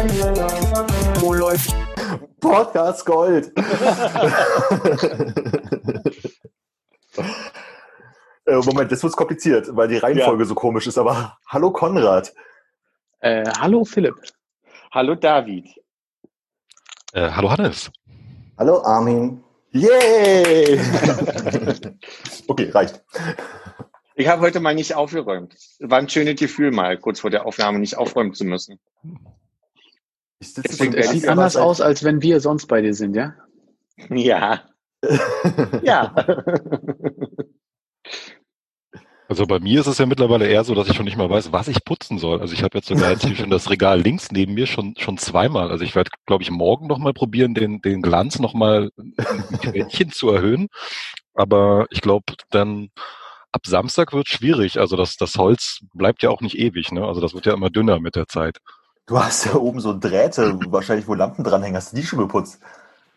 Wo läuft? Podcast Gold. äh, Moment, das wird kompliziert, weil die Reihenfolge so komisch ist, aber hallo Konrad. Äh, hallo Philipp. Hallo David. Äh, hallo Hannes. Hallo Armin. Yay! okay, reicht. Ich habe heute mal nicht aufgeräumt. War ein schönes Gefühl, mal kurz vor der Aufnahme nicht aufräumen zu müssen. Ich sitze Deswegen Ja, sieht anders aus, als wenn wir sonst bei dir sind, ja? Ja. Ja. Also bei mir ist es ja mittlerweile eher so, dass ich schon nicht mal weiß, was ich putzen soll. Also ich habe jetzt sogar jetzt schon das Regal links neben mir schon schon zweimal. Also ich werde, glaube ich, morgen noch mal probieren, den den Glanz noch mal ein Quäntchen zu erhöhen. Aber ich glaube, dann ab Samstag wird schwierig. Also das das Holz bleibt ja auch nicht ewig. Ne? Also das wird ja immer dünner mit der Zeit. Du hast ja oben so Drähte, wahrscheinlich wo Lampen dranhängen. Hast du die schon geputzt?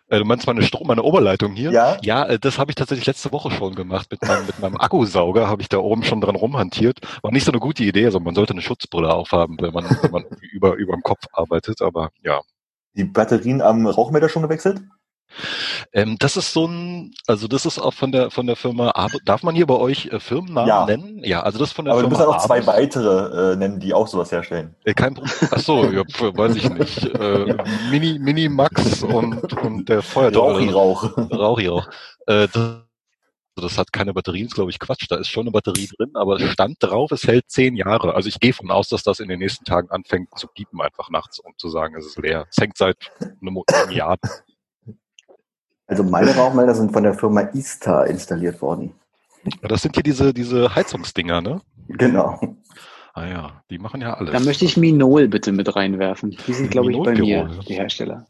Äh, du meinst meine Strom, meine Oberleitung hier? Ja? Ja, äh, das habe ich tatsächlich letzte Woche schon gemacht. Mit meinem, mit meinem Akkusauger habe ich da oben schon dran rumhantiert. War nicht so eine gute Idee. Also man sollte eine Schutzbrille aufhaben, wenn man, wenn man über, über dem Kopf arbeitet. Aber ja. Die Batterien am Rauchmelder schon gewechselt? Ähm, das ist so ein, also das ist auch von der von der Firma Abo. Darf man hier bei euch äh, Firmennamen Ja. nennen? Ja, also das von der Aber du Firma musst ja noch zwei Abus. weitere äh, nennen, die auch sowas herstellen. Äh, kein Problem. Ach so, ja, weiß ich nicht. Äh, Mini, Mini Max und, und der Feuerteufel. Rauchi-Rauch. Rauchi auch. Äh, das, das hat keine Batterien, ist glaube ich Quatsch. Da ist schon eine Batterie drin, aber es stand drauf, es hält zehn Jahre. Also ich gehe von aus, dass das in den nächsten Tagen anfängt zu piepen, einfach nachts, um zu sagen, es ist leer. Es hängt seit einem Jahr. Also meine Rauchmelder sind von der Firma Ista installiert worden. Das sind hier diese, diese Heizungsdinger, ne? Genau. Ah ja, die machen ja alles. Da möchte ich Minol bitte mit reinwerfen. Die sind, glaube ich, bei mir, die Hersteller.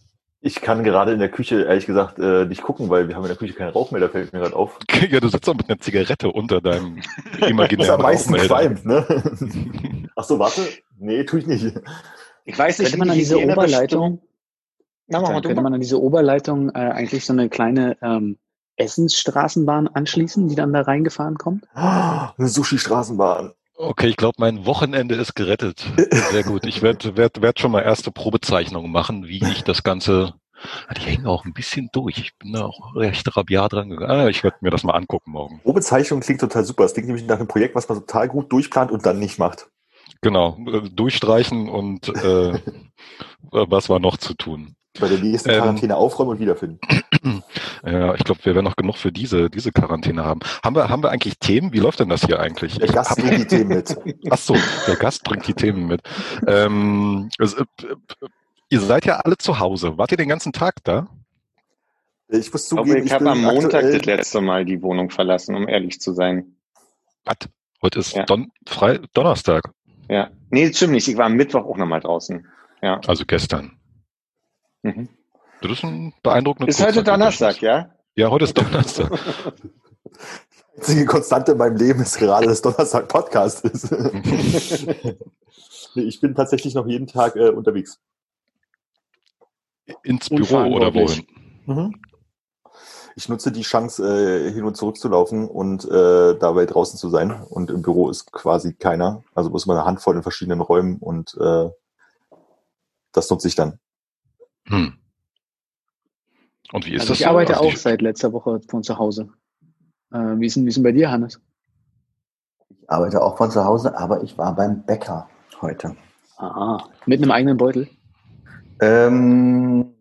Ich kann gerade in der Küche, ehrlich gesagt, äh, nicht gucken, weil wir haben in der Küche keinen Rauchmelder, fällt mir gerade auf. Ja, du sitzt auch mit einer Zigarette unter deinem imaginären am meisten Rauchmelder. qualmt, ne? Ach so, warte. Nee, tue ich nicht. Ich weiß nicht, Könnte man an die diese Oberleitung, Na, dann könnte man an diese Oberleitung äh, eigentlich so eine kleine ähm, Essensstraßenbahn anschließen, die dann da reingefahren kommt? Ah, Eine Sushi-Straßenbahn. Okay, ich glaube, mein Wochenende ist gerettet. Sehr gut. Ich werde werd, werd schon mal erste Probezeichnungen machen, wie ich das Ganze. Ah, Die hängen auch ein bisschen durch. Ich bin da auch recht rabiat dran gegangen. Ah, ich werde mir das mal angucken morgen. Probezeichnung klingt total super. Es klingt nämlich nach einem Projekt, was man total gut durchplant und dann nicht macht. Genau, äh, durchstreichen und äh, was war noch zu tun? Bei der nächsten Ähm. Quarantäne aufräumen und wiederfinden. Ja, ich glaube, wir werden noch genug für diese diese Quarantäne haben. Haben wir haben wir eigentlich Themen? Wie läuft denn das hier eigentlich? Der Ich Gast bringt die Themen mit. Ach so, der Gast bringt die Themen mit. Ähm, also, äh, ihr seid ja alle zu Hause. Wart ihr den ganzen Tag da? Ich muss Ich zugeben, glaube, ich habe am Montag das letzte Mal die Wohnung verlassen, um ehrlich zu sein. Was? Heute ist Ja. Don Frei Donnerstag, Ja. Nee, stimmt nicht. Ich war am Mittwoch auch nochmal draußen. Ja. also gestern. Mhm. Das ist ein beeindruckendes Ist heute Donnerstag, ja? Ja, heute ist Donnerstag. Die einzige Konstante in meinem Leben ist gerade, dass Donnerstag Podcast ist. nee, ich bin tatsächlich noch jeden Tag äh, unterwegs. Ins Büro oder wohin? Mhm. Ich nutze die Chance, äh, hin und zurück zu laufen und äh, dabei draußen zu sein. Und im Büro ist quasi keiner. Also muss man eine Handvoll in verschiedenen Räumen und äh, das nutze ich dann. Hm. Und wie ist Also das ich so? arbeite Also auch seit letzter Woche von zu Hause. Äh, wie ist denn, wie ist denn bei dir, Hannes? Ich arbeite auch von zu Hause, aber ich war beim Bäcker heute. Ah, mit einem eigenen Beutel. Ähm,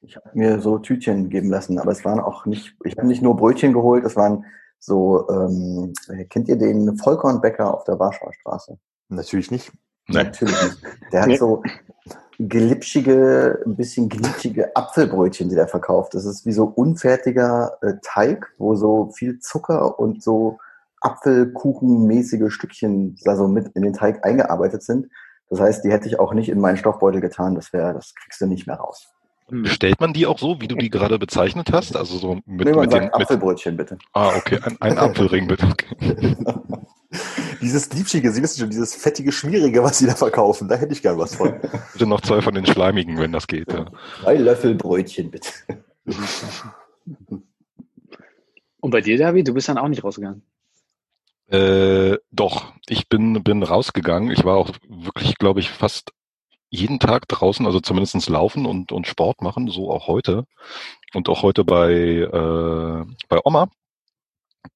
ich habe mir so Tütchen geben lassen, aber es waren auch nicht, ich habe nicht nur Brötchen geholt, es waren so, ähm, kennt ihr den Vollkornbäcker auf der Warschauer Straße? Natürlich nicht. Nee. Natürlich nicht. Der hat so glitschige, ein bisschen glitschige Apfelbrötchen, die der verkauft. Das ist wie so unfertiger äh, Teig, wo so viel Zucker und so Apfelkuchenmäßige Stückchen da so mit in den Teig eingearbeitet sind. Das heißt, die hätte ich auch nicht in meinen Stoffbeutel getan. Das wäre, das kriegst du nicht mehr raus. Bestellt man die auch so, wie du die gerade bezeichnet hast? Also so mit, nee, man mit sagt den. Apfelbrötchen bitte. ah, okay, ein, ein Apfelring bitte. Okay. Dieses liebschige, Sie wissen schon, dieses fettige, schmierige, was Sie da verkaufen, da hätte ich gern was von. Bitte noch zwei von den schleimigen, wenn das geht. Ja. Drei Löffel Brötchen bitte. Und bei dir, David, du bist dann auch nicht rausgegangen. Äh, doch, ich bin, bin rausgegangen. Ich war auch wirklich, glaube ich, fast jeden Tag draußen, also zumindestens laufen und, und Sport machen, so auch heute. Und auch heute bei, äh, bei Oma.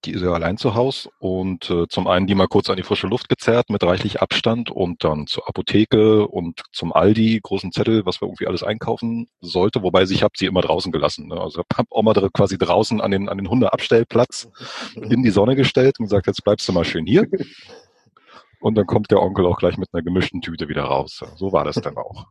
Die ist ja allein zu Hause und äh, zum einen die mal kurz an die frische Luft gezerrt mit reichlich Abstand und dann zur Apotheke und zum Aldi, großen Zettel, was wir irgendwie alles einkaufen sollte, wobei ich habe sie immer draußen gelassen. Ne? Also habe Oma quasi draußen an den, an den Hundeabstellplatz in die Sonne gestellt und gesagt, jetzt bleibst du mal schön hier. Und dann kommt der Onkel auch gleich mit einer gemischten Tüte wieder raus. So war das dann auch.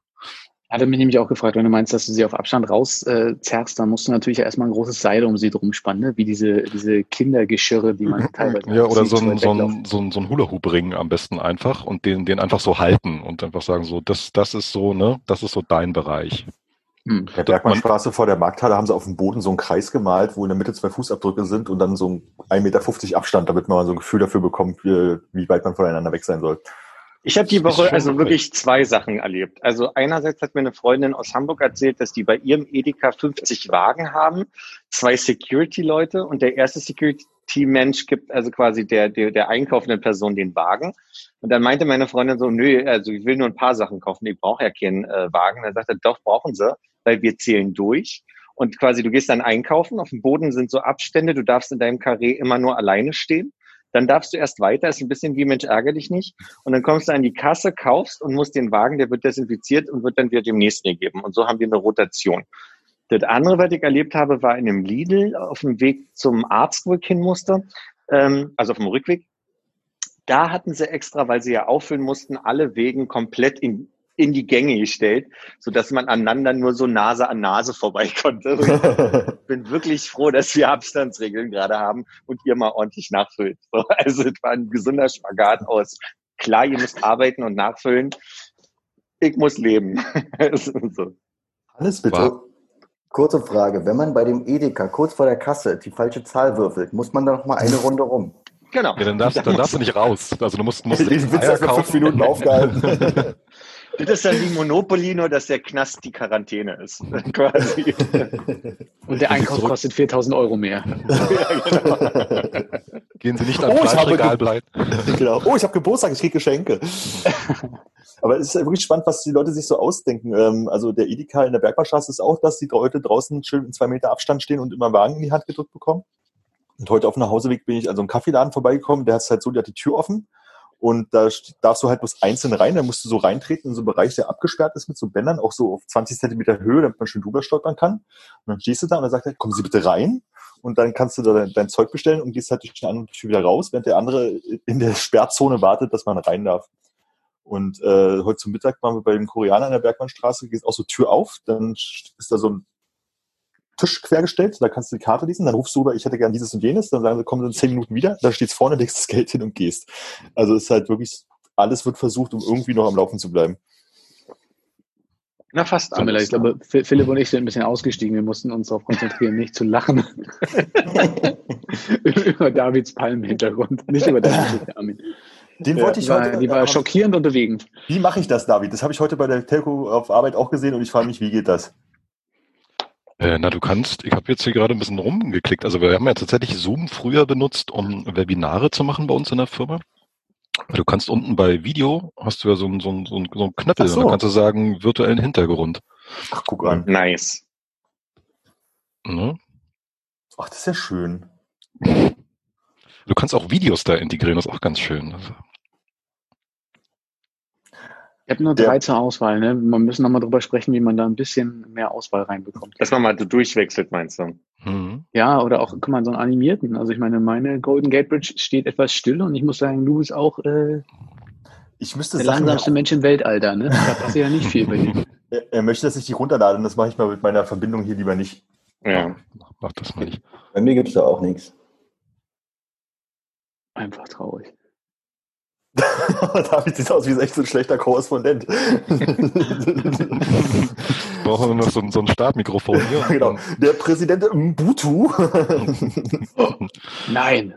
Hatte mich nämlich auch gefragt, wenn du meinst, dass du sie auf Abstand rauszerrst, äh, zerrst, dann musst du natürlich erstmal ein großes Seil um sie drum spannen, ne? wie diese, diese Kindergeschirre, die man teilweise Ja, oder sieht, so ein, so ein, so ein, so ein Hula-Hoop-Ring am besten einfach und den, den einfach so halten und einfach sagen so, das, das ist so, ne, das ist so dein Bereich. Hm. Der Bergmannstraße vor der Markthalle haben sie auf dem Boden so einen Kreis gemalt, wo in der Mitte zwei Fußabdrücke sind und dann so ein 1,50 Meter Abstand, damit man mal so ein Gefühl dafür bekommt, wie, wie weit man voneinander weg sein soll. Ich habe die Woche also wirklich zwei Sachen erlebt. Also einerseits hat mir eine Freundin aus Hamburg erzählt, dass die bei ihrem Edeka 50 Wagen haben, zwei Security-Leute und der erste Security-Mensch gibt also quasi der, der, der einkaufenden Person den Wagen. Und dann meinte meine Freundin so, nö, also ich will nur ein paar Sachen kaufen, ich brauche ja keinen äh, Wagen. Dann sagt er, doch, brauchen sie, weil wir zählen durch. Und quasi, du gehst dann einkaufen, auf dem Boden sind so Abstände, du darfst in deinem Karree immer nur alleine stehen. Dann darfst du erst weiter, ist ein bisschen wie Mensch ärger dich nicht. Und dann kommst du an die Kasse, kaufst und musst den Wagen, der wird desinfiziert und wird dann wieder dem nächsten gegeben. Und so haben wir eine Rotation. Das andere, was ich erlebt habe, war in einem Lidl auf dem Weg zum Arzt, wo ich hin musste, ähm, also auf dem Rückweg. Da hatten sie extra, weil sie ja auffüllen mussten, alle Wegen komplett in, in die Gänge gestellt, sodass man aneinander nur so Nase an Nase vorbei konnte. Bin wirklich froh, dass wir Abstandsregeln gerade haben und ihr mal ordentlich nachfüllt. So, also es war ein gesunder Spagat aus. Klar, ihr müsst arbeiten und nachfüllen. Ich muss leben. so. Alles bitte. War- Kurze Frage, wenn man bei dem Edeka kurz vor der Kasse die falsche Zahl würfelt, muss man da noch mal eine Runde rum? Genau. Ja, dann darfst, dann darfst du nicht raus. Also du musst, musst Den Witz Eier vor fünf kaufen. Minuten aufgehalten. Das ist dann wie Monopoly, nur dass der Knast die Quarantäne ist. Quasi. Und der Einkauf Zurück- kostet 4000 Euro mehr. Gehen Sie nicht ans Oh, ich habe Fleischregal bleiben. genau. Oh, ich habe Geburtstag, ich krieg Geschenke. Aber es ist ja wirklich spannend, was die Leute sich so ausdenken. Ähm, Also der Edeka in der Bergmannstraße ist auch, dass die Leute draußen schön in zwei Meter Abstand stehen und immer Wagen in die Hand gedrückt bekommen. Und heute auf dem Nachhauseweg bin ich an so einem Kaffeeladen vorbeigekommen, der hat halt so, der hat die Tür offen und da st- darfst du halt bloß einzeln rein, da musst du so reintreten in so einen Bereich, der abgesperrt ist mit so Bändern, auch so auf 20 Zentimeter Höhe, damit man schön drüber stolpern kann. Und dann stehst du da und dann sagt er, kommen Sie bitte rein und dann kannst du da dein, dein Zeug bestellen und gehst halt durch die andere Tür wieder raus, während der andere in der Sperrzone wartet, dass man rein darf. Und äh, heute zum Mittag waren wir bei dem Koreaner in der Bergmannstraße, geht auch so Tür auf, dann ist da so ein Tisch quergestellt, da kannst du die Karte lesen, dann rufst du rüber, ich hätte gern dieses und jenes, dann sagen sie, kommen sie in zehn Minuten wieder, da steht's vorne, legst das Geld hin und gehst. Also es ist halt wirklich, alles wird versucht, um irgendwie noch am Laufen zu bleiben. Na, fast alles. ich glaube, Phil- Philipp und ich sind ein bisschen ausgestiegen. Wir mussten uns darauf konzentrieren, nicht zu lachen. über Davids Palmenhintergrund, nicht über Davids Armin. Den Ja, wollte ich die war, heute. die war schockierend und bewegend. Wie mache ich das, David? Das habe ich heute bei der Telco auf Arbeit auch gesehen und ich frage mich, wie geht das? Äh, na, du kannst, ich habe jetzt hier gerade ein bisschen rumgeklickt. Also wir haben ja tatsächlich Zoom früher benutzt, um Webinare zu machen bei uns in der Firma. Du kannst unten bei Video, hast du ja so einen so einen- so einen Ach so. dann kannst du sagen, virtuellen Hintergrund. Ach, guck an. Nice. Ne? Ach, das ist ja schön. Du kannst auch Videos da integrieren, das ist auch ganz schön. Ich habe nur Der- drei zur Auswahl. Ne? Wir müssen nochmal drüber sprechen, wie man da ein bisschen mehr Auswahl reinbekommt. Dass man mal so durchwechselt, meinst du? mhm. Ja, oder auch, guck mal, so einen animierten. Also ich meine, meine Golden Gate Bridge steht etwas still und ich muss sagen, du bist auch äh, Ich müsste der Sachen, langsamste Mensch im Weltall. Ne? Da passiert ja nicht viel bei dir. er, er möchte, dass ich die runterlade und das mache ich mal mit meiner Verbindung hier lieber nicht. Ja. Mach- Mach das mal nicht. Bei mir gibt's da auch nichts. Einfach traurig. David sieht aus wie echt so ein schlechter Korrespondent. Brauchen wir noch so, ein- so ein Startmikrofon hier. genau. Der Präsident Mbutu. Nein.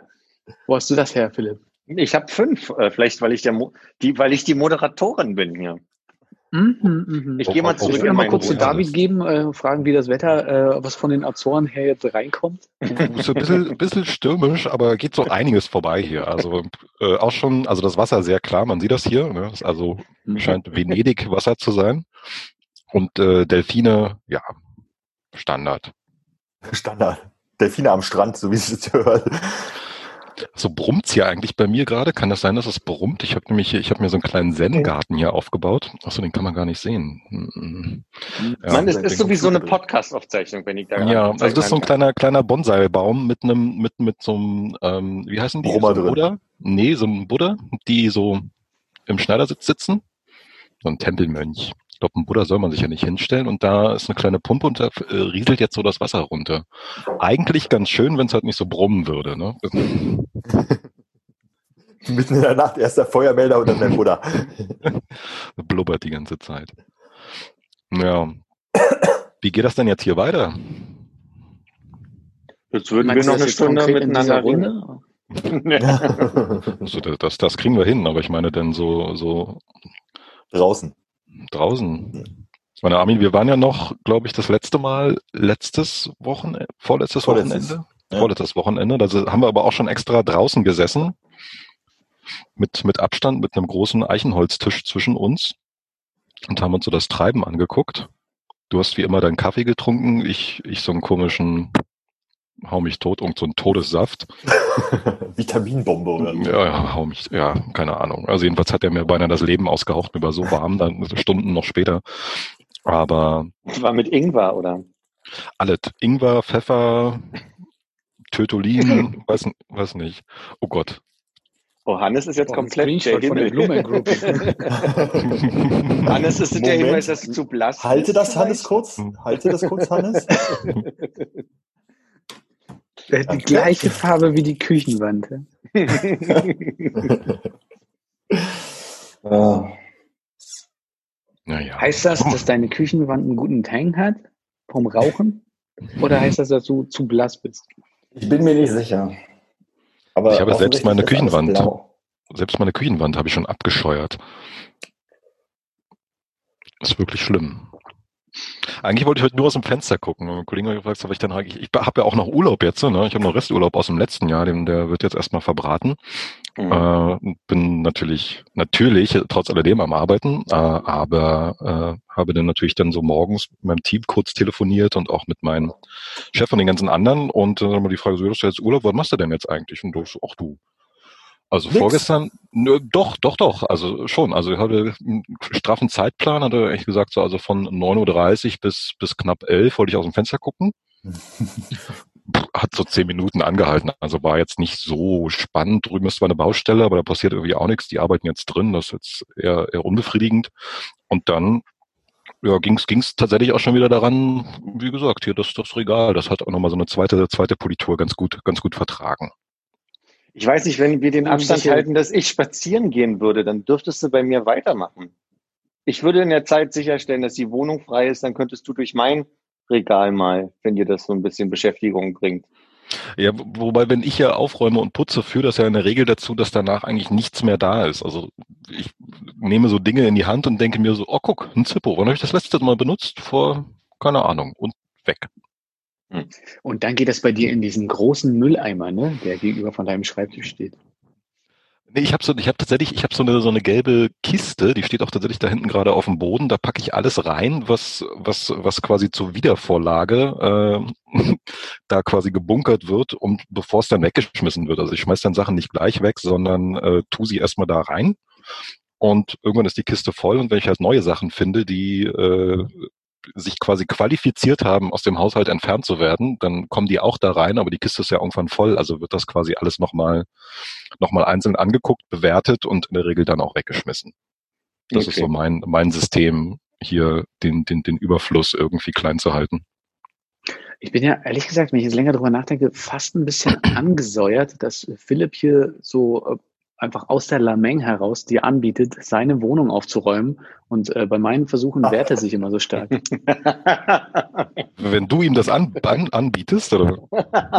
Wo hast du das her, Philipp? Ich habe fünf, äh, vielleicht weil ich der Mo die, weil ich die Moderatorin bin hier. Mhm, mhm. Ich gehe mal Ich zurück würde in mal kurz zu. David geben, äh, fragen, wie das Wetter, äh, was von den Azoren her jetzt reinkommt. Ist ein bisschen, bisschen stürmisch, aber geht so einiges vorbei hier. Also äh, auch schon, also das Wasser sehr klar, man sieht das hier. Ne? Ist also scheint Venedig Wasser zu sein. Und äh, Delfine, ja, Standard. Standard. Delfine am Strand, so wie es sich hört. So brummt's hier eigentlich bei mir gerade? Kann das sein, dass es brummt? Ich habe nämlich, hier- ich habe mir so einen kleinen Zen-Garten hier aufgebaut. Achso, den kann man gar nicht sehen. Mhm. Ja, Mann, es den ist so wie so eine Podcast-Aufzeichnung, wenn ich da Ja, also das ist so ein kleiner, kleiner Bonsai-Baum mit einem, mit, mit so einem, ähm, wie heißen die? Brummer so ein drin. Buddha? Nee, so ein Buddha, die so im Schneidersitz sitzen. So ein Tempelmönch. Glaube, ein Buddha soll man sich ja nicht hinstellen und da ist eine kleine Pumpe und da äh, rieselt jetzt so das Wasser runter. Eigentlich ganz schön, wenn es halt nicht so brummen würde, ne? Mitten in der Nacht erst der Feuermelder und dann der Buddha. Blubbert die ganze Zeit. Ja. Wie geht das denn jetzt hier weiter? Jetzt würden wir Meinst du noch eine Stunde miteinander reden. Runde? Also das, das, das kriegen wir hin, aber ich meine denn so, so Draußen. Draußen. Ich meine, Armin, wir waren ja noch, glaube ich, das letzte Mal letztes Wochenende, vorletztes Vorletztes. Wochenende, Ja. vorletztes Wochenende. Da haben wir aber auch schon extra draußen gesessen mit mit Abstand, mit einem großen Eichenholztisch zwischen uns und haben uns so das Treiben angeguckt. Du hast wie immer deinen Kaffee getrunken, ich ich so einen komischen hau mich tot, irgend so einen Todessaft. Vitaminbombe oder so. Ja, ja, hau mich, ja, keine Ahnung. Also jedenfalls hat er mir beinahe das Leben ausgehaucht, mir war so warm, dann Stunden noch später. Aber War mit Ingwer, oder? alles, Ingwer, Pfeffer, Tötolin, weiß, weiß nicht. Oh Gott. Oh, Hannes ist jetzt Oh, ein komplett der Screenshot von der Himmel. Blumen Group. Hannes, ist es der Moment. Hinweis, dass du zu blass Halte das, Hannes, kurz. Halte das kurz, Hannes. Der hat die gleiche Farbe wie die Küchenwand. ja. Ja. Naja. Heißt das, dass deine Küchenwand einen guten Tang hat vom Rauchen? Oder heißt das, dass du zu blass bist? Ich bin mir nicht sicher. Aber Ich habe selbst meine Küchenwand. Selbst meine Küchenwand habe ich schon abgescheuert. Ist wirklich schlimm. Eigentlich wollte ich heute nur aus dem Fenster gucken. Und mein Kollege hat gefragt, soll ich dann eigentlich, ich habe ja auch noch Urlaub jetzt, ne? Ich habe noch Resturlaub aus dem letzten Jahr, den, der wird jetzt erstmal verbraten. Mhm. Äh, bin natürlich, natürlich trotz alledem am Arbeiten, äh, aber äh, habe dann natürlich dann so morgens mit meinem Team kurz telefoniert und auch mit meinem Chef und den ganzen anderen und dann haben wir die Frage, so, du hast jetzt Urlaub, was machst du denn jetzt eigentlich? Und du ach du. Also Nix. vorgestern, nö, doch, doch, doch, also schon. Also ich hatte einen straffen Zeitplan, hatte ehrlich gesagt so, also von 9.30 Uhr bis, bis knapp 11 wollte ich aus dem Fenster gucken hat so zehn Minuten angehalten. Also war jetzt nicht so spannend. Drüben ist zwar eine Baustelle, aber da passiert irgendwie auch nichts. Die arbeiten jetzt drin. Das ist jetzt eher, eher unbefriedigend. Und dann ja, ging es tatsächlich auch schon wieder daran, wie gesagt, hier das, das Regal, das hat auch nochmal so eine zweite, zweite Politur ganz gut, ganz gut vertragen. Ich weiß nicht, wenn wir den Abstand halten, dass ich spazieren gehen würde, dann dürftest du bei mir weitermachen. Ich würde in der Zeit sicherstellen, dass die Wohnung frei ist, dann könntest du durch mein Regal mal, wenn dir das so ein bisschen Beschäftigung bringt. Ja, wo- wobei, wenn ich ja aufräume und putze, führt das ja in der Regel dazu, dass danach eigentlich nichts mehr da ist. Also ich nehme so Dinge in die Hand und denke mir so, oh guck, ein Zippo, wann habe ich das letzte Mal benutzt? Vor, keine Ahnung, und weg. Und dann geht das bei dir in diesen großen Mülleimer, ne, der gegenüber von deinem Schreibtisch steht. Nee, ich habe so, ich habe tatsächlich, ich habe so eine so eine gelbe Kiste, die steht auch tatsächlich da hinten gerade auf dem Boden. Da packe ich alles rein, was was was quasi zur Wiedervorlage äh, da quasi gebunkert wird und bevor es dann weggeschmissen wird. Also ich schmeiß dann Sachen nicht gleich weg, sondern äh, tu sie erstmal da rein und irgendwann ist die Kiste voll und wenn ich halt neue Sachen finde, die äh, sich quasi qualifiziert haben, aus dem Haushalt entfernt zu werden, dann kommen die auch da rein, aber die Kiste ist ja irgendwann voll, also wird das quasi alles nochmal noch mal einzeln angeguckt, bewertet und in der Regel dann auch weggeschmissen. Das ist Okay. so mein, mein System, hier den, den, den Überfluss irgendwie klein zu halten. Ich bin ja, ehrlich gesagt, wenn ich jetzt länger drüber nachdenke, fast ein bisschen angesäuert, dass Philipp hier so äh, einfach aus der Lameng heraus dir anbietet, seine Wohnung aufzuräumen. Und äh, bei meinen Versuchen wehrt er sich immer so stark. Wenn du ihm das an, an, anbietest, oder?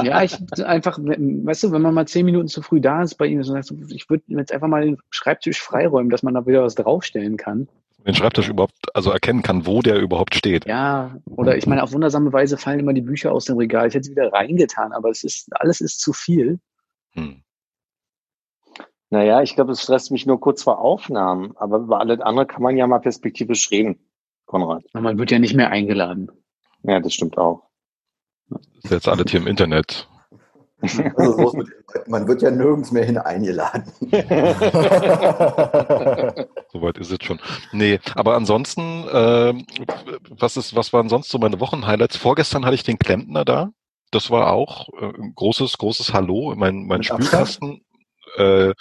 Ja, ich einfach, weißt du, wenn man mal zehn Minuten zu früh da ist bei ihm, so, ich würde jetzt einfach mal den Schreibtisch freiräumen, dass man da wieder was draufstellen kann. Den Schreibtisch überhaupt, also erkennen kann, wo der überhaupt steht. Ja, oder ich meine, auf wundersame Weise fallen immer die Bücher aus dem Regal. Ich hätte sie wieder reingetan, aber es ist, alles ist zu viel. Hm. Naja, ich glaube, es stresst mich nur kurz vor Aufnahmen, aber über alles andere kann man ja mal perspektivisch reden, Konrad. Aber man wird ja nicht mehr eingeladen. Ja, das stimmt auch. Das ist jetzt alles hier im Internet. Also mit, man wird ja nirgends mehr hin eingeladen. Soweit ist es schon. Nee, aber ansonsten, äh, was ist, was waren sonst so meine Wochenhighlights? Vorgestern hatte ich den Klempner da. Das war auch äh, ein großes, großes Hallo. Mein, mein Spülkasten, äh,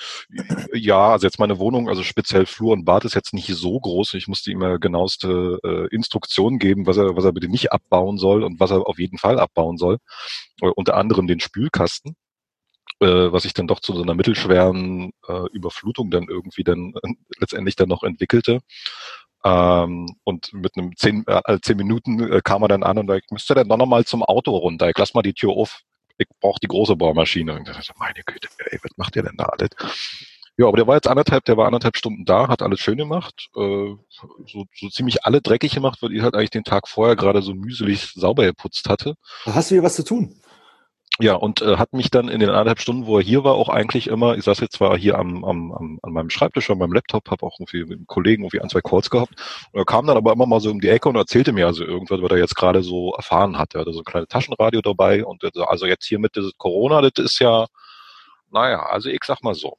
ja, also jetzt meine Wohnung, also speziell Flur und Bad ist jetzt nicht so groß. Ich musste ihm ja genaueste äh, Instruktionen geben, was er, was er bitte nicht abbauen soll und was er auf jeden Fall abbauen soll. Äh, unter anderem den Spülkasten, äh, was ich dann doch zu so einer mittelschweren äh, Überflutung dann irgendwie dann äh, letztendlich dann noch entwickelte. Ähm, und mit einem zehn, äh, zehn Minuten äh, kam er dann an und da, ich müsste dann doch noch mal zum Auto runter. Ich lass mal die Tür auf ich brauche die große Bohrmaschine. Und ich dachte, meine Güte, ey, was macht ihr denn da alles? Ja, aber der war jetzt anderthalb, der war anderthalb Stunden da, hat alles schön gemacht, äh, so, so ziemlich alle dreckig gemacht, weil ich halt eigentlich den Tag vorher gerade so mühselig sauber geputzt hatte. Da hast du hier was zu tun. Ja, und äh, hat mich dann in den anderthalb Stunden, wo er hier war, auch eigentlich immer, ich saß jetzt zwar hier am, am, am, an meinem Schreibtisch, an meinem Laptop, habe auch irgendwie mit einem Kollegen irgendwie ein, zwei Calls gehabt. Und er kam dann aber immer mal so um die Ecke und erzählte mir also irgendwas, was er jetzt gerade so erfahren hatte. Er hatte so ein kleines Taschenradio dabei und also jetzt hier mit Corona, das ist ja, naja, also ich sag mal so.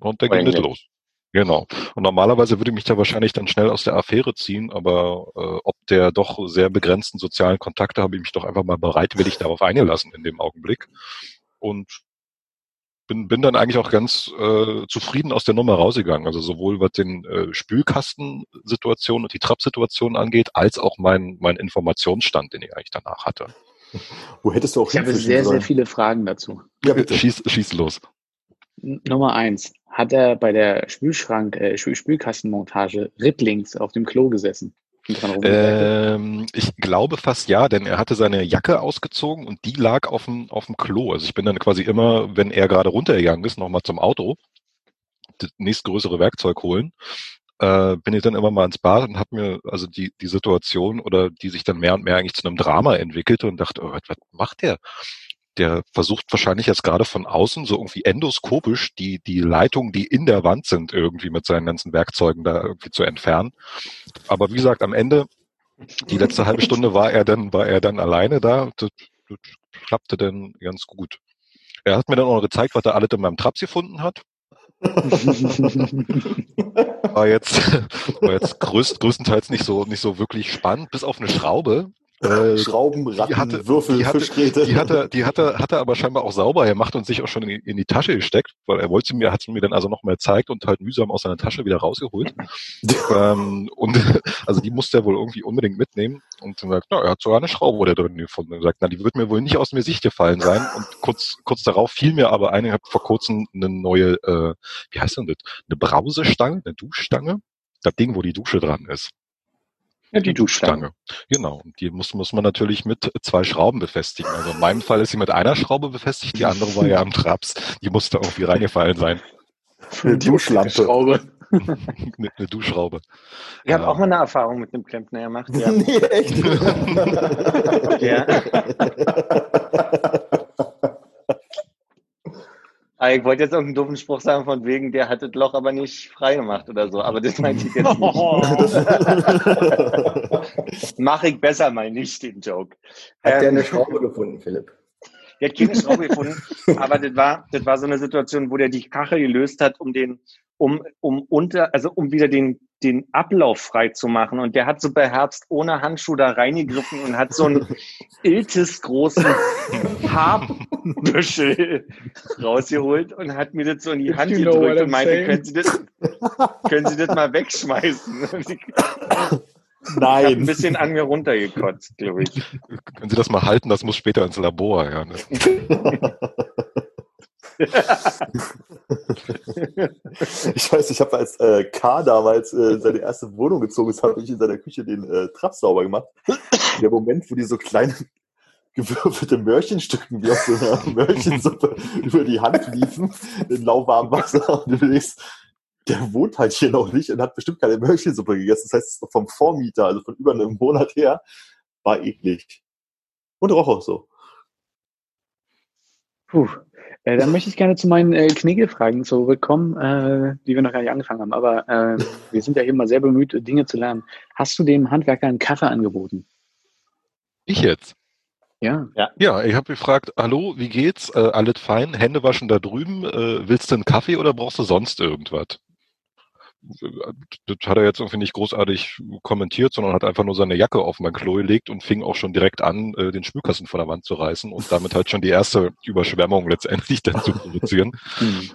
Und der ging nicht los. Genau. Und normalerweise würde mich da wahrscheinlich dann schnell aus der Affäre ziehen, aber äh, ob der doch sehr begrenzten sozialen Kontakte habe ich mich doch einfach mal bereitwillig darauf eingelassen in dem Augenblick. Und bin, bin dann eigentlich auch ganz äh, zufrieden aus der Nummer rausgegangen. Also sowohl was den äh, Spülkastensituation und die Trappsituation angeht, als auch mein, mein Informationsstand, den ich eigentlich danach hatte. Wo hättest du auch Ich habe sehr, sollen? sehr viele Fragen dazu. Ja, bitte. Schieß, schieß los. Nummer eins. Hat er bei der Spülschrank, äh, Spülkastenmontage rittlings auf dem Klo gesessen? Ähm, ich glaube fast ja, denn er hatte seine Jacke ausgezogen und die lag auf dem, auf dem Klo. Also ich bin dann quasi immer, wenn er gerade runtergegangen ist, nochmal zum Auto, das nächstgrößere Werkzeug holen, äh, bin ich dann immer mal ins Bad und habe mir also die, die Situation oder die sich dann mehr und mehr eigentlich zu einem Drama entwickelte und dachte, oh, was macht der? Der versucht wahrscheinlich jetzt gerade von außen so irgendwie endoskopisch die, die Leitungen, die in der Wand sind, irgendwie mit seinen ganzen Werkzeugen da irgendwie zu entfernen. Aber wie gesagt, am Ende, die letzte halbe Stunde war er dann, war er dann alleine da. Das, das klappte dann ganz gut. Er hat mir dann auch noch gezeigt, was er alles in meinem Traps gefunden hat. war jetzt, war jetzt größt, größtenteils nicht so, nicht so wirklich spannend, bis auf eine Schraube, äh, Schrauben, Ratten, die hatte, Würfel, die hatte, Fischgräte. Die hatte, die hatte, hatte aber scheinbar auch sauber gemacht und sich auch schon in, in die Tasche gesteckt, weil er wollte sie mir, hat sie mir dann also noch mal gezeigt und halt mühsam aus seiner Tasche wieder rausgeholt. ähm, und also die musste er wohl irgendwie unbedingt mitnehmen und dann sagt, na, er hat sogar eine Schraube da drin gefunden. Und sagt, na, die wird mir wohl nicht aus mir Sicht gefallen sein. Und kurz, kurz darauf fiel mir aber ein, ich habe vor kurzem eine neue, äh, wie heißt denn das? Eine Brausestange, eine Duschstange. Das Ding, wo die Dusche dran ist. Ja, die Duschstange. Genau. Und die muss, muss man natürlich mit zwei Schrauben befestigen. Also in meinem Fall ist sie mit einer Schraube befestigt, die andere war ja am Traps. Die musste irgendwie reingefallen sein. Eine Duschlampe. eine, eine Duschschraube. Ich habe auch mal eine Erfahrung mit einem Klempner gemacht. Ja. nee, echt? ja. Aber ich wollte jetzt irgendeinen doofen Spruch sagen von wegen, der hat das Loch aber nicht frei gemacht oder so, aber das meinte ich jetzt nicht. Mach ich besser mal nicht, den Joke. Hat ähm, der eine Schraube gefunden, Philipp? Der hat keine Schraube gefunden, aber das war, das war so eine Situation, wo der die Kachel gelöst hat, um den, um, um unter, also um wieder den, den Ablauf frei zu machen. Und der hat so bei Herbst ohne Handschuh da reingegriffen und hat so einen Iltis großen Haarbüschel rausgeholt und hat mir das so in die Hand you gedrückt und meinte, können Sie das, können Sie das mal wegschmeißen? Nein. Ich ein bisschen an mir runtergekotzt, glaube ich. Können Sie das mal halten? Das muss später ins Labor. Ja? Ich weiß, ich habe als äh, K damals äh, seine erste Wohnung gezogen ist, habe ich in seiner Küche den äh, Trap sauber gemacht. Der Moment, wo die so kleine gewürfelte Möhrchenstücken wie aus so einer Möhrchensuppe über die Hand liefen, in lauwarmem Wasser und du überlegst, der wohnt halt hier noch nicht und hat bestimmt keine Möhrchensuppe gegessen. Das heißt, vom Vormieter, also von über einem Monat her, war eklig. Und roch auch so. Puh. Äh, dann möchte ich gerne zu meinen äh, Kniegelfragen zurückkommen, äh, die wir noch gar nicht angefangen haben. Aber äh, wir sind ja hier mal sehr bemüht, Dinge zu lernen. Hast du dem Handwerker einen Kaffee angeboten? Ich jetzt? Ja. Ja, ich habe gefragt, hallo, wie geht's? Äh, alles fein? Hände waschen da drüben. Äh, willst du einen Kaffee oder brauchst du sonst irgendwas? Das hat er jetzt irgendwie nicht großartig kommentiert, sondern hat einfach nur seine Jacke auf mein Klo gelegt und fing auch schon direkt an, äh, den Spülkasten von der Wand zu reißen und damit halt schon die erste Überschwemmung letztendlich dann zu provozieren. Hm.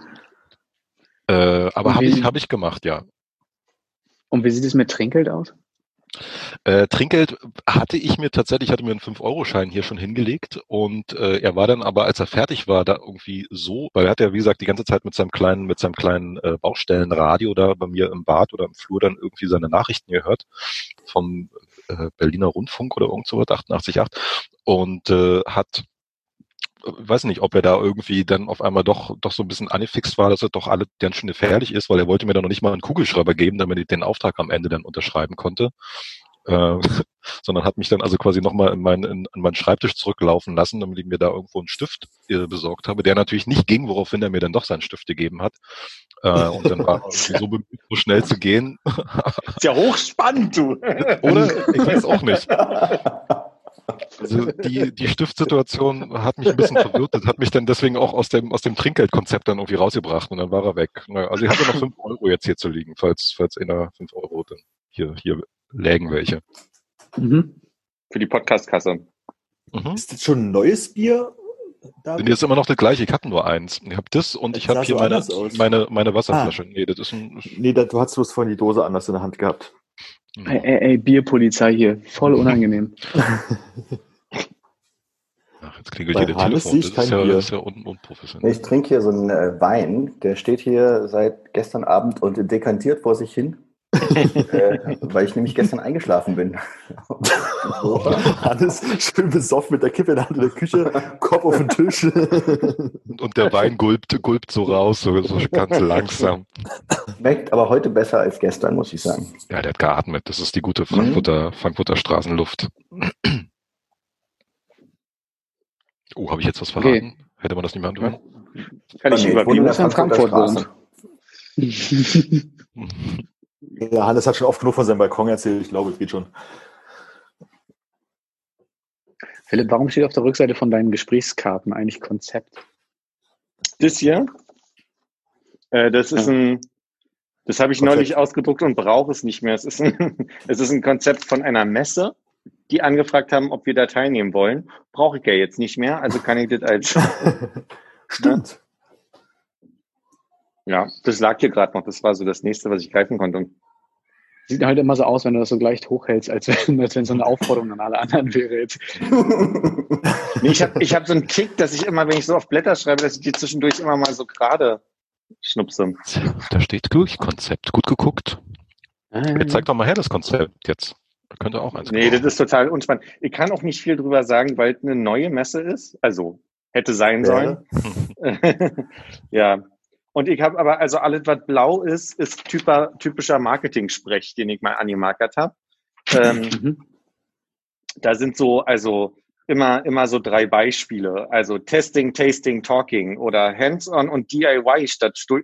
Äh, aber habe ich, hab ich gemacht, ja. Und wie sieht es mit Trinkgeld aus? Äh, Trinkgeld hatte ich mir tatsächlich, hatte mir einen 5-Euro-Schein hier schon hingelegt und äh, er war dann aber, als er fertig war, da irgendwie so, weil er hat ja, wie gesagt, die ganze Zeit mit seinem kleinen, mit seinem kleinen äh, Baustellenradio da bei mir im Bad oder im Flur dann irgendwie seine Nachrichten gehört vom äh, Berliner Rundfunk oder irgend sowas, 88.8 und äh, hat weiß nicht, ob er da irgendwie dann auf einmal doch, doch so ein bisschen angefixt war, dass er doch alle ganz schön gefährlich ist, weil er wollte mir dann noch nicht mal einen Kugelschreiber geben, damit ich den Auftrag am Ende dann unterschreiben konnte. Äh, sondern hat mich dann also quasi nochmal in, mein, in, in meinen Schreibtisch zurücklaufen lassen, damit ich mir da irgendwo einen Stift äh, besorgt habe, der natürlich nicht ging, woraufhin er mir dann doch seinen Stift gegeben hat. Äh, und dann war er so bemüht, so schnell zu gehen. Ist ja hochspannend, du. Oder? Ich weiß auch nicht. Also die, die Stiftsituation hat mich ein bisschen verwirrt. Das hat mich dann deswegen auch aus dem, aus dem Trinkgeldkonzept dann irgendwie rausgebracht und dann war er weg. Na, Also ich hatte noch fünf Euro jetzt hier zu liegen, falls, falls in der fünf Euro dann hier, hier lägen welche. Mhm. Für die Podcastkasse. Mhm. Ist das schon ein neues Bier? Und jetzt immer noch das gleiche. Ich habe nur eins. Ich habe das und ich habe hier meine, meine, meine Wasserflasche. Nee, das ist ein. Nee, du hast bloß vorhin die Dose anders in der Hand gehabt. Ey, ey, ey, Bierpolizei hier. Voll unangenehm. Ach, jetzt klingelt Bei hier der Hannes Telefon. Das ist kein ja, Bier. das ist ja un unprofessionell. Ich trinke hier so einen äh, Wein, der steht hier seit gestern Abend und dekantiert vor sich hin, äh, weil ich nämlich gestern eingeschlafen bin. Hannes schön besoffen mit der Kippe in der Hand in der Küche, Kopf auf den Tisch. Und, der Wein gulpt, gulpt so raus, so, so ganz langsam. Schmeckt aber heute besser als gestern, muss ich sagen. Ja, der hat geatmet. Das ist die gute Frankfurter, Frankfurter Straßenluft. Oh, habe ich jetzt was verraten? Hätte man das nicht mehr antun? Kann ich Nee, der dass er in Frankfurter Frankfurt Straße. Ja, Hannes hat schon oft genug von seinem Balkon erzählt. Ich glaube, es geht schon. Philipp, warum steht auf der Rückseite von deinen Gesprächskarten eigentlich Konzept? Das hier, äh, das ist ein, das habe ich Konzept. neulich ausgedruckt und brauche es nicht mehr. Es ist, ein, es ist ein Konzept von einer Messe, die angefragt haben, ob wir da teilnehmen wollen. Brauche ich ja jetzt nicht mehr, also kann ich das als, Stimmt. Ja, das lag hier gerade noch. Das war so das nächste, was ich greifen konnte. Sieht halt immer so aus, wenn du das so gleich hochhältst, als wenn, als wenn so eine Aufforderung an alle anderen wäre jetzt. Nee, ich habe ich hab so einen Tick, dass ich immer, wenn ich so auf Blätter schreibe, dass ich die zwischendurch immer mal so gerade schnupse. Da steht Konzept. Gut geguckt. Ah, Jetzt zeig doch mal her das Konzept jetzt. Da könnte auch eins Nee, das kommen. ist total unspannend. Ich kann auch nicht viel drüber sagen, weil es eine neue Messe ist. Also hätte sein sollen. Wäre. ja. Und ich habe aber, also alles, was blau ist, ist typer, typischer Marketing-Sprech, den ich mal angemarkert habe. Ähm, Mhm. da sind so, also immer, immer so drei Beispiele. Also Testing, Tasting, Talking oder Hands-on und DIY statt Stu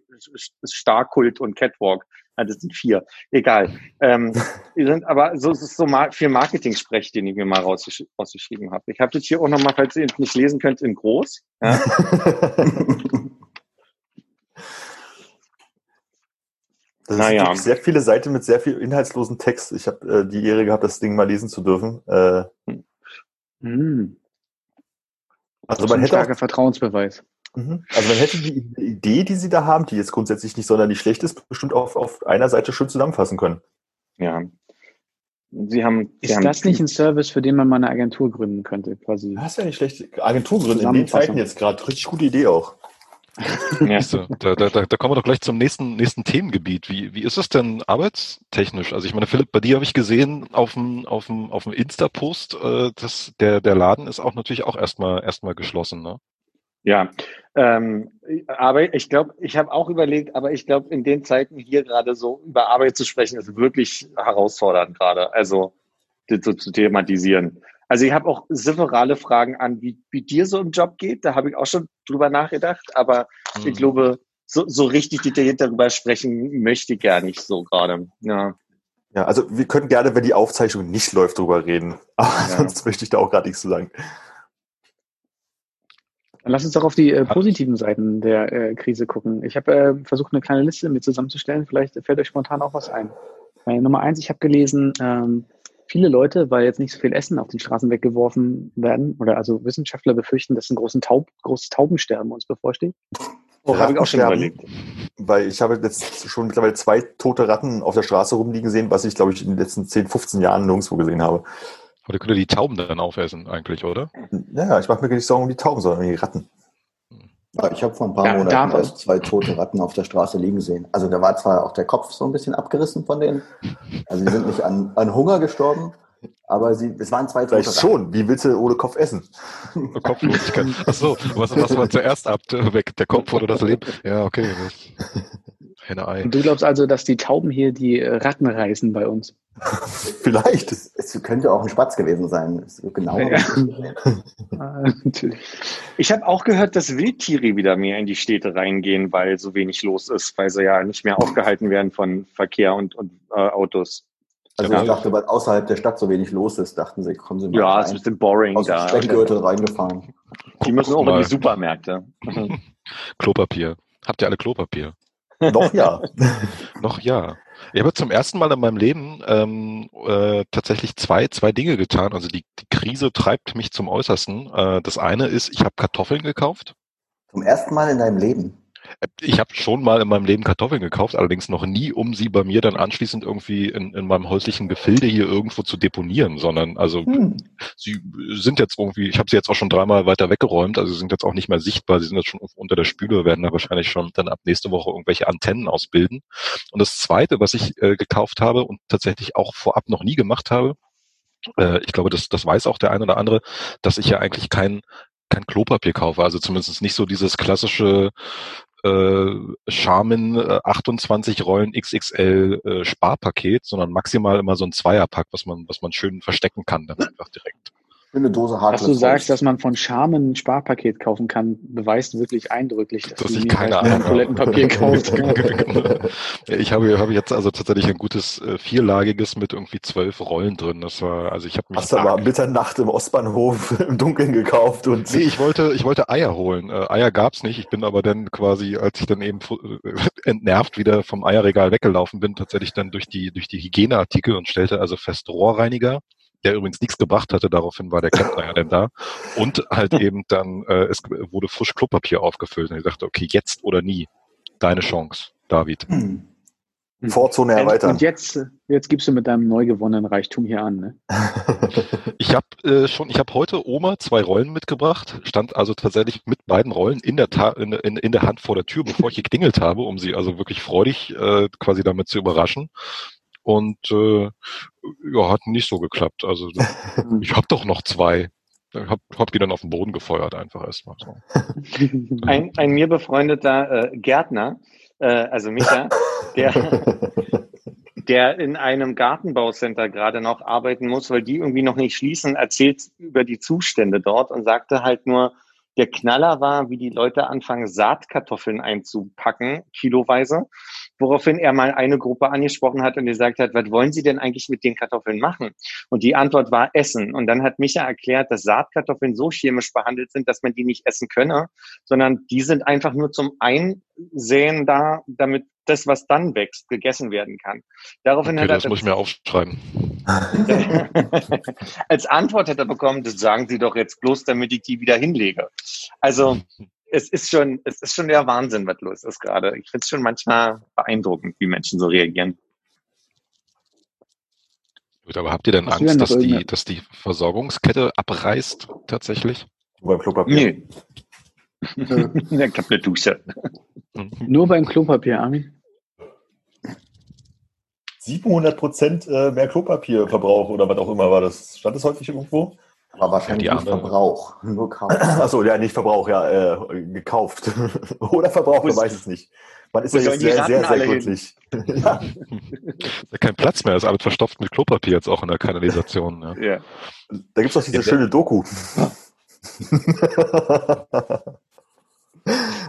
Starkult und Catwalk. Ja, das sind vier. Egal. Ähm, sind aber so, so ma viel Marketing-Sprech, den ich mir mal rausgesch rausgeschrieben habe. Ich habe das hier auch nochmal, falls ihr es nicht lesen könnt, in groß. Ja. Das Naja. wirklich sehr viele Seiten mit sehr viel inhaltslosen Text. Ich habe äh, die Ehre gehabt, das Ding mal lesen zu dürfen. Äh, Mhm. also Das ist man ein hätte auch, starker Vertrauensbeweis. Mhm. also man hätte die Idee, die sie da haben, die jetzt grundsätzlich nicht sonderlich schlecht ist, bestimmt auf, auf einer Seite schön zusammenfassen können. ja. Sie haben, sie Ist haben das nicht ein Service, für den man mal eine Agentur gründen könnte, quasi? Das ist ja nicht schlecht. Agenturgründen in den. Zeiten jetzt gerade. Richtig gute Idee auch. Ja. Du, Da, da, da, da kommen wir doch gleich zum nächsten, nächsten Themengebiet. Wie, wie ist es denn arbeitstechnisch? Also ich meine, Philipp, bei dir habe ich gesehen auf dem, auf dem, auf dem Insta-Post, äh, dass der, der Laden ist auch natürlich auch erstmal erstmal geschlossen, ne? Ja, ähm, aber ich glaube, ich habe auch überlegt, aber ich glaube, in den Zeiten hier gerade so über Arbeit zu sprechen, ist wirklich herausfordernd gerade. Also das so zu thematisieren. Also ich habe auch severale Fragen an, wie, wie dir so im Job geht. Da habe ich auch schon drüber nachgedacht, aber Mhm. ich glaube, so, so richtig detailliert darüber sprechen möchte ich gar nicht so gerade. Ja. Ja, also wir können gerne, wenn die Aufzeichnung nicht läuft, drüber reden. Aber Ja. sonst möchte ich da auch gerade nichts zu sagen. Dann lass uns doch auf die äh, positiven Seiten der äh, Krise gucken. Ich habe äh, versucht, eine kleine Liste mir zusammenzustellen. Vielleicht fällt euch spontan auch was ein. Äh, Nummer eins, ich habe gelesen, ähm, viele Leute, weil jetzt nicht so viel Essen auf den Straßen weggeworfen werden, oder also Wissenschaftler befürchten, dass ein großen Taub, großes Taubensterben uns bevorsteht. Oh, habe ich auch schon überlegt. Weil ich habe jetzt schon mittlerweile zwei tote Ratten auf der Straße rumliegen sehen, was ich, glaube ich, in den letzten 10, 15 Jahren nirgendwo gesehen habe. Aber der könnte die Tauben dann aufessen eigentlich, oder? Ja, ich mache mir gar nicht Sorgen um die Tauben, sondern um die Ratten. Ja, ich habe vor ein paar Ja, Monaten erst zwei tote Ratten auf der Straße liegen sehen. Also da war zwar auch der Kopf so ein bisschen abgerissen von denen. Also die sind nicht an, an Hunger gestorben, aber sie, es waren zwei tote Vielleicht schon. Wie willst du ohne Kopf essen? Kopflosigkeit. Ach so, was, was war zuerst ab? Weg, der Kopf oder das Leben? Ja, okay. Das, Henne-Ei. Und du glaubst also, dass die Tauben hier die äh, Ratten reißen bei uns? Vielleicht. Es, es könnte auch ein Spatz gewesen sein. Genau. Ja. Natürlich. Ich habe auch gehört, dass Wildtiere wieder mehr in die Städte reingehen, weil so wenig los ist, weil sie ja nicht mehr aufgehalten werden von Verkehr und, und äh, Autos. Also Ja, ich dachte, weil außerhalb der Stadt so wenig los ist, dachten sie, kommen sie mal Ja, es ist ein rein. bisschen boring aus dem da. Speckgürtel reingefahren. Die müssen auch in mal. die Supermärkte. Klopapier. Habt ihr alle Klopapier? Doch, ja. Noch ja. Ich habe zum ersten Mal in meinem Leben ähm, äh, tatsächlich zwei, zwei Dinge getan. Also die, die Krise treibt mich zum Äußersten. Äh, das eine ist, ich habe Kartoffeln gekauft. Zum ersten Mal in deinem Leben. Äh, Ich habe schon mal in meinem Leben Kartoffeln gekauft, allerdings noch nie, um sie bei mir dann anschließend irgendwie in, in meinem häuslichen Gefilde hier irgendwo zu deponieren, sondern also Hm. sie sind jetzt irgendwie, ich habe sie jetzt auch schon dreimal weiter weggeräumt, also sie sind jetzt auch nicht mehr sichtbar, sie sind jetzt schon unter der Spüle, werden da wahrscheinlich schon dann ab nächste Woche irgendwelche Antennen ausbilden. Und das Zweite, was ich äh, gekauft habe und tatsächlich auch vorab noch nie gemacht habe, äh, ich glaube, das, das weiß auch der eine oder andere, dass ich ja eigentlich kein, kein Klopapier kaufe, also zumindest nicht so dieses klassische äh, Charmin äh, 28 Rollen XXL äh, Sparpaket, sondern maximal immer so ein Zweierpack, was man, was man schön verstecken kann, dann einfach direkt. Eine Dose Dass Hartles du sagst, dass man von Charmen ein Sparpaket kaufen kann, beweist wirklich eindrücklich, dass, Dass du ich keine Ahnung. Toilettenpapier kaufst. ich habe, habe jetzt also tatsächlich ein gutes äh, vierlagiges mit irgendwie zwölf Rollen drin. Das war, also ich habe mich Hast du aber Mitternacht im Ostbahnhof im Dunkeln gekauft und Nee, ich wollte, ich wollte Eier holen. Äh, Eier gab's nicht. Ich bin aber dann quasi, als ich dann eben äh, entnervt wieder vom Eierregal weggelaufen bin, tatsächlich dann durch die, durch die Hygieneartikel und stellte also fest Rohrreiniger, der übrigens nichts gebracht hatte, daraufhin war der Klempner ja dann da. Und halt eben dann, äh, es wurde frisch Klopapier aufgefüllt. Und ich dachte, okay, jetzt oder nie. Deine Chance, David. Hm. Vorzone erweitern. Und jetzt, jetzt gibst du mit deinem neu gewonnenen Reichtum hier an. Ne? Ich habe äh, schon, ich habe heute Oma zwei Rollen mitgebracht, stand also tatsächlich mit beiden Rollen in der, Ta in, in, in der Hand vor der Tür, bevor ich geklingelt habe, um sie also wirklich freudig äh, quasi damit zu überraschen. Und äh, ja, hat nicht so geklappt. Also ich habe doch noch zwei. Ich hab, hab die dann auf den Boden gefeuert einfach erstmal. So. Ein, ein mir befreundeter äh, Gärtner, äh, also Micha, der, der in einem Gartenbaucenter gerade noch arbeiten muss, weil die irgendwie noch nicht schließen, erzählt über die Zustände dort und sagte halt nur, der Knaller war, wie die Leute anfangen, Saatkartoffeln einzupacken, kiloweise, woraufhin er mal eine Gruppe angesprochen hat und gesagt hat, was wollen Sie denn eigentlich mit den Kartoffeln machen? Und die Antwort war Essen. Und dann hat Micha erklärt, dass Saatkartoffeln so chemisch behandelt sind, dass man die nicht essen könne, sondern die sind einfach nur zum Einsäen da, damit das, was dann wächst, gegessen werden kann. Daraufhin Okay, hat er das muss ich mir aufschreiben. als Antwort hat er bekommen, das sagen Sie doch jetzt bloß, damit ich die wieder hinlege. Also es ist schon, es ist schon der Wahnsinn, was los ist gerade. Ich finde es schon manchmal beeindruckend, wie Menschen so reagieren. Gut, aber habt ihr denn Hast denn Angst, noch dass die, dass die Versorgungskette abreißt tatsächlich? Beim Klopapier. Nee. ich habe eine Dusche. Nur beim Klopapier, Armin. 700 Prozent äh, mehr Klopapierverbrauch oder was auch immer war das. Stand das häufig irgendwo? Aber wahrscheinlich Ja, die nicht Verbrauch. Nur Kauf. Achso, ja, nicht Verbrauch, ja, äh, gekauft. oder Verbrauch, man weiß es nicht. Man ist ja jetzt sehr, sehr, sehr glücklich. ja. Ja kein Platz mehr, ist alles verstopft mit Klopapier jetzt auch in der Kanalisation. Ja. Ja. Da gibt's doch diese Ja, schöne Doku.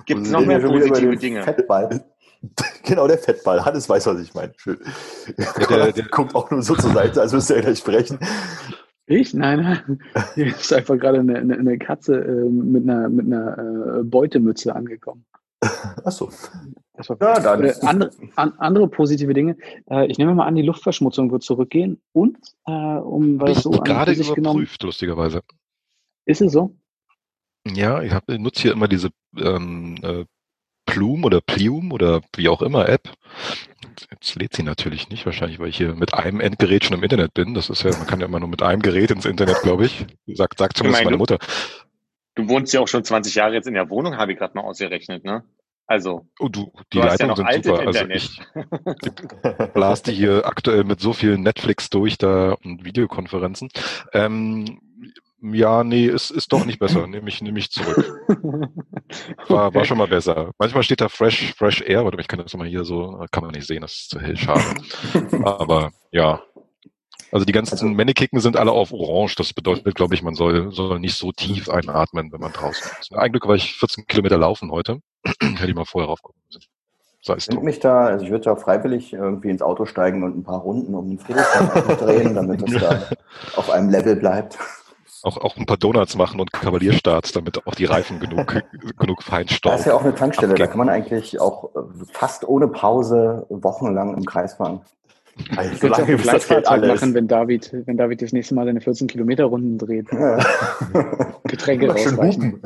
Gibt es noch mehr positive den Dinge? Fettball. genau, der Fettball. Hannes weiß, was ich meine. Schön. der- der- guckt auch nur so zur Seite, als müsste er gleich sprechen. Ich? Nein, nein. Hier ist einfach gerade eine, eine, eine Katze äh, mit einer, mit einer äh, Beutemütze angekommen. Achso. Das war Ja, dann. Äh, andere, an, andere positive Dinge. Äh, ich nehme mal an, die Luftverschmutzung wird zurückgehen. Und, äh, um was ich so an gerade sich genommen, überprüft, lustigerweise. ist es so? Ja, ich, hab, ich nutze hier immer diese ähm, äh, Plume oder Plume oder wie auch immer App. Jetzt lädt sie natürlich nicht, wahrscheinlich, weil ich hier mit einem Endgerät schon im Internet bin. Das ist ja, man kann ja immer nur mit einem Gerät ins Internet, glaube ich. Sagt, sagt zumindest meine, meine Mutter. Du wohnst ja auch schon 20 Jahre jetzt in der Wohnung, habe ich gerade mal ausgerechnet, ne? Also, Oh, du, die du ja Leitungen noch sind super. Also Internet. ich blast die hier aktuell mit so viel Netflix durch da und Videokonferenzen. Ähm, ja, nee, ist, ist doch nicht besser. Nehme ich, nehme ich zurück. War, war schon mal besser. Manchmal steht da Fresh, Fresh Air, warte, ich kann das mal hier so, kann man nicht sehen, das ist zu hell, schade. Aber ja. Also die ganzen Männekicken sind alle auf Orange. Das bedeutet, glaube ich, man soll, soll nicht so tief einatmen, wenn man draußen ist. Ein Glück war ich 14 Kilometer laufen heute. Hätte ich mal vorher raufgucken müssen. Sei es Ich mich da, also ich würde da freiwillig irgendwie ins Auto steigen und ein paar Runden um den Friedrichstag drehen, damit das da auf einem Level bleibt. Auch, auch ein paar Donuts machen und Kavalierstarts, damit auch die Reifen genug, genug Da Feinstaub. ist ja auch eine Tankstelle, da abgeben. kann man eigentlich auch äh, fast ohne Pause wochenlang im Kreis fahren. Also, Ich würde auch solange ein bis das Geld alle machen, wenn David, wenn David das nächste Mal seine 14 Kilometer Runden dreht. Ja. Getränke Immer schön rausreichen.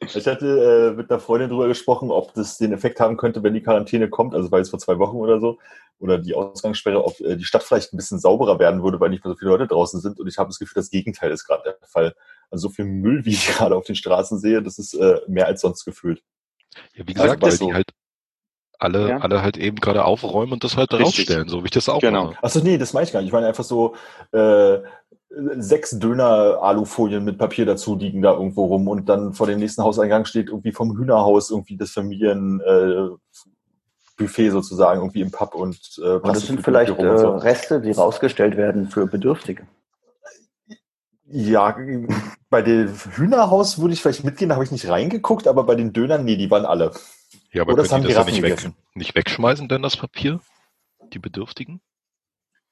Ich hatte äh, mit einer Freundin drüber gesprochen, ob das den Effekt haben könnte, wenn die Quarantäne kommt, also war jetzt vor zwei Wochen oder so, oder die Ausgangssperre, ob äh, die Stadt vielleicht ein bisschen sauberer werden würde, weil nicht mehr so viele Leute draußen sind. Und ich habe das Gefühl, das Gegenteil ist gerade der Fall. Also so viel Müll, wie ich gerade auf den Straßen sehe, das ist äh, mehr als sonst gefühlt. Ja, wie Also gesagt, weil so. die halt alle, Ja. alle halt eben gerade aufräumen und das halt Richtig. rausstellen, so wie ich das auch Genau. mache. Achso, nee, das meine ich gar nicht. Ich meine einfach so äh, sechs Döner-Alufolien mit Papier dazu liegen da irgendwo rum und dann vor dem nächsten Hauseingang steht irgendwie vom Hühnerhaus irgendwie das Familien äh, Buffet sozusagen irgendwie im Pub und äh, Und das sind vielleicht äh, so. Reste, die rausgestellt werden für Bedürftige. Ja, bei dem Hühnerhaus würde ich vielleicht mitgehen, da habe ich nicht reingeguckt, aber bei den Dönern, nee, die waren alle. Ja, aber Oder es können die das haben ja nicht, weg, nicht wegschmeißen, denn das Papier? Die Bedürftigen?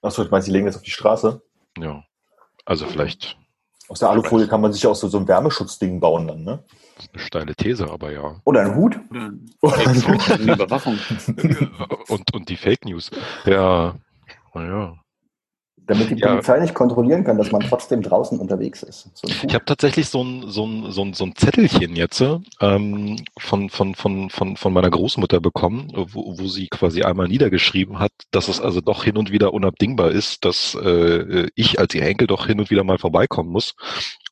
Achso, ich meine, sie legen jetzt auf die Straße. Ja. Also vielleicht Aus der Alufolie kann man sich ja auch so, so ein Wärmeschutzding bauen dann, ne? Das ist eine steile These, aber ja. Oder ein Hut. Eine Überwachung. und, und die Fake News. Ja, naja. Damit die Ja. Polizei nicht kontrollieren kann, dass man trotzdem draußen unterwegs ist. So ein Hut. Ich habe tatsächlich so ein, so, ein, so, ein, so ein Zettelchen jetzt ähm, von, von, von, von, von meiner Großmutter bekommen, wo, wo sie quasi einmal niedergeschrieben hat, dass es also doch hin und wieder unabdingbar ist, dass äh, ich als ihr Enkel doch hin und wieder mal vorbeikommen muss,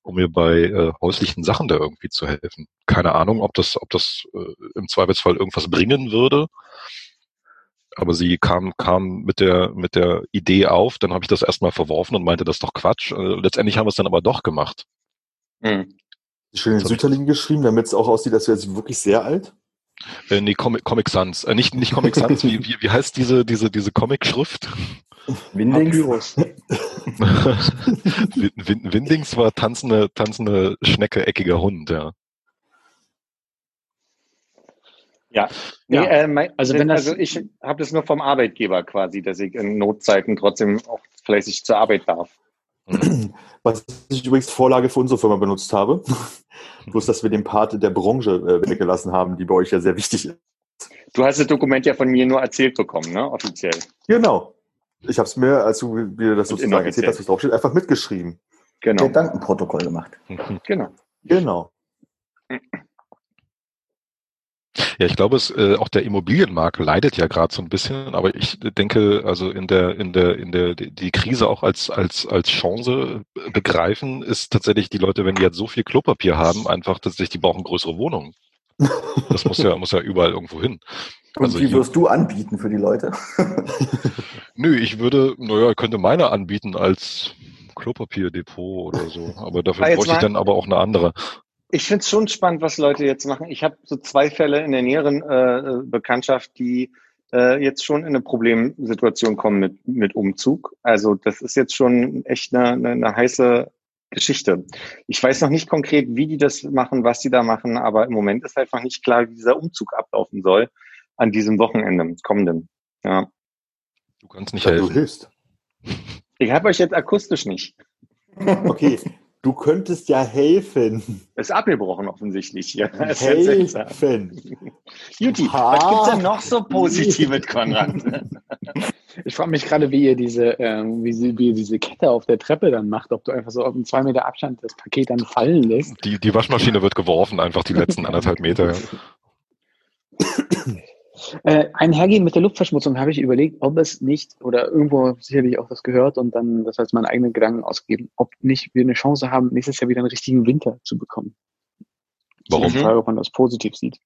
um mir bei äh, häuslichen Sachen da irgendwie zu helfen. Keine Ahnung, ob das, ob das äh, im Zweifelsfall irgendwas bringen würde. Aber sie kam, kam mit der, mit der Idee auf, dann habe ich das erstmal verworfen und meinte, das ist doch Quatsch. Äh, letztendlich haben wir es dann aber doch gemacht. Hm. Schön in Sütterlin geschrieben, damit es auch aussieht, als wäre sie wirklich sehr alt. Äh, nee, Comic, Comic Sans. Äh, nicht, nicht Comic Sans, wie, wie, wie heißt diese, diese, diese Comic-Schrift? Windings. Windings war tanzende, tanzende Schnecke, eckiger Hund, ja. Ja. Nee, Ja. äh, mein, Also also, wenn das- also ich habe das nur vom Arbeitgeber quasi, dass ich in Notzeiten trotzdem auch fleißig zur Arbeit darf. Was ich übrigens Vorlage für unsere Firma benutzt habe. Bloß, dass wir den Part der Branche äh, weggelassen haben, die bei euch ja sehr wichtig ist. Du hast das Dokument ja von mir nur erzählt bekommen, ne? Offiziell. Genau. Ich habe es mir, als du mir das sozusagen inoffiziell. erzählt hast, was draufsteht, einfach mitgeschrieben. Genau. Gedankenprotokoll gemacht. Genau. Genau. Ja, ich glaube, es, äh, auch der Immobilienmarkt leidet ja gerade so ein bisschen, aber ich denke, also in der, in der, in der, die Krise auch als, als, als Chance begreifen, ist tatsächlich die Leute, wenn die jetzt so viel Klopapier haben, einfach tatsächlich, die brauchen größere Wohnungen. Das muss ja, muss ja überall irgendwo hin. Und Also wie hier- wirst du anbieten für die Leute? Nö, ich würde, naja, könnte meine anbieten als Klopapierdepot oder so, aber dafür Ah, bräuchte ich dann aber auch eine andere. Ich finde es schon spannend, was Leute jetzt machen. Ich habe so zwei Fälle in der näheren äh, Bekanntschaft, die äh, jetzt schon in eine Problemsituation kommen mit, mit Umzug. Also das ist jetzt schon echt eine, eine, eine heiße Geschichte. Ich weiß noch nicht konkret, wie die das machen, was die da machen, aber im Moment ist einfach nicht klar, wie dieser Umzug ablaufen soll an diesem Wochenende, kommenden. Ja. Du kannst nicht Ja, du helfen. hilfst. Ich habe euch jetzt akustisch nicht. Okay, du könntest ja helfen. Ist abgebrochen offensichtlich hier. Das. Helfen. Juti, Ha. was gibt's denn noch so Positives, Konrad? Ich frage mich gerade, wie ihr diese, ähm, wie, sie, wie ihr diese Kette auf der Treppe dann macht, ob du einfach so auf einem zwei Meter Abstand das Paket dann fallen lässt. Die, die Waschmaschine wird geworfen, einfach die letzten anderthalb Meter. Äh, einhergehen mit der Luftverschmutzung habe ich überlegt, ob es nicht, oder irgendwo sicherlich auch das gehört und dann das als meinen eigenen Gedanken ausgegeben, ob nicht wir eine Chance haben, nächstes Jahr wieder einen richtigen Winter zu bekommen. Warum? Die Frage, ob man das positiv sieht.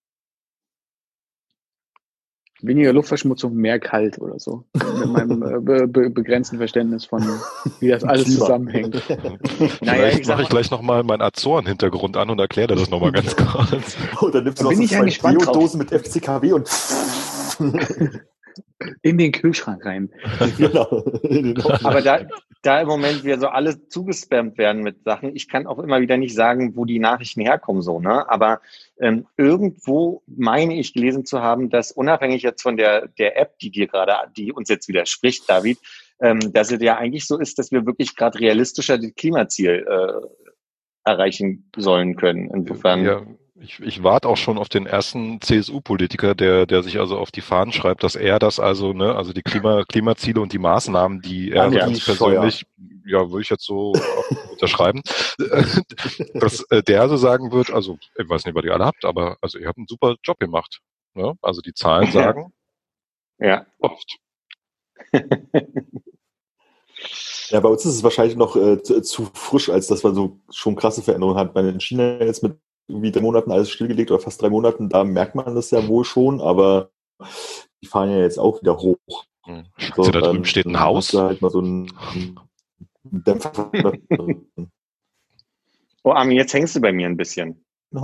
Weniger Luftverschmutzung, mehr kalt oder so. Mit meinem äh, be be begrenzten Verständnis von, wie das alles Klima. zusammenhängt. Naja, ich Vielleicht mache ich gleich nochmal meinen Azoren-Hintergrund an und erkläre dir das nochmal ganz kurz. Und dann nimmst du Da noch bin so ich zwei. Deo-Dosen mit FCKW und In den Kühlschrank rein. genau. Den. Aber da, da im Moment wir so alle zugespammt werden mit Sachen, ich kann auch immer wieder nicht sagen, wo die Nachrichten herkommen, so, ne? Aber ähm, irgendwo meine ich gelesen zu haben, dass unabhängig jetzt von der, der App, die dir gerade, die uns jetzt widerspricht, David, ähm, dass es ja eigentlich so ist, dass wir wirklich gerade realistischer das Klimaziel äh, erreichen sollen können. Insofern. Ja, ich, ich warte auch schon auf den ersten CSU-Politiker, der, der sich also auf die Fahnen schreibt, dass er das also, ne, also die Klima, Klimaziele und die Maßnahmen, die er Ja, ganz persönlich, ja, würde ich jetzt so unterschreiben, dass äh, der also sagen wird, also ich weiß nicht, was ihr alle habt, aber also ihr habt einen super Job gemacht. Ne? Also die Zahlen sagen Ja. oft. Ja, bei uns ist es wahrscheinlich noch äh, zu, zu frisch, als dass man so schon krasse Veränderungen hat. Weil in China jetzt mit irgendwie drei Monaten alles stillgelegt oder fast drei Monaten, da merkt man das ja wohl schon, aber die fahren ja jetzt auch wieder hoch. Hm. Scheiße, da dann- drüben steht ein Haus. du Halt mal so einen einen Dämpfer. Oh, Armin, jetzt hängst du bei mir ein bisschen. Bei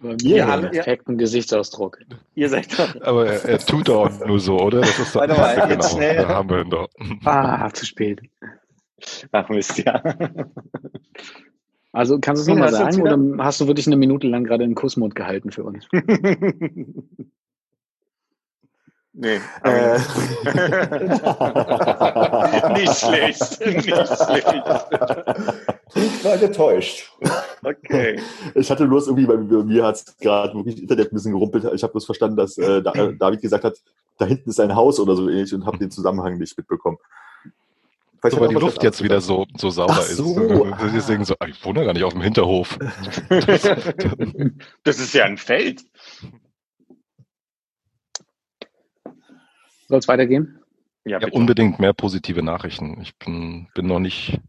Ja, mir alle- einen perfekten Gesichtsausdruck. Ihr seid doch. Aber er, er tut doch nur so, oder? Das ist doch, Warte mal, ja, jetzt genau, schnell. da haben wir ihn doch. Ah, zu spät. Ach Mist, ja. Also kannst du es Hm, nochmal sagen oder hast du wirklich eine Minute lang gerade einen Kussmund gehalten für uns? nee. Äh, nicht schlecht. Nicht schlecht. Ich war getäuscht. Okay. Ich hatte bloß irgendwie, bei mir hat es gerade wirklich Internet ein bisschen gerumpelt. Ich habe bloß verstanden, dass da, äh, David gesagt hat, da hinten ist ein Haus oder so ähnlich und habe den Zusammenhang nicht mitbekommen. Vielleicht So, weil die Luft jetzt wieder so, so sauber Ach ist. so. Deswegen so, ich wohne gar nicht auf dem Hinterhof. Das ist ja ein Feld. Soll es weitergehen? Ja, Ja, unbedingt mehr positive Nachrichten. Ich bin, bin noch nicht,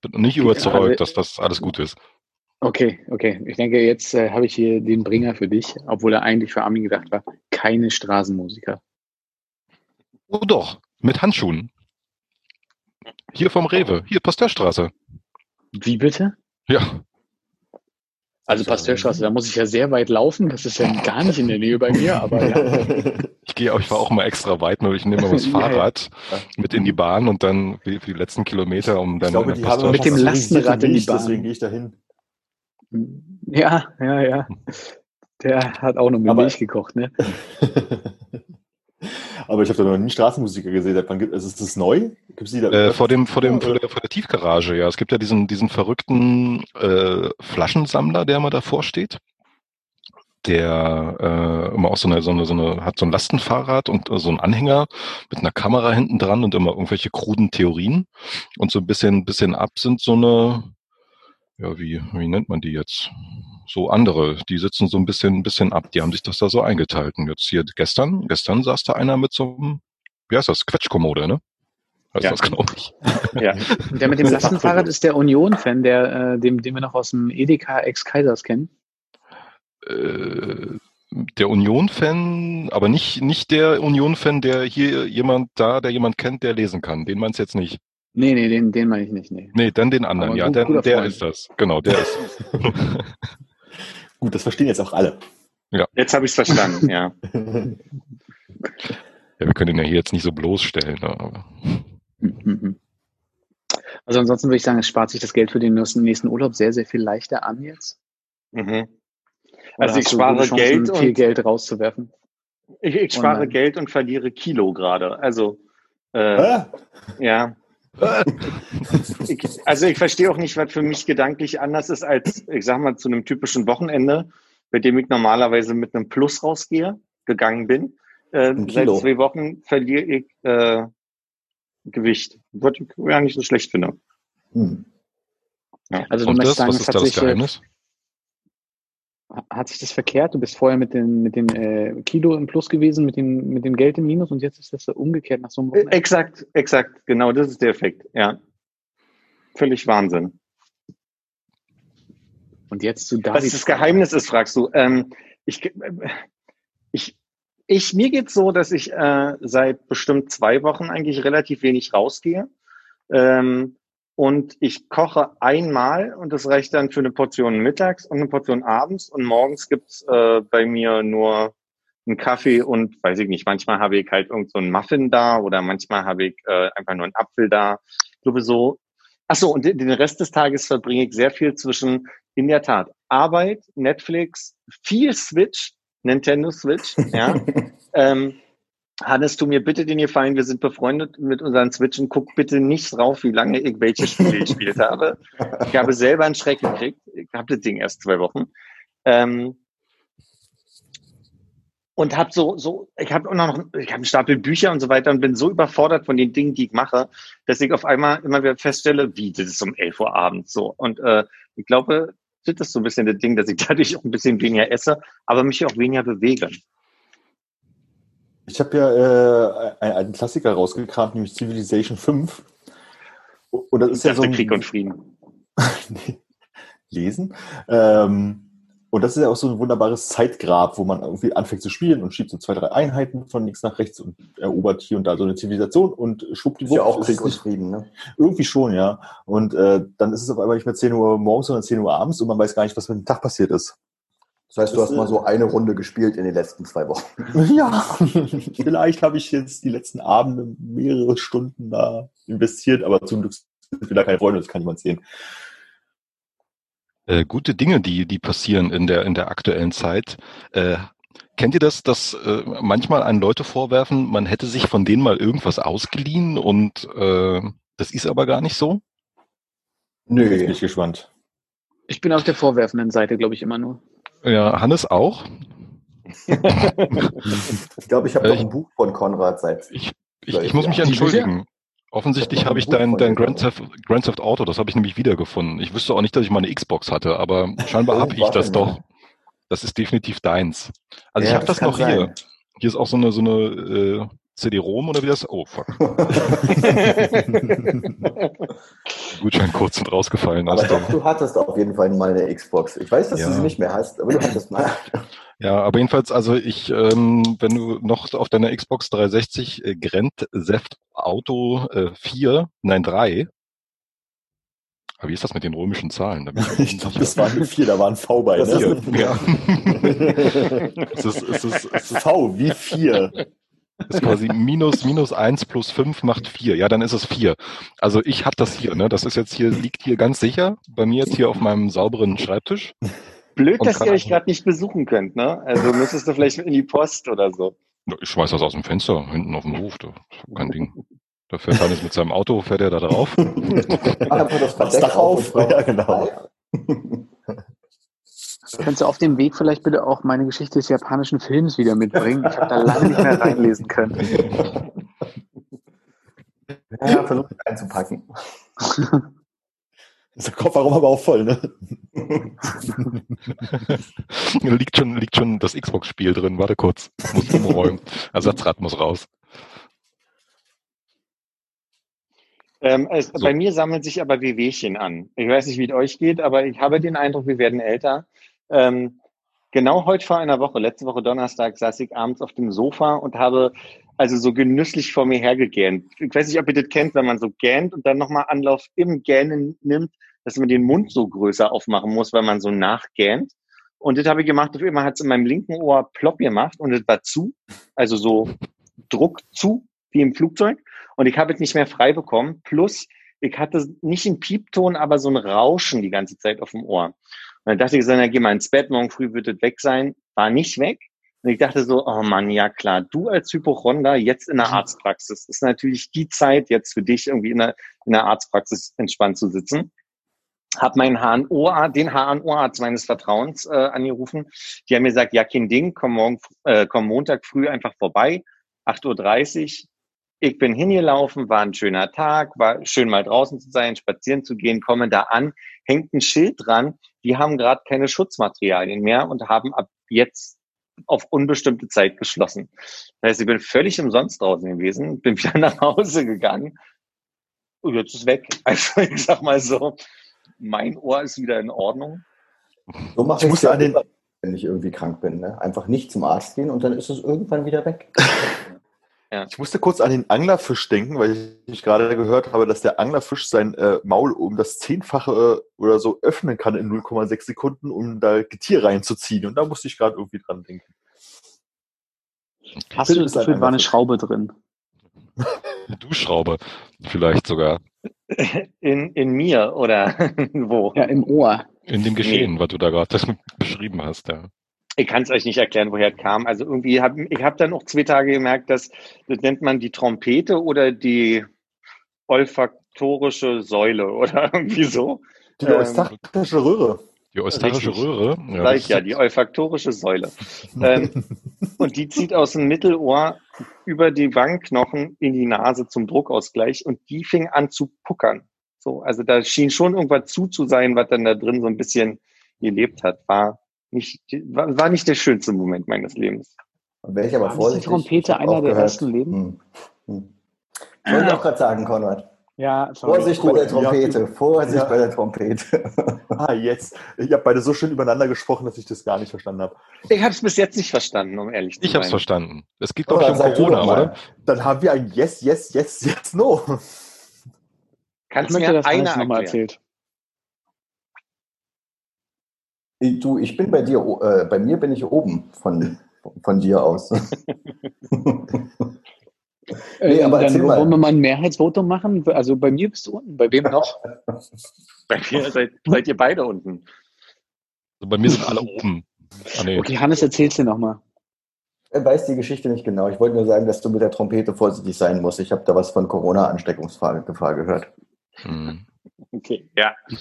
bin noch nicht überzeugt, also- dass das alles gut ist. Okay, okay. Ich denke, jetzt äh, habe ich hier den Bringer für dich, obwohl er eigentlich für Armin gedacht war. Keine Straßenmusiker. Oh doch, mit Handschuhen. Hier vom Rewe, hier Pasteurstraße. Wie bitte? Ja, Also Pasteurstraße, da muss ich ja sehr weit laufen. Das ist ja gar nicht in der Nähe bei mir, aber ja. ich gehe, ich fahre auch mal extra weit, nur ich nehme mal das Ja, ja. Fahrrad mit in die Bahn und dann für für die letzten Kilometer, um dann Ich glaube, Mit dem Lastenrad in die Bahn. Deswegen gehe ich da hin. Ja, ja, ja. Der hat auch noch mit Aber- Milch gekocht, ne? Aber ich habe da noch nie Straßenmusiker gesehen. Seit wann gibt- also ist das neu? Gibt's die da Äh, vor dem, vor dem, Oder- vor der, vor der Tiefgarage, ja. Es gibt ja diesen, diesen verrückten äh, Flaschensammler, der immer davor steht. Der äh, immer auch so eine, so eine, so eine, hat so ein Lastenfahrrad und äh, so einen Anhänger mit einer Kamera hinten dran und immer irgendwelche kruden Theorien. Und so ein bisschen, bisschen ab sind so eine, ja, wie, wie nennt man die jetzt? So andere, die sitzen so ein bisschen, ein bisschen ab. Die haben sich das da so eingeteilt. Und jetzt hier gestern, gestern saß da einer mit so einem, wie heißt das, Quetschkommode, ne? Heißt Ja. das, glaube ich. Ja. Der mit dem Lastenfahrrad ist der Union-Fan, der, äh, dem, den wir noch aus dem Edeka ex-Kaisers kennen. Äh, der Union-Fan, aber nicht, nicht der Union-Fan, der hier jemand da, der jemand kennt, der lesen kann. Den meinst du jetzt nicht. Nee, nee, den, den meine ich nicht, nee. Nee, dann den anderen, Aber ja, gut- der, guter der Freund. ist das. Genau, der ist. Gut, das verstehen jetzt auch alle. Jetzt habe ich es verstanden, ja. Ja, wir können ihn ja hier jetzt nicht so bloßstellen, ne, aber. Mhm. Also ansonsten würde ich sagen, es spart sich das Geld für den nächsten Urlaub sehr, sehr viel leichter an jetzt. Mhm. Also ich spare Chancen, Geld viel und Geld rauszuwerfen. ich, ich spare. Geld und verliere Kilo gerade. Also äh, ja. Ich, also ich verstehe auch nicht, was für mich gedanklich anders ist als, ich sag mal, zu einem typischen Wochenende, bei dem ich normalerweise mit einem Plus rausgehe, gegangen bin. Äh, seit zwei Wochen verliere ich äh, Gewicht, was ich ja nicht so schlecht finde. Hm. Also du Und möchtest das, sagen, was es ist hat da das sich, Geheimnis? Hat sich das verkehrt? Du bist vorher mit den, mit den äh, Kilo im Plus gewesen, mit, den, mit dem Geld im Minus und jetzt ist das umgekehrt nach so einem Äh, Wochenende. Exakt, exakt, genau, das ist der Effekt, ja. Völlig Wahnsinn. Und jetzt zu Was David. das Geheimnis ist, fragst du. Ähm, ich, äh, ich, ich, mir geht's so, dass ich äh, seit bestimmt zwei Wochen eigentlich relativ wenig rausgehe. Ähm, und ich koche einmal und das reicht dann für eine Portion mittags und eine Portion abends. Und morgens gibt's äh, bei mir nur einen Kaffee und weiß ich nicht, manchmal habe ich halt irgend so einen Muffin da oder manchmal habe ich äh, einfach nur einen Apfel da. Ich glaube so. Ach so, und den den Rest des Tages verbringe ich sehr viel zwischen, in der Tat, Arbeit, Netflix, viel Switch, Nintendo Switch, ja. ähm, Hannes, tu mir bitte den Gefallen, wir sind befreundet mit unseren Switchen. Guck bitte nicht drauf, wie lange ich welche Spiele gespielt habe. Ich habe selber einen Schreck gekriegt. Ich habe das Ding erst zwei Wochen. Ähm, und habe so, so, ich habe auch noch, ich habe einen Stapel Bücher und so weiter und bin so überfordert von den Dingen, die ich mache, dass ich auf einmal immer wieder feststelle, wie, das ist um 11 Uhr abends so. Und äh, ich glaube, das ist so ein bisschen das Ding, dass ich dadurch auch ein bisschen weniger esse, aber mich auch weniger bewege. Ich habe ja äh, einen alten Klassiker rausgekramt, nämlich Civilization 5. Und das ist ja so ein Krieg und Frieden. lesen. Ähm, und das ist ja auch so ein wunderbares Zeitgrab, wo man irgendwie anfängt zu spielen und schiebt so zwei, drei Einheiten von links nach rechts und erobert hier und da so eine Zivilisation und Ist schwuppdiwupp. ja auch ist Krieg und Frieden, ne? Irgendwie schon, ja. Und äh, dann ist es auf einmal nicht mehr 10 Uhr morgens, sondern 10 Uhr abends und man weiß gar nicht, was mit dem Tag passiert ist. Das heißt, du Das, hast mal äh, so eine Runde gespielt in den letzten zwei Wochen. Ja, vielleicht habe ich jetzt die letzten Abende mehrere Stunden da investiert, aber zum Glück sind wieder keine Freunde, das kann niemand sehen. Äh, gute Dinge, die, die passieren in der, in der aktuellen Zeit. Äh, kennt ihr das, dass äh, manchmal einen Leute vorwerfen, man hätte sich von denen mal irgendwas ausgeliehen und äh, das ist aber gar nicht so? Jetzt bin ich gespannt. Ich bin auf der vorwerfenden Seite, glaube ich, immer nur. Ja, Hannes auch. Ich glaube, ich habe Äh, noch ich- ein Buch von Konrad seit. Ich, ich, ich muss mich ja. entschuldigen. Offensichtlich Ich hab habe ich dein, dein Grand. Theft, Grand Theft Auto, das habe ich nämlich wiedergefunden. Ich wüsste auch nicht, dass ich mal eine Xbox hatte, aber scheinbar Oh, habe ich das doch. Das ist definitiv deins. Also ich Ja, habe das das noch hier. sein. Hier ist auch so eine, so eine äh, CD-ROM oder wie das? Oh, fuck. Gutscheincode sind rausgefallen. Aber dem- du hattest auf jeden Fall mal eine Xbox. Ich weiß, dass Ja. du sie nicht mehr hast, aber du hattest mal. Ja, aber jedenfalls, also ich, ähm, wenn du noch auf deiner Xbox 360 äh, Grand Theft Auto äh, 4, nein 3, aber wie ist das mit den römischen Zahlen? Da bin ich glaube, das waren vier, da waren V bei. Das Ne? ist ja. es, ist, es, ist, es ist V wie vier. Ist quasi minus, minus eins plus fünf macht vier. Ja, dann ist es vier. Also ich habe das hier, ne? Das ist jetzt hier, liegt hier ganz sicher bei mir jetzt hier auf meinem sauberen Schreibtisch. Blöd, dass ihr euch gerade nicht besuchen könnt, ne? Also müsstest du vielleicht in die Post oder so. Ich schmeiß das aus dem Fenster, hinten auf dem Hof. Da kein Ding. Da fährt Hannes mit seinem Auto, fährt er da drauf. Mach einfach das Dach auf. Ja, genau. Kannst du auf dem Weg vielleicht bitte auch meine Geschichte des japanischen Films wieder mitbringen? Ich habe da lange nicht mehr reinlesen können. Ja, versuch dich einzupacken. Ist der Kofferraum aber auch voll, ne? liegt, schon, liegt schon das Xbox-Spiel drin. Warte kurz. Muss umräumen. Ersatzrad muss raus. Ähm, es, so. Bei mir sammeln sich aber Wehwehchen an. Ich weiß nicht, wie es euch geht, aber ich habe den Eindruck, wir werden älter. Ähm, genau heute vor einer Woche, letzte Woche Donnerstag, saß ich abends auf dem Sofa und habe also so genüsslich vor mir hergegähnt. Ich weiß nicht, ob ihr das kennt, wenn man so gähnt und dann nochmal Anlauf im Gähnen nimmt, dass man den Mund so größer aufmachen muss, weil man so nachgähnt. Und das habe ich gemacht, auf einmal hat es in meinem linken Ohr plopp gemacht und es war zu, also so Druck zu, wie im Flugzeug. Und ich habe es nicht mehr frei bekommen. Plus, ich hatte nicht einen Piepton, aber so ein Rauschen die ganze Zeit auf dem Ohr. Und dann dachte ich, so, na, geh mal ins Bett, morgen früh wird es weg sein. War nicht weg. Und ich dachte so, oh Mann, ja klar, du als Hypochonder jetzt in der mhm. Arztpraxis ist natürlich die Zeit jetzt für dich irgendwie in der, in der Arztpraxis entspannt zu sitzen. Hab meinen HNO, den HNO-Arzt meines Vertrauens äh, angerufen. Die haben mir gesagt, ja, kein Ding, komm morgen, äh, komm Montag früh einfach vorbei, 8.30 Uhr. Ich bin hingelaufen, war ein schöner Tag, war schön mal draußen zu sein, spazieren zu gehen, komme da an, hängt ein Schild dran, die haben gerade keine Schutzmaterialien mehr und haben ab jetzt auf unbestimmte Zeit geschlossen. Das heißt, ich bin völlig umsonst draußen gewesen, bin wieder nach Hause gegangen und jetzt ist weg. Also ich sag mal so, mein Ohr ist wieder in Ordnung. So mache ich es ja, den, wenn ich irgendwie krank bin. Ne? Einfach nicht zum Arzt gehen und dann ist es irgendwann wieder weg. Ja. Ich musste kurz an den Anglerfisch denken, weil ich gerade gehört habe, dass der Anglerfisch sein äh, Maul um das Zehnfache äh, oder so öffnen kann in 0,6 Sekunden, um da Getier reinzuziehen. Und da musste ich gerade irgendwie dran denken. Hast du das Gefühl, war eine Schraube drin? Eine Duschschraube, vielleicht sogar. In, in mir oder wo? Ja, im Ohr. In dem Geschehen, nee. was du da gerade beschrieben hast, ja ich kann es euch nicht erklären, woher es kam. Also irgendwie habe ich habe dann auch zwei Tage gemerkt, dass das nennt man die Trompete oder die olfaktorische Säule oder irgendwie so. Die ähm, olfaktorische Röhre. Die eustarische Röhre? Ja, ja, die olfaktorische Säule. ähm, und die zieht aus dem Mittelohr über die Wangenknochen in die Nase zum Druckausgleich und die fing an zu puckern. So, also da schien schon irgendwas zu zu sein, was dann da drin so ein bisschen gelebt hat. War nicht, war, war nicht der schönste Moment meines Lebens. Wäre ich aber war vorsichtig. die Trompete einer der ersten Leben? Hm. Hm. Ich wollte auch gerade sagen, Konrad. Ja, sorry. Vorsicht bei der Trompete, ja. Vorsicht ja. bei der Trompete. ah, jetzt. Ich habe beide so schön übereinander gesprochen, dass ich das gar nicht verstanden habe. Ich habe es bis jetzt nicht verstanden, um ehrlich zu sein. Ich habe es verstanden. Es geht, glaube ich, um Corona, oder? Dann haben wir ein Yes, Yes, Yes, Yes, No. Kannst du mir das einer nochmal erzählt? Du, ich bin bei dir, äh, bei mir bin ich oben von, von dir aus. nee, äh, aber dann wollen wir mal ein Mehrheitsvotum machen. Also bei mir bist du unten. Bei wem noch? bei mir seid, seid ihr beide unten. Also bei mir sind alle oben. Ah, nee. Okay, Hannes, erzähl's dir nochmal. Er weiß die Geschichte nicht genau. Ich wollte nur sagen, dass du mit der Trompete vorsichtig sein musst. Ich habe da was von Corona-Ansteckungsgefahr gehört. Hm. Okay, ja.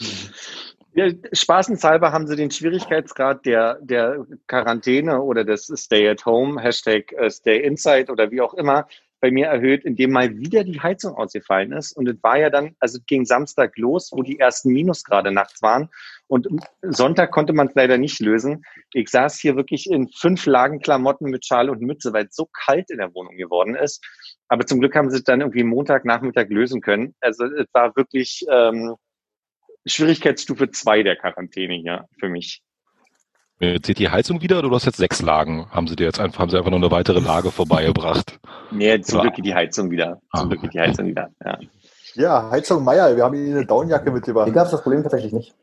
Ja, spaßenshalber haben sie den Schwierigkeitsgrad der, der Quarantäne oder des Stay at Home, Hashtag äh, Stay Inside oder wie auch immer, bei mir erhöht, indem mal wieder die Heizung ausgefallen ist. Und es war ja dann, also ging Samstag los, wo die ersten Minusgrade nachts waren. Und Sonntag konnte man es leider nicht lösen. Ich saß hier wirklich in fünf Lagen Klamotten mit Schal und Mütze, weil es so kalt in der Wohnung geworden ist. Aber zum Glück haben sie es dann irgendwie Montagnachmittag lösen können. Also es war wirklich ähm, Schwierigkeitsstufe 2 der Quarantäne hier für mich. Zählt die Heizung wieder oder du hast jetzt sechs Lagen? Haben sie dir jetzt einfach, haben sie einfach noch eine weitere Lage vorbeigebracht? Nee, zum? Glück geht die Heizung wieder. Zum ah. Glück geht die Heizung wieder, ja. Ja, Heizung Meier, wir haben Ihnen eine Downjacke mitgebracht. Hier gab es das Problem tatsächlich nicht.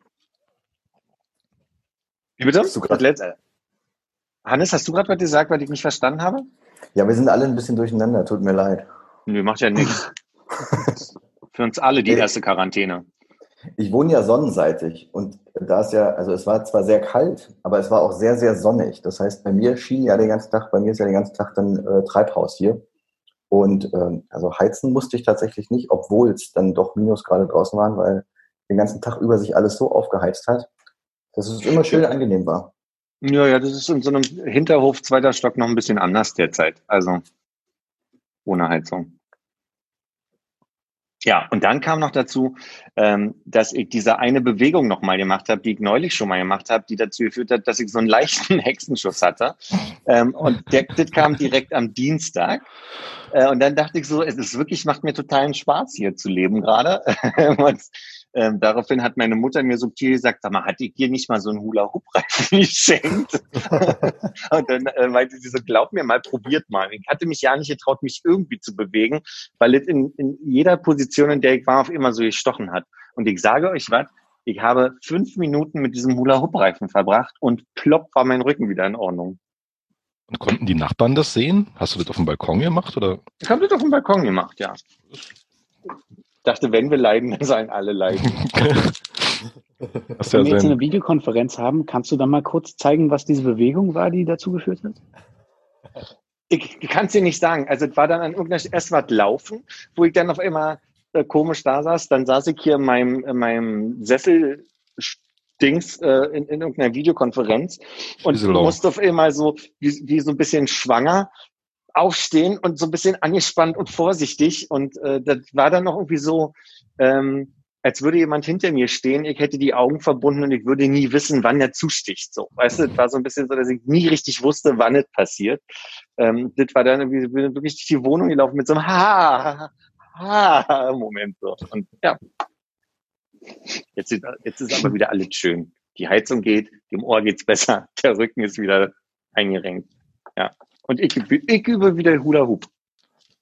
Wie bitte? Hast du letzte, Hannes, hast du gerade was gesagt, was ich nicht verstanden habe? Ja, wir sind alle ein bisschen durcheinander, tut mir leid. Nö, macht ja nichts. Für uns alle die erste Quarantäne. Ich wohne ja sonnenseitig und da ist ja, also es war zwar sehr kalt, aber es war auch sehr, sehr sonnig. Das heißt, bei mir schien ja den ganzen Tag, bei mir ist ja den ganzen Tag dann äh, Treibhaus hier. Und ähm, also heizen musste ich tatsächlich nicht, obwohl es dann doch Minusgrade draußen waren, weil den ganzen Tag über sich alles so aufgeheizt hat, dass es immer schön angenehm war. Ja, ja, das ist in so einem Hinterhof zweiter Stock noch ein bisschen anders derzeit. Also ohne Heizung. Ja, und dann kam noch dazu, ähm, dass ich diese eine Bewegung nochmal gemacht habe, die ich neulich schon mal gemacht habe, die dazu geführt hat, dass ich so einen leichten Hexenschuss hatte. Ähm, und der, das kam direkt am Dienstag. Äh, und dann dachte ich so, es ist wirklich, macht mir totalen Spaß hier zu leben gerade. und ähm, daraufhin hat meine Mutter mir subtil gesagt, sag mal, hat die dir nicht mal so einen Hula-Hoop-Reifen geschenkt? und dann äh, meinte sie so, glaub mir mal, probiert mal. Ich hatte mich ja nicht getraut, mich irgendwie zu bewegen, weil es in, in jeder Position, in der ich war, auf immer so gestochen hat. Und ich sage euch was, ich habe fünf Minuten mit diesem Hula-Hoop-Reifen verbracht und plopp war mein Rücken wieder in Ordnung. Und konnten die Nachbarn das sehen? Hast du das auf dem Balkon gemacht oder? Ich habe das auf dem Balkon gemacht, ja dachte, wenn wir leiden, dann sollen alle leiden. Wenn wir jetzt eine Videokonferenz haben, kannst du dann mal kurz zeigen, was diese Bewegung war, die dazu geführt hat? Ich, kann es dir nicht sagen. Also es war dann an irgendeiner erst war Laufen, wo ich dann auf einmal äh, komisch da saß. Dann saß ich hier in meinem, in meinem Sessel Dings äh, in, in irgendeiner Videokonferenz und musste auf einmal so wie, wie so ein bisschen schwanger aufstehen und so ein bisschen angespannt und vorsichtig. Und äh, das war dann noch irgendwie so, ähm, als würde jemand hinter mir stehen, ich hätte die Augen verbunden und ich würde nie wissen, wann er zusticht. So, weißt du, das war so ein bisschen so, dass ich nie richtig wusste, wann es passiert. Ähm, das war dann irgendwie wirklich durch die Wohnung gelaufen mit so einem Ha, Ha, Moment so. Und ja, jetzt ist, jetzt ist aber wieder alles schön. Die Heizung geht, dem Ohr geht's besser, der Rücken ist wieder eingerenkt. Ja. Und ich, ich übe wieder Hula Hoop.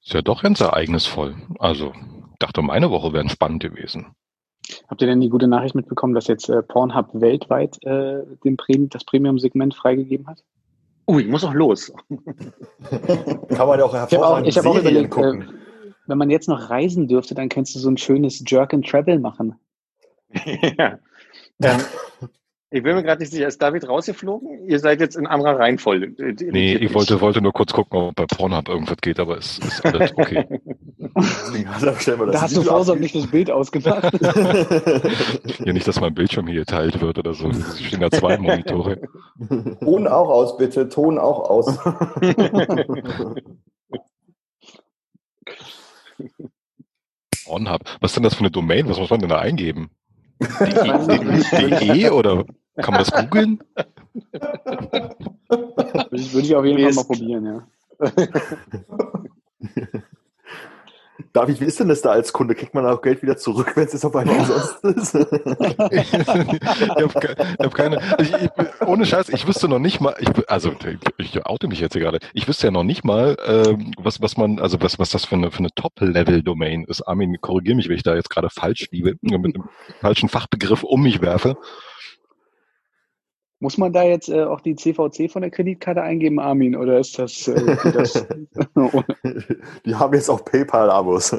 Ist ja doch ganz ereignisvoll. Also, dachte, meine Woche wäre spannend gewesen. Habt ihr denn die gute Nachricht mitbekommen, dass jetzt äh, Pornhub weltweit äh, den Premium, das Premium-Segment freigegeben hat? Oh, ich muss auch los. Kann man ja auch hervorragend Ich habe auch, hab auch überlegt, äh, wenn man jetzt noch reisen dürfte, dann könntest du so ein schönes Jerk and Travel machen. ja. Ähm, ich bin mir gerade nicht sicher, ist David rausgeflogen? Ihr seid jetzt in anderer Reihenfolge. Nee, ich wollte, wollte nur kurz gucken, ob bei Pornhub irgendwas geht, aber es ist alles okay. da hast du vorsorglich das Bild ausgemacht. ja, nicht, dass mein Bildschirm hier geteilt wird oder so. Es stehen da zwei Monitore. Ton auch aus, bitte. Ton auch aus. Pornhub. Was ist denn das für eine Domain? Was muss man denn da eingeben? De oder kann man das googeln? Würde ich auf jeden Fall mal probieren, ja. David, wie ist denn das da als Kunde? Kriegt man auch Geld wieder zurück, wenn es jetzt auf einmal umsonst ist? ich habe hab keine, ich, ich, ohne Scheiß, ich wüsste noch nicht mal, ich, also ich oute mich jetzt hier gerade, ich wüsste ja noch nicht mal, ähm, was, was man, also was, was das für eine, für eine Top-Level-Domain ist. Armin, korrigiere mich, wenn ich da jetzt gerade falsch liebe, mit einem falschen Fachbegriff um mich werfe. Muss man da jetzt äh, auch die CVC von der Kreditkarte eingeben, Armin, oder ist das, äh, das Die haben jetzt auch PayPal-Abos.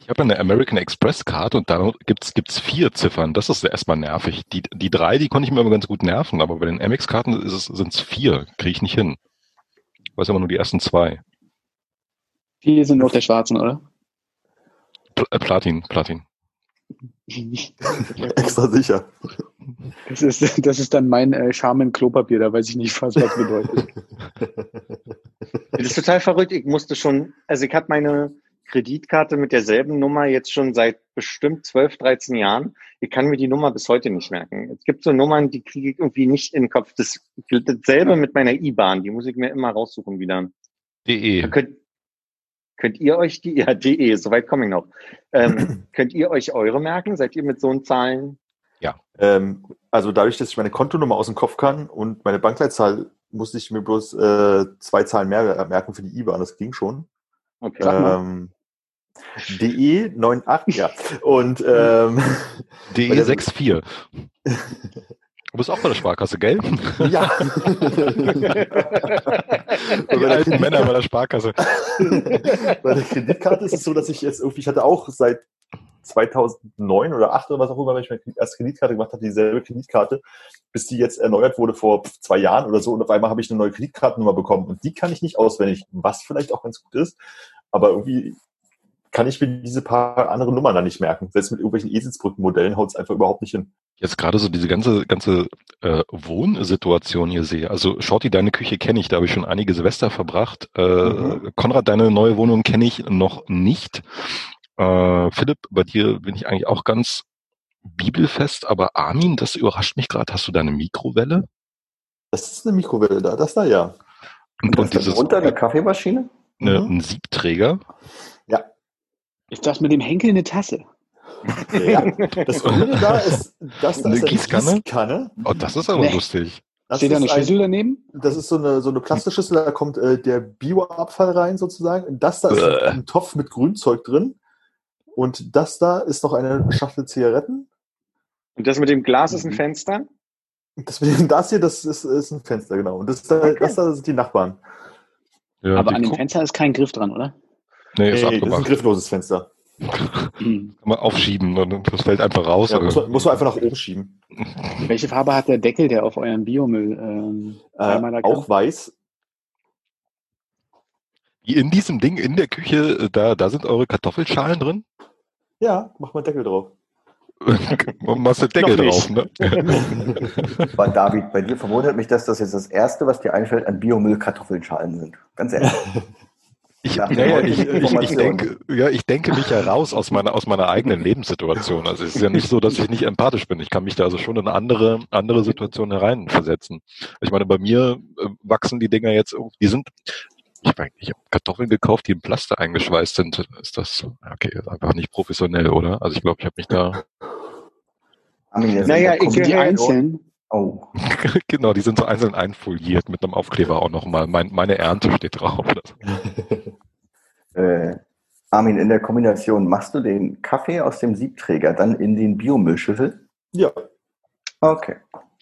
Ich habe eine American Express Card und da gibt's gibt's vier Ziffern. Das ist erstmal nervig. Die, die drei, die konnte ich mir immer ganz gut nerven, aber bei den Amex-Karten sind es vier. Kriege ich nicht hin. Ich weiß aber nur die ersten zwei. Die sind auf der schwarzen, oder? Pl äh, Platin, Platin. Extra sicher. Das ist, das ist dann mein äh, Charme Klopapier, da weiß ich nicht, was das bedeutet. Das ist total verrückt. Ich musste schon, also ich habe meine Kreditkarte mit derselben Nummer jetzt schon seit bestimmt 12, 13 Jahren. Ich kann mir die Nummer bis heute nicht merken. Es gibt so Nummern, die kriege ich irgendwie nicht in den Kopf. Das gilt dasselbe mit meiner IBAN, die muss ich mir immer raussuchen wieder. DE. Könnt, ihr euch die, ja, de, soweit komme ich noch. Ähm, könnt ihr euch eure merken? Seid ihr mit so Zahlen? Ja. Ähm, also dadurch, dass ich meine Kontonummer aus dem Kopf kann und meine Bankleitzahl, musste ich mir bloß äh, zwei Zahlen mehr merken für die IBAN. Das ging schon. Okay. Ähm, DE 98, ja. Und ähm, DE 64. Du bist auch bei der Sparkasse, gell? Ja. Die alten Männer bei der Sparkasse. bei der Kreditkarte ist es so, dass ich jetzt irgendwie, ich hatte auch seit 2009 oder 2008 oder was auch immer, wenn ich meine erste Kreditkarte gemacht habe, dieselbe Kreditkarte, bis die jetzt erneuert wurde vor zwei Jahren oder so. Und auf einmal habe ich eine neue Kreditkartennummer bekommen. Und die kann ich nicht auswendig, was vielleicht auch ganz gut ist. Aber irgendwie kann ich mir diese paar anderen Nummern dann nicht merken. Selbst mit irgendwelchen Eselsbrückenmodellen haut es einfach überhaupt nicht hin. Jetzt gerade so diese ganze, ganze äh, Wohnsituation hier sehe. Also Shorty, deine Küche kenne ich, da habe ich schon einige Silvester verbracht. Äh, Mhm. Konrad, deine neue Wohnung kenne ich noch nicht. Äh, Philipp, bei dir bin ich eigentlich auch ganz bibelfest, aber Armin, das überrascht mich gerade. Hast du deine Mikrowelle? Das ist eine Mikrowelle da, das da ja. Und, Und und dieses runter eine Kaffeemaschine? ne, Mhm. ein Siebträger? Ist das mit dem Henkel eine Tasse? ja. Das Grüne da ist, das da Eine ist eine Gießkanne? Gießkanne. Oh, das ist aber Nee. lustig. Das Steht da eine ist ein- Schüssel daneben? Das ist so eine, so eine Plastikschüssel, da kommt äh, der Bioabfall rein sozusagen. Das da ist Bäh. ein Topf mit Grünzeug drin. Und das da ist noch eine Schachtel Zigaretten. Und das mit dem Glas ist ein Mhm. Fenster? Das, das hier, das ist, ist ein Fenster, genau. Und das, da, das da sind die Nachbarn. Ja, Aber die an dem Fenster ist kein Griff dran, oder? Nee, ist Nee, das ist ein abgemacht. griffloses Fenster. Kann man aufschieben und das fällt einfach raus. Ja, muss, man, muss man einfach nach oben schieben. Welche Farbe hat der Deckel, der auf euren Biomüll ähm, Äh, auch weiß. In diesem Ding in der Küche, äh, da, da sind eure Kartoffelschalen drin? Ja, mach mal Deckel drauf. Machst den Deckel drauf, ne? Aber David, bei dir verwundert mich, dass das jetzt das Erste, was dir einfällt, an Biomüll Kartoffelschalen sind. Ganz ehrlich. Ich, Nach ja, der ja, heutigen ich, ich, ich, denke, ja, ich denke mich ja raus aus meiner, aus meiner eigenen Lebenssituation. Also es ist ja nicht so, dass ich nicht empathisch bin. Ich kann mich da also schon in andere, andere Situationen hereinversetzen. Ich meine, bei mir äh, wachsen die Dinger jetzt, irgendwie- die sind, ich habe ich hab Kartoffeln gekauft, die in Plaster eingeschweißt sind. Ist das, okay, ist einfach nicht professionell, oder? Also ich glaube, ich habe mich da, Naja, ich- die einzeln? Oh, genau, die sind so einzeln einfoliert mit einem Aufkleber auch nochmal. Mein, meine Ernte steht drauf. äh, Armin, in der Kombination machst du den Kaffee aus dem Siebträger dann in den Biomüllschüssel? Ja, Okay.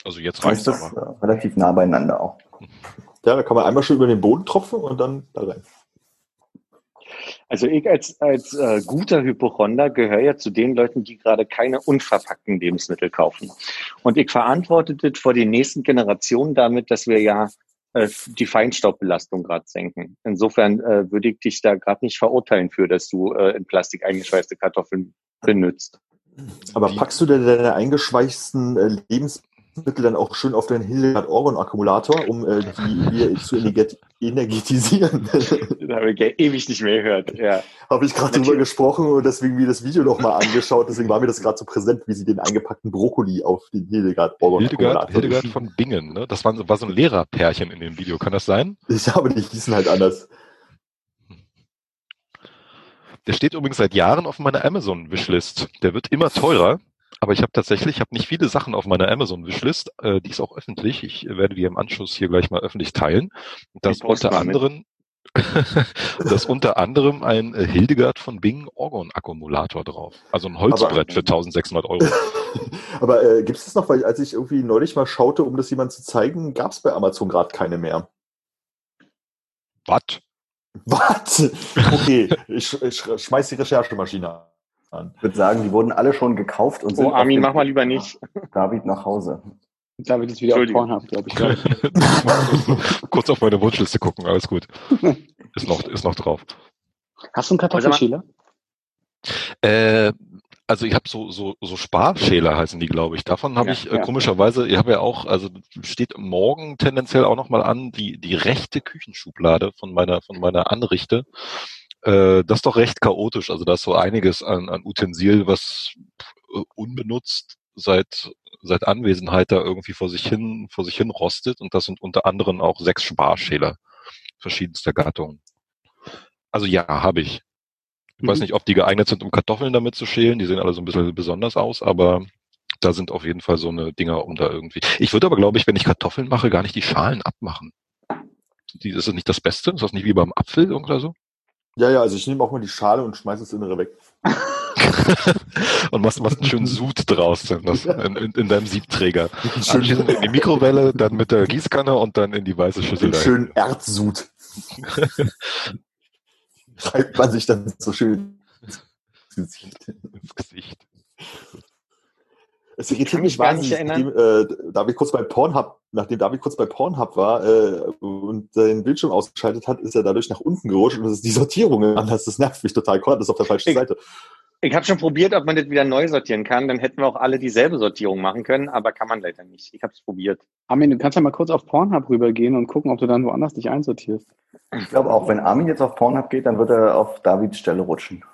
Also jetzt das aber. äh, relativ nah beieinander auch. ja, da kann man einmal schön über den Boden tropfen und dann da rein. Also ich als, als äh, guter Hypochonder gehöre ja zu den Leuten, die gerade keine unverpackten Lebensmittel kaufen. Und ich verantworte das vor den nächsten Generationen damit, dass wir ja äh, die Feinstaubbelastung gerade senken. Insofern äh, würde ich dich da gerade nicht verurteilen für, dass du äh, in Plastik eingeschweißte Kartoffeln benutzt. Aber packst du denn deine eingeschweißten äh, Lebensmittel dann auch schön auf deinen Hildegard Orgon Akkumulator, um äh, die wieder zu energet energetisieren? Das habe ich ewig nicht mehr gehört. Ja. Habe ich gerade drüber gesprochen und deswegen mir das Video noch mal angeschaut. Deswegen war mir das gerade so präsent, wie sie den eingepackten Brokkoli auf den Hildegard Orgon Hildegard. Hildegard von Bingen, ne? Das war, so- war so ein Lehrerpärchen in dem Video, kann das sein? Ich habe die hießen halt anders. Der steht übrigens seit Jahren auf meiner Amazon-Wishlist. Der wird immer teurer, aber ich habe tatsächlich, ich habe nicht viele Sachen auf meiner Amazon-Wishlist. Äh, die ist auch öffentlich. Ich werde die im Anschluss hier gleich mal öffentlich teilen. Das unter anderem, das unter anderem ein äh, Hildegard von Bingen Orgon-Akkumulator drauf. Also ein Holzbrett für 1600 Euro. Aber äh, gibt es das noch? Weil als ich irgendwie neulich mal schaute, um das jemand zu zeigen, gab es bei Amazon gerade keine mehr. Was? Was? Okay, ich, ich schmeiß die Recherchemaschine an. Ich würde sagen, die wurden alle schon gekauft und sind Oh, Armin, mach mal lieber nicht. David nach Hause. David ist wieder auf Entschuldigung. Pornhub, glaube ich. Kurz auf meine Wunschliste gucken, alles gut. Ist noch, ist noch drauf. Hast du einen Kartoffelschäler? Äh, also ich habe so, so, so Sparschäler heißen die, glaube ich. Davon habe Ja, ich äh, ja. komischerweise, ich habe ja auch, also steht morgen tendenziell auch nochmal an, die, die rechte Küchenschublade von meiner, von meiner Anrichte. Äh, das ist doch recht chaotisch. Also da ist so einiges an, an Utensil, was äh, unbenutzt seit, seit Anwesenheit da irgendwie vor sich hin, vor sich hin rostet. Und das sind unter anderem auch sechs Sparschäler verschiedenster Gattungen. Also ja, habe ich. Ich weiß Mhm. nicht, ob die geeignet sind, um Kartoffeln damit zu schälen. Die sehen alle so ein bisschen besonders aus, aber da sind auf jeden Fall so eine Dinger, da irgendwie. Ich würde aber, glaube ich, wenn ich Kartoffeln mache, gar nicht die Schalen abmachen. Die, ist das nicht das Beste? Ist das nicht wie beim Apfel oder so? Ja, ja, also ich nehme auch mal die Schale und schmeiße das Innere weg. Und machst, machst einen schönen Sud draus in, das, in, in, in deinem Siebträger. Anschließend in die Mikrowelle, dann mit der Gießkanne und dann in die weiße Schüssel. dahin. schönen Erdsud. Reibt man sich dann so schön ins Gesicht. ins Gesicht. Es irritiert kann mich mich gar nicht wahnsinnig, nachdem äh, David kurz bei Pornhub, nachdem David kurz bei Pornhub war äh, und seinen Bildschirm ausgeschaltet hat, ist er dadurch nach unten gerutscht und das ist die Sortierung anders. Das nervt mich total. Konrad ist auf der falschen Ich- Seite. Ich habe schon probiert, ob man das wieder neu sortieren kann. Dann hätten wir auch alle dieselbe Sortierung machen können, aber kann man leider nicht. Ich habe es probiert. Armin, du kannst ja mal kurz auf Pornhub rübergehen und gucken, ob du dann woanders dich einsortierst. Ich glaube auch, wenn Armin jetzt auf Pornhub geht, dann wird er auf Davids Stelle rutschen.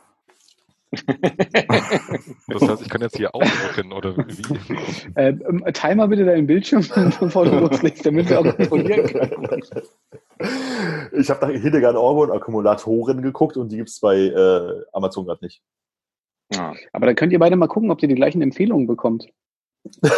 Das heißt, ich kann jetzt hier ausdrücken oder wie? Äh, ähm, teil mal bitte deinen Bildschirm, bevor du loslegst, damit wir auch kontrollieren können. Ich habe nach Hildegard Orgon Akkumulatoren geguckt und die gibt's bei äh, Amazon gerade nicht. Ja. Aber da könnt ihr beide mal gucken, ob ihr die gleichen Empfehlungen bekommt.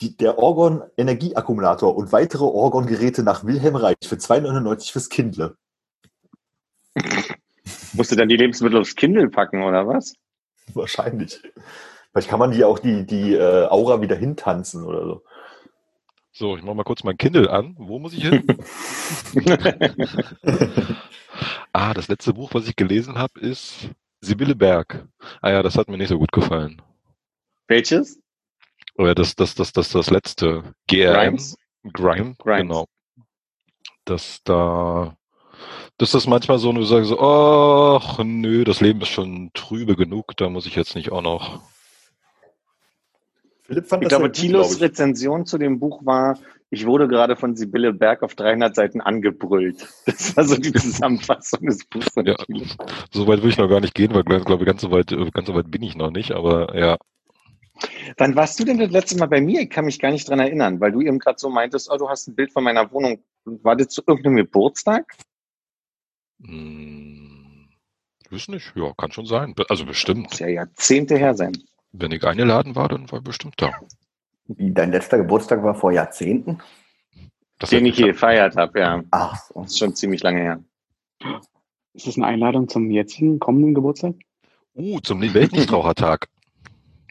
Die, der Orgon Energieakkumulator und weitere Orgon Geräte nach Wilhelm Reich für 2,99 fürs Kindle. Musst du dann die Lebensmittel aufs Kindle packen oder was? Wahrscheinlich. Vielleicht kann man die auch die, die äh, Aura wieder hintanzen oder so. So, ich mache mal kurz mein Kindle an. Wo muss ich hin? ah, das letzte Buch, was ich gelesen habe, ist Sibylle Berg. Ah ja, das hat mir nicht so gut gefallen. Welches? Oder das, das, das, das, das letzte. GRM. Grimes? Grime, Grimes. genau. Das da, das ist manchmal so, du sagst so, ach nö, das Leben ist schon trübe genug, da muss ich jetzt nicht auch noch. Philipp fand Ich das glaube, gut, Thilos glaub ich. Rezension zu dem Buch war, ich wurde gerade von Sibylle Berg auf 300 Seiten angebrüllt. Das war so die Zusammenfassung des Buchs von Ja. So weit will ich noch gar nicht gehen, weil ich glaube, ganz so weit, ganz so weit bin ich noch nicht, aber ja. Wann warst du denn das letzte Mal bei mir? Ich kann mich gar nicht dran erinnern, weil du eben gerade so meintest, oh, du hast ein Bild von meiner Wohnung. War das zu irgendeinem Geburtstag? Hm, weiß nicht, ja, kann schon sein. Also bestimmt. Muss ja Jahrzehnte her sein. Wenn ich eingeladen war, dann war ich bestimmt da. Wie dein letzter Geburtstag war vor Jahrzehnten? Das Den ich hier gefeiert habe, ja. Ach so. Das ist schon ziemlich lange her. Ist das eine Einladung zum jetzigen kommenden Geburtstag? Uh, zum Weltnichtrauchertag.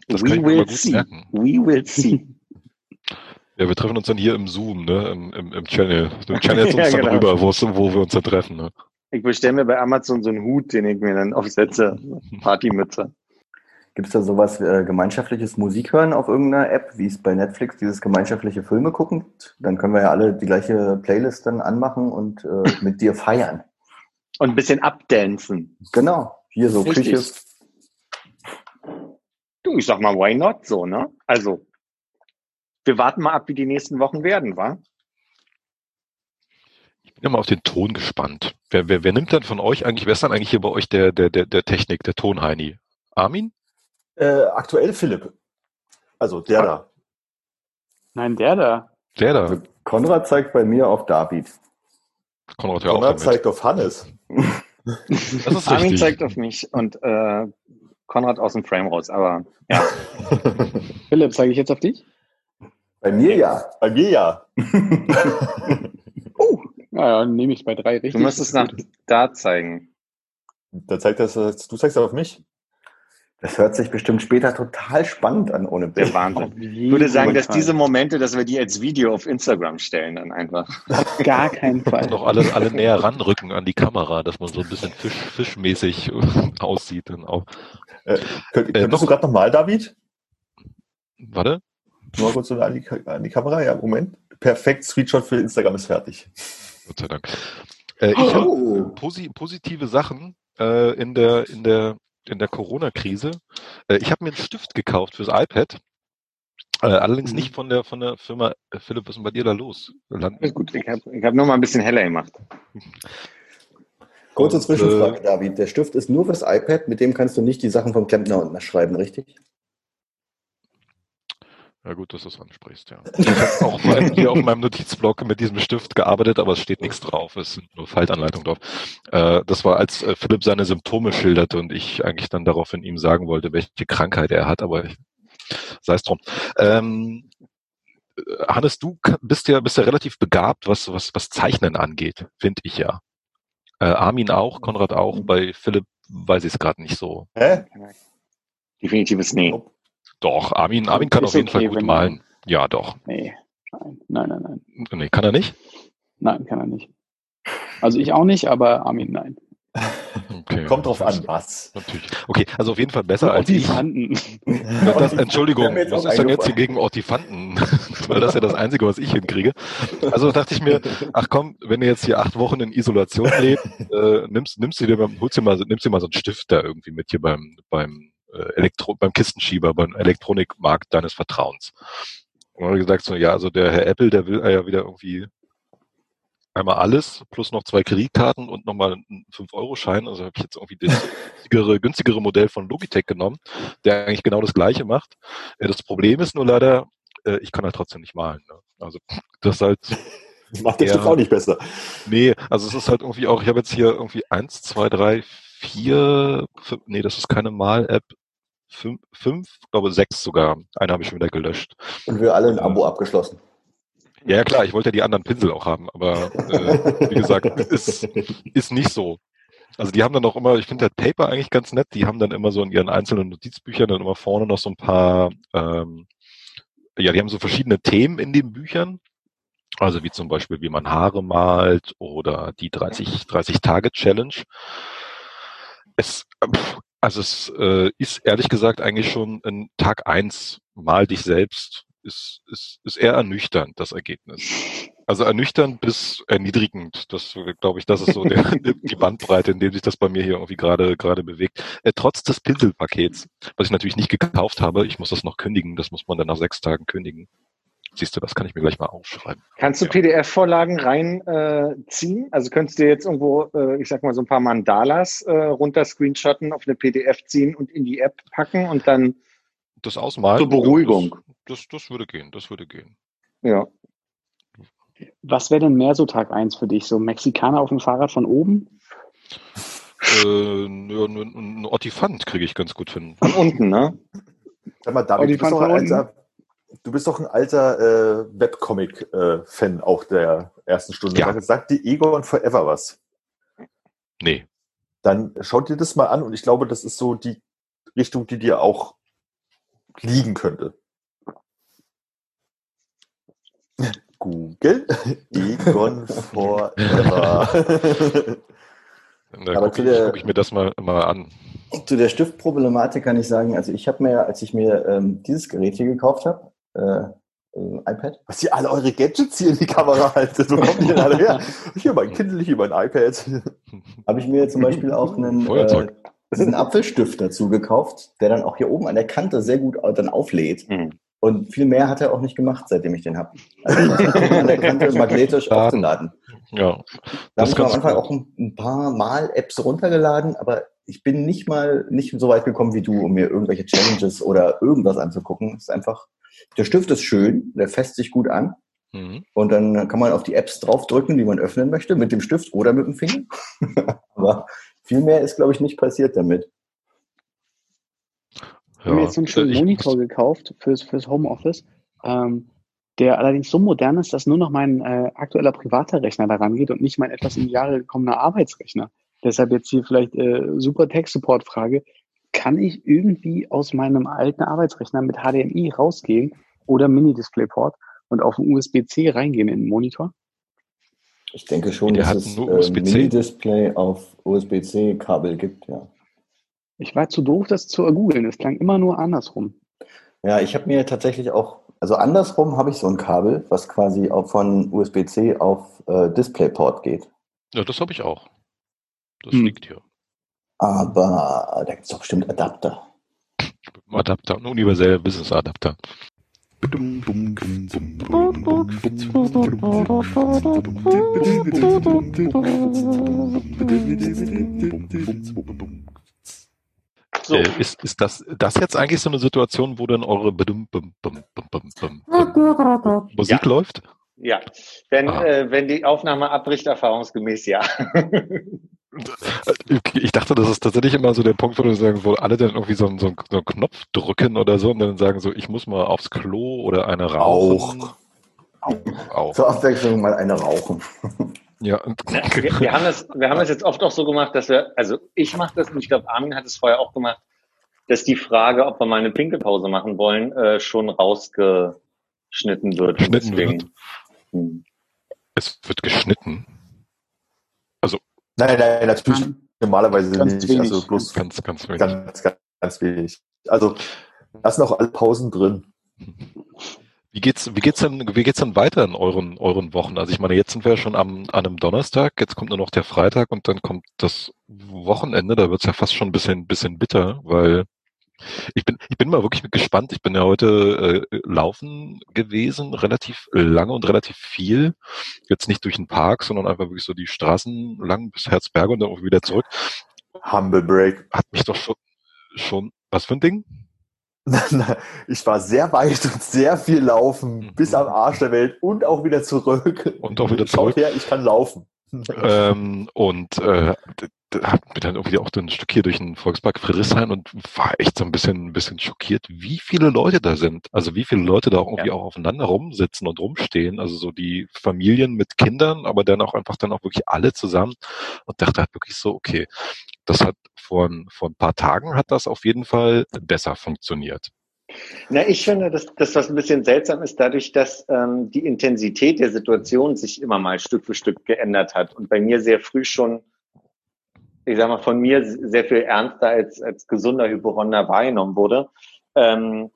Das kann We will mal gut see. merken. We will see. Ja, wir treffen uns dann hier im Zoom, ne, im, im, im Channel. Du channelst uns Ja, dann genau. rüber, wo, wo wir uns dann treffen. Ne? Ich bestelle mir bei Amazon so einen Hut, den ich mir dann aufsetze. Partymütze. Gibt es da sowas äh, gemeinschaftliches Musik hören auf irgendeiner App, wie es bei Netflix dieses gemeinschaftliche Filme gucken? Dann können wir ja alle die gleiche Playlist dann anmachen und äh, mit dir feiern. Und ein bisschen abdancen. Genau. Hier so Richtig. Küche. Du, ich sag mal, why not so, ne? Also, wir warten mal ab, wie die nächsten Wochen werden, wa? Ich bin immer auf den Ton gespannt. Wer, wer, wer nimmt dann von euch eigentlich, wer ist dann eigentlich hier bei euch der, der, der, der Technik, der Tonheini? Armin? Äh, aktuell Philipp. Also der da. Nein, der da. Der da? Also Konrad zeigt bei mir auf David. Konrad, hör auf Konrad damit. zeigt auf Hannes. Das ist Armin zeigt auf mich und äh, Konrad aus dem Frame raus, aber ja. Philipp, zeige ich jetzt auf dich? Bei mir ja. Bei mir ja. Ja, ja, dann nehme ich bei drei richtig. Du musst es nach da zeigen. Da zeigt das, du zeigst auf mich. Das hört sich bestimmt später total spannend an ohne Der Bild. Wahnsinn. Ich würde sagen, dass diese Momente, dass wir die als Video auf Instagram stellen, dann einfach. Auf gar keinen Fall. noch alle, alle näher ranrücken an die Kamera, dass man so ein bisschen fisch, fischmäßig aussieht. Dann auch. Könnt, könntest Äh, noch- du gerade nochmal, David? Warte. Nur mal kurz so an die, an die Kamera. Ja, Moment. Perfekt, Screenshot für Instagram ist fertig. Gott sei Dank. Äh, ich habe Oh. posi positive Sachen äh, in der in der in der Corona-Krise. Äh, ich habe mir einen Stift gekauft fürs iPad. Äh, allerdings Mhm. nicht von der von der Firma äh, Philipp, was ist denn bei dir da los? Land gut. Ich habe ich hab nur mal ein bisschen heller gemacht. Kurze Und, Zwischenfrage, äh, David. Der Stift ist nur fürs iPad, mit dem kannst du nicht die Sachen vom Klempner unten schreiben, richtig? Ja gut, dass du es ansprichst, ja. Ich habe auch mal hier auf meinem Notizblock mit diesem Stift gearbeitet, aber es steht nichts drauf. Es sind nur Faltanleitungen drauf. Äh, das war, als äh, Philipp seine Symptome schilderte und ich eigentlich dann daraufhin ihm sagen wollte, welche Krankheit er hat, aber sei es drum. Ähm, äh, Hannes, du bist ja, bist ja relativ begabt, was, was, was Zeichnen angeht, finde ich ja. Äh, Armin auch, Konrad auch, bei Philipp weiß ich es gerade nicht so. Hä? Definitives Nee. Doch, Armin, Armin kann auf jeden Fall okay, gut wenn- malen. Ja, doch. Nee, nein, nein, nein, nein. Nee, kann er nicht? Nein, kann er nicht. Also ich auch nicht, aber Armin, nein. Okay. Kommt drauf an, was. Natürlich. Okay, also auf jeden Fall besser als ich. Ortifanten. Ja, das, Entschuldigung, was ist denn jetzt hier gegen Ortifanten? Weil das ist ja das Einzige, was ich hinkriege. Also dachte ich mir, ach komm, wenn du jetzt hier acht Wochen in Isolation lebst, äh, nimmst, nimmst du dir, mal- holst dir mal, so- nimmst dir mal so einen Stift da irgendwie mit hier beim, beim, Elektro, beim Kistenschieber, beim Elektronikmarkt deines Vertrauens. Und dann habe ich gesagt so, ja, also der Herr Apple, der will ja wieder irgendwie einmal alles plus noch zwei Kreditkarten und nochmal einen 5-Euro-Schein. Also habe ich jetzt irgendwie das günstigere, günstigere Modell von Logitech genommen, der eigentlich genau das gleiche macht. Äh, Das Problem ist nur leider, äh, ich kann halt trotzdem nicht malen. Ne? Also das ist halt, Das macht der Ja. Stift auch nicht besser. nee, also es ist halt irgendwie auch, ich habe jetzt hier irgendwie eins, zwei, drei, vier, fünf, nee, das ist keine Mal-App, fünf, fünf, glaube sechs sogar. Eine habe ich schon wieder gelöscht. Und wir alle ein Abo abgeschlossen. Ja, klar, ich wollte ja die anderen Pinsel auch haben, aber äh, wie gesagt, ist, ist nicht so. Also die haben dann auch immer, ich finde halt Paper eigentlich ganz nett, die haben dann immer so in ihren einzelnen Notizbüchern dann immer vorne noch so ein paar, ähm, ja, die haben so verschiedene Themen in den Büchern. Also wie zum Beispiel, wie man Haare malt oder die 30, 30 Tage Challenge. Es, also es äh, ist ehrlich gesagt eigentlich schon in Tag eins mal dich selbst ist, ist, ist eher ernüchternd, das Ergebnis. Also ernüchternd bis erniedrigend. Das glaube ich, das ist so der, die Bandbreite, in dem sich das bei mir hier irgendwie gerade gerade bewegt. Äh, trotz des Pinselpakets, was ich natürlich nicht gekauft habe, ich muss das noch kündigen, das muss man dann nach sechs Tagen kündigen. Siehst du, das kann ich mir gleich mal aufschreiben. Kannst du Ja. PDF-Vorlagen reinziehen? Äh, also könntest du jetzt irgendwo, äh, ich sag mal, so ein paar Mandalas äh, runter screenshotten, auf eine PDF ziehen und in die App packen und dann, Das Ausmalen. Zur Beruhigung. Das, das, das würde gehen, das würde gehen. ja. Was wäre denn mehr so Tag eins für dich? So Mexikaner auf dem Fahrrad von oben? Äh, ein Ottifant kriege ich ganz gut hin. Von unten, ne? Sag mal, David, die du bist, doch ein du bist doch ein alter äh, Webcomic-Fan auch der ersten Stunde. Ja. Sag- Sagt die Egon Forever was? Nee. Dann schaut dir das mal an und ich glaube, das ist so die Richtung, die dir auch liegen könnte. Google Egon Forever. Da Aber gucke zu ich, der- guck ich mir das mal, mal an. Zu der Stiftproblematik kann ich sagen, also ich habe mir, als ich mir ähm, dieses Gerät hier gekauft habe, äh, äh, iPad, Was ihr alle eure Gadgets hier in die Kamera haltet. Wo kommt ihr denn alle her? Hier mein Kindle, hier mein iPad. habe ich mir zum Beispiel auch einen, äh, Feuerzeug. einen Apfelstift dazu gekauft, der dann auch hier oben an der Kante sehr gut dann auflädt. Mhm. Und viel mehr hat er auch nicht gemacht, seitdem ich den habe. Also an der Kante magnetisch Laden. aufgeladen. Ja, Da habe ich am Anfang auch ein, ein paar Mal Apps runtergeladen, aber ich bin nicht mal nicht so weit gekommen wie du, um mir irgendwelche Challenges oder irgendwas anzugucken. Es ist einfach, der Stift ist schön, der fässt sich gut an mhm. und dann kann man auf die Apps draufdrücken, die man öffnen möchte, mit dem Stift oder mit dem Finger. aber viel mehr ist, glaube ich, nicht passiert damit. Ich habe mir jetzt so einen schönen Ich- Monitor gekauft fürs, fürs Homeoffice, ähm, der allerdings so modern ist, dass nur noch mein äh, aktueller privater Rechner daran geht und nicht mein etwas in die Jahre gekommener Arbeitsrechner. Deshalb jetzt hier vielleicht äh, super Tech-Support-Frage. Kann ich irgendwie aus meinem alten Arbeitsrechner mit HDMI rausgehen oder Mini-Displayport und auf einen USB-C reingehen in den Monitor? Ich denke schon, Der dass es nur äh, USB-C. Mini-Display auf USB-C-Kabel gibt, ja. Ich war zu doof, das zu googeln. Es klang immer nur andersrum. Ja, ich habe mir tatsächlich auch, also andersrum habe ich so ein Kabel, was quasi auch von USB-C auf äh, DisplayPort geht. Ja, das habe ich auch. Das Hm. liegt hier. Aber da gibt es doch bestimmt Adapter. Adapter, ein universeller Business-Adapter. So. Äh, ist, ist das, das jetzt eigentlich so eine Situation, wo dann eure bum, bum, bum, Musik Ja. läuft? Ja, wenn, Ah. äh, wenn die Aufnahme abbricht, erfahrungsgemäß ja. Okay, Ich dachte, das ist tatsächlich immer so der Punkt, wo, du sagen, wo alle dann irgendwie so, einen- so, einen- so einen Knopf drücken oder so und dann sagen so, ich muss mal aufs Klo oder eine rauchen. Auch. Auch. Zur Abwechslung mal eine rauchen. Ja. und- wir, wir, haben das, wir haben das jetzt oft auch so gemacht, dass wir, also ich mache das und ich glaube, Armin hat es vorher auch gemacht, dass die Frage, ob wir mal eine Pinkelpause machen wollen, äh, schon rausgeschnitten wird. Geschnitten deswegen- Hm. Es wird geschnitten. Nein, nein, natürlich. normalerweise Ganz nicht. wenig. Also bloß Ganz, ganz wenig. ganz, ganz, ganz wenig. Also lassen auch alle Pausen drin. Wie geht's, wie geht's denn, wie geht's denn weiter in euren, euren Wochen? Also ich meine, jetzt sind wir ja schon am, an einem Donnerstag, jetzt kommt nur noch der Freitag und dann kommt das Wochenende, da wird's ja fast schon ein bisschen, bisschen bitter, weil ich bin, ich bin mal wirklich gespannt. Ich bin ja heute äh, laufen gewesen, relativ lange und relativ viel. Jetzt nicht durch den Park, sondern einfach wirklich so die Straßen lang bis Herzberge und dann auch wieder zurück. Humble Break. Hat mich doch schon, schon, was für ein Ding? ich war sehr weit und sehr viel laufen, Mhm. bis am Arsch der Welt und auch wieder zurück. Und auch wieder Schaut zurück. her, ich kann laufen. Ähm, und äh, hab mir dann irgendwie auch ein Stück hier durch den Volkspark Friedrichshain und war echt so ein bisschen, ein bisschen schockiert, wie viele Leute da sind. Also wie viele Leute da auch irgendwie auch aufeinander rumsitzen und rumstehen. Also so die Familien mit Kindern, aber dann auch einfach dann auch wirklich alle zusammen und dachte halt wirklich so, okay, das hat vor, ein- vor ein paar Tagen hat das auf jeden Fall besser funktioniert. Na, ich finde, dass das, was ein bisschen seltsam ist, dadurch, dass ähm, die Intensität der Situation sich immer mal Stück für Stück geändert hat und bei mir sehr früh schon, ich sag mal, von mir sehr viel ernster als, als gesunder Hypochonder wahrgenommen wurde, ähm,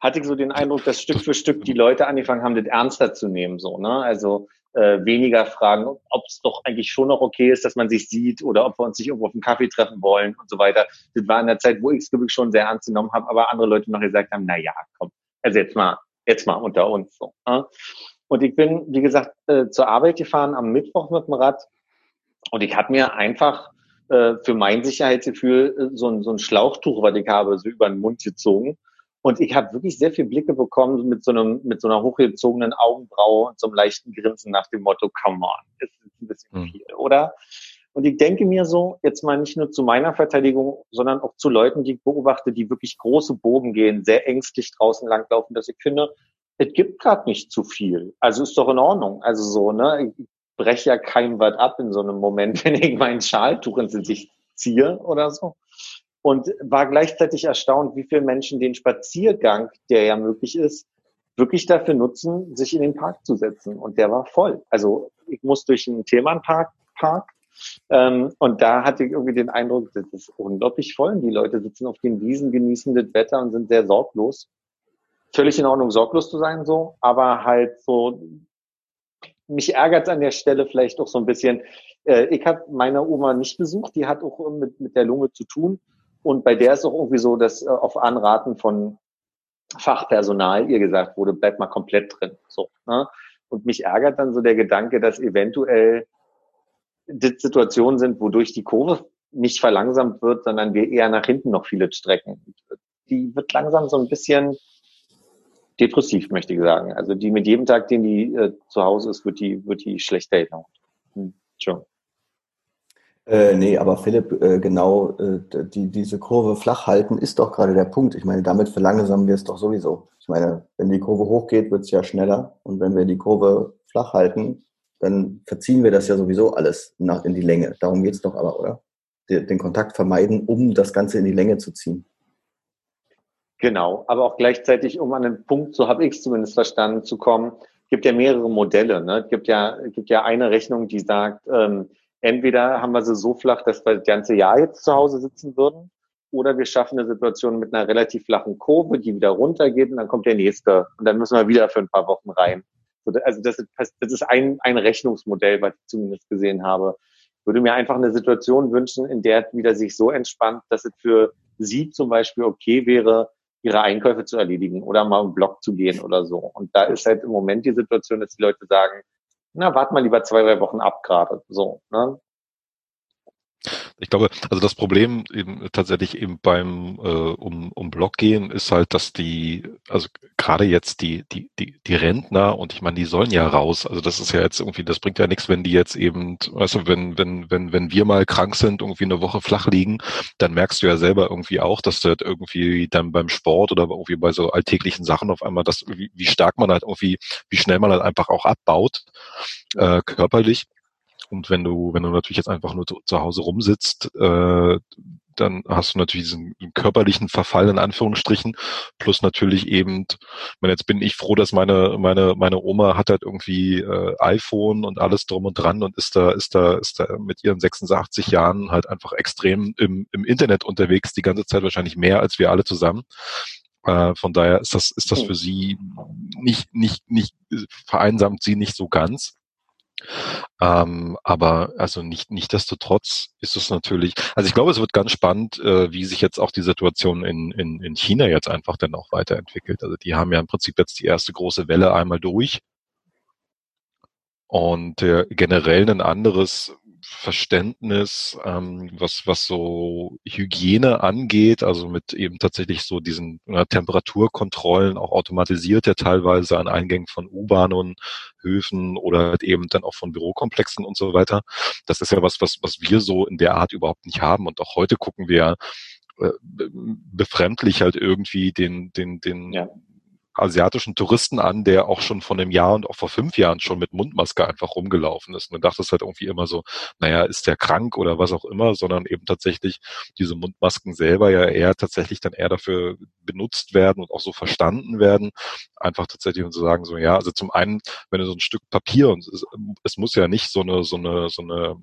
hatte ich so den Eindruck, dass Stück für Stück die Leute angefangen haben, das ernster zu nehmen, so, ne? Also äh, weniger fragen, ob es doch eigentlich schon noch okay ist, dass man sich sieht oder ob wir uns nicht irgendwo auf einen Kaffee treffen wollen und so weiter. Das war in der Zeit, wo ich es wirklich schon sehr ernst genommen habe, aber andere Leute noch gesagt haben, na ja, komm, also jetzt mal, jetzt mal unter uns so. Ne? Und ich bin, wie gesagt, äh, zur Arbeit gefahren am Mittwoch mit dem Rad und ich habe mir einfach äh, für mein Sicherheitsgefühl äh, so, ein, so ein Schlauchtuch, was ich habe, so über den Mund gezogen. Und ich habe wirklich sehr viele Blicke bekommen mit so einem mit so einer hochgezogenen Augenbraue und so einem leichten Grinsen nach dem Motto, come on, das ist ein bisschen Hm. viel, oder? Und ich denke mir so, jetzt mal nicht nur zu meiner Verteidigung, sondern auch zu Leuten, die ich beobachte, die wirklich große Bogen gehen, sehr ängstlich draußen langlaufen, dass ich finde, es gibt gerade nicht zu viel. Also ist doch in Ordnung. Also so, ne? Ich breche ja kein Wort ab in so einem Moment, wenn ich mein Schaltuch ins Gesicht ziehe oder so. Und war gleichzeitig erstaunt, wie viele Menschen den Spaziergang, der ja möglich ist, wirklich dafür nutzen, sich in den Park zu setzen. Und der war voll. Also ich muss durch den Themenpark Park, ähm, und da hatte ich irgendwie den Eindruck, das ist unglaublich voll. Die Leute sitzen auf den Wiesen, genießen das Wetter und sind sehr sorglos. Völlig in Ordnung, sorglos zu sein, so, aber halt so, mich ärgert an der Stelle vielleicht auch so ein bisschen. Äh, ich habe meine Oma nicht besucht, die hat auch mit, mit der Lunge zu tun. Und bei der ist auch irgendwie so, dass äh, auf Anraten von Fachpersonal ihr gesagt wurde, bleib mal komplett drin. So, ne? Und mich ärgert dann so der Gedanke, dass eventuell das Situationen sind, wodurch die Kurve nicht verlangsamt wird, sondern wir eher nach hinten noch viele strecken. Die wird langsam so ein bisschen depressiv, möchte ich sagen. Also die mit jedem Tag, den die äh, zu Hause ist, wird die, wird die schlechter. Hm, schon. Äh, nee, aber Philipp, äh, genau, äh, die, diese Kurve flach halten ist doch gerade der Punkt. Ich meine, damit verlangsamen wir es doch sowieso. Ich meine, wenn die Kurve hochgeht, wird es ja schneller. Und wenn wir die Kurve flach halten, dann verziehen wir das ja sowieso alles nach, in die Länge. Darum geht's doch aber, oder? Den Kontakt vermeiden, um das Ganze in die Länge zu ziehen. Genau, aber auch gleichzeitig, um an den Punkt, so habe ich es zumindest verstanden, zu kommen, gibt ja mehrere Modelle. Ne? Gibt ja, gibt ja eine Rechnung, die sagt, ähm, entweder haben wir sie so flach, dass wir das ganze Jahr jetzt zu Hause sitzen würden, oder wir schaffen eine Situation mit einer relativ flachen Kurve, die wieder runtergeht und dann kommt der nächste und dann müssen wir wieder für ein paar Wochen rein. Also das ist, das ist ein, ein Rechnungsmodell, was ich zumindest gesehen habe. Ich würde mir einfach eine Situation wünschen, in der es wieder sich so entspannt, dass es für Sie zum Beispiel okay wäre, ihre Einkäufe zu erledigen oder mal im Blog zu gehen oder so. Und da ist halt im Moment die Situation, dass die Leute sagen, na, wart mal lieber zwei, drei Wochen ab gerade. So, ne? Ich glaube, also das Problem eben tatsächlich eben beim äh, um, um Blog gehen ist halt, dass die, also gerade jetzt die, die, die, die Rentner und ich meine, die sollen ja raus. Also das ist ja jetzt irgendwie, das bringt ja nichts, wenn die jetzt eben, weißt du, wenn, wenn, wenn, wenn wir mal krank sind, irgendwie eine Woche flach liegen, dann merkst du ja selber irgendwie auch, dass du halt irgendwie dann beim Sport oder irgendwie bei so alltäglichen Sachen auf einmal, dass wie, wie stark man halt irgendwie, wie schnell man halt einfach auch abbaut, äh, körperlich. Und wenn du, wenn du natürlich jetzt einfach nur zu, zu Hause rumsitzt, äh, dann hast du natürlich diesen körperlichen Verfall in Anführungsstrichen, plus natürlich eben, wenn jetzt bin ich froh, dass meine, meine, meine Oma hat halt irgendwie äh, iPhone und alles drum und dran und ist da, ist da, ist da mit ihren 86 Jahren halt einfach extrem im, im Internet unterwegs, die ganze Zeit wahrscheinlich mehr als wir alle zusammen. Äh, von daher ist das, ist das für sie nicht, nicht, nicht, vereinsamt sie nicht so ganz. Ähm, aber also nicht, nicht desto trotz ist es natürlich, also ich glaube, es wird ganz spannend, äh, wie sich jetzt auch die Situation in, in, in China jetzt einfach dann auch weiterentwickelt. Also die haben ja im Prinzip jetzt die erste große Welle einmal durch und äh, generell ein anderes Verständnis, ähm, was, was so Hygiene angeht, also mit eben tatsächlich so diesen ja, Temperaturkontrollen, auch automatisiert ja teilweise an Eingängen von U-Bahnen Höfen oder halt eben dann auch von Bürokomplexen und so weiter. Das ist ja was, was, was wir so in der Art überhaupt nicht haben. Und auch heute gucken wir äh, befremdlich halt irgendwie den, den, den, ja asiatischen Touristen an, der auch schon von einem Jahr und auch vor fünf Jahren schon mit Mundmaske einfach rumgelaufen ist. Man dachte es halt irgendwie immer so, naja, ist der krank oder was auch immer, sondern eben tatsächlich diese Mundmasken selber ja eher tatsächlich dann eher dafür benutzt werden und auch so verstanden werden. Einfach tatsächlich um zu sagen, so ja, also zum einen, wenn du so ein Stück Papier und es, es muss ja nicht so eine, so eine, so eine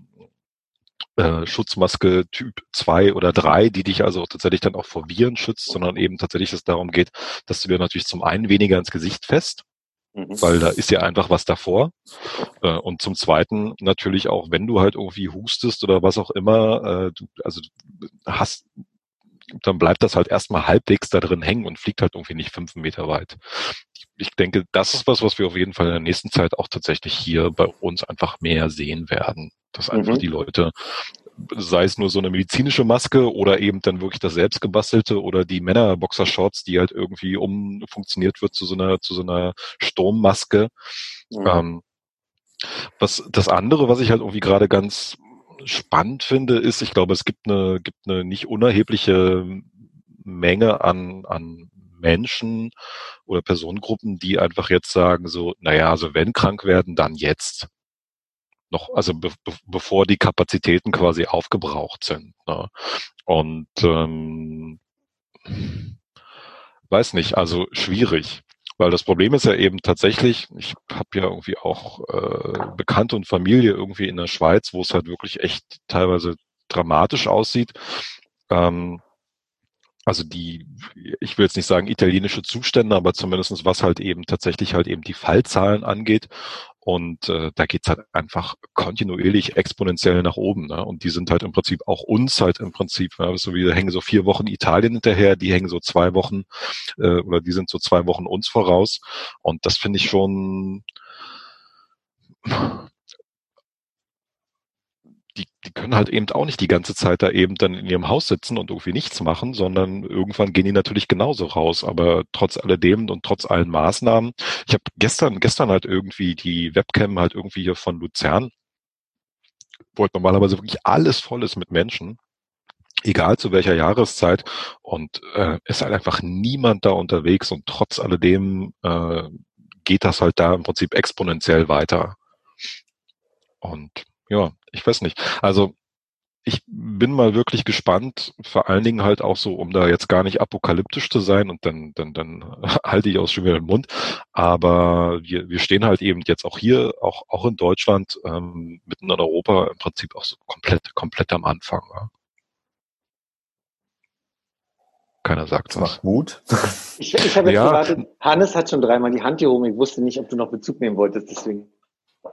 äh, Schutzmaske Typ 2 oder 3, die dich also tatsächlich dann auch vor Viren schützt, sondern eben tatsächlich es darum geht, dass du dir natürlich zum einen weniger ins Gesicht fest, mhm. weil da ist ja einfach was davor. Äh, und zum Zweiten natürlich auch, wenn du halt irgendwie hustest oder was auch immer, äh, du, also hast, dann bleibt das halt erstmal halbwegs da drin hängen und fliegt halt irgendwie nicht fünf Meter weit. Ich denke, das ist was, was wir auf jeden Fall in der nächsten Zeit auch tatsächlich hier bei uns einfach mehr sehen werden dass einfach mhm. die Leute, sei es nur so eine medizinische Maske oder eben dann wirklich das selbstgebastelte oder die Männerboxershorts, die halt irgendwie umfunktioniert wird zu so einer, zu so einer Sturmmaske. Mhm. Ähm, was das andere, was ich halt irgendwie gerade ganz spannend finde, ist, ich glaube, es gibt eine, gibt eine nicht unerhebliche Menge an, an Menschen oder Personengruppen, die einfach jetzt sagen so, naja, also wenn krank werden, dann jetzt noch, also be bevor die Kapazitäten quasi aufgebraucht sind. Ne? Und ähm, weiß nicht, also schwierig. Weil das Problem ist ja eben tatsächlich, ich habe ja irgendwie auch äh, Bekannte und Familie irgendwie in der Schweiz, wo es halt wirklich echt teilweise dramatisch aussieht. Ähm, also die, ich will jetzt nicht sagen italienische Zustände, aber zumindestens was halt eben tatsächlich halt eben die Fallzahlen angeht. Und äh, da geht's halt einfach kontinuierlich exponentiell nach oben. Ne? Und die sind halt im Prinzip auch uns halt im Prinzip, ja, so wie hängen so vier Wochen Italien hinterher, die hängen so zwei Wochen äh, oder die sind so zwei Wochen uns voraus. Und das finde ich schon die, können halt eben auch nicht die ganze Zeit da eben dann in ihrem Haus sitzen und irgendwie nichts machen, sondern irgendwann gehen die natürlich genauso raus. Aber trotz alledem und trotz allen Maßnahmen, ich habe gestern, gestern halt irgendwie die Webcam halt irgendwie hier von Luzern, wo halt normalerweise wirklich alles voll ist mit Menschen, egal zu welcher Jahreszeit. Und äh, ist halt einfach niemand da unterwegs und trotz alledem äh, geht das halt da im Prinzip exponentiell weiter. Und ja, ich weiß nicht. Also ich bin mal wirklich gespannt, vor allen Dingen halt auch so, um da jetzt gar nicht apokalyptisch zu sein und dann, dann, dann halte ich auch schon wieder den Mund. Aber wir, wir stehen halt eben jetzt auch hier, auch, auch in Deutschland, ähm, mitten in Europa im Prinzip auch so komplett, komplett am Anfang. Ja. Keiner sagt das. Macht Mut. Ich, ich habe jetzt ja. gewartet, Hannes hat schon dreimal die Hand hier oben. Ich wusste nicht, ob du noch Bezug nehmen wolltest, deswegen.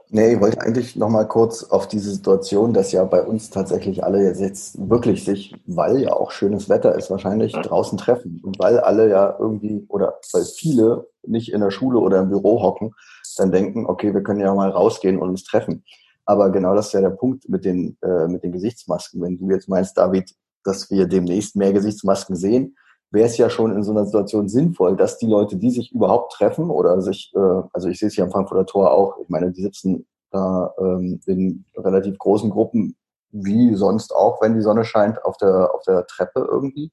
Nee, ich wollte eigentlich noch mal kurz auf diese Situation, dass ja bei uns tatsächlich alle jetzt wirklich sich, weil ja auch schönes Wetter ist, wahrscheinlich draußen treffen. Und weil alle ja irgendwie, oder weil viele nicht in der Schule oder im Büro hocken, dann denken, okay, wir können ja mal rausgehen und uns treffen. Aber genau das ist ja der Punkt mit den, äh, mit den Gesichtsmasken. Wenn du jetzt meinst, David, dass wir demnächst mehr Gesichtsmasken sehen, wäre es ja schon in so einer Situation sinnvoll, dass die Leute, die sich überhaupt treffen oder sich, äh, also ich sehe es hier am Frankfurter Tor auch, ich meine, die sitzen da ähm, in relativ großen Gruppen, wie sonst auch, wenn die Sonne scheint, auf der, auf der Treppe irgendwie.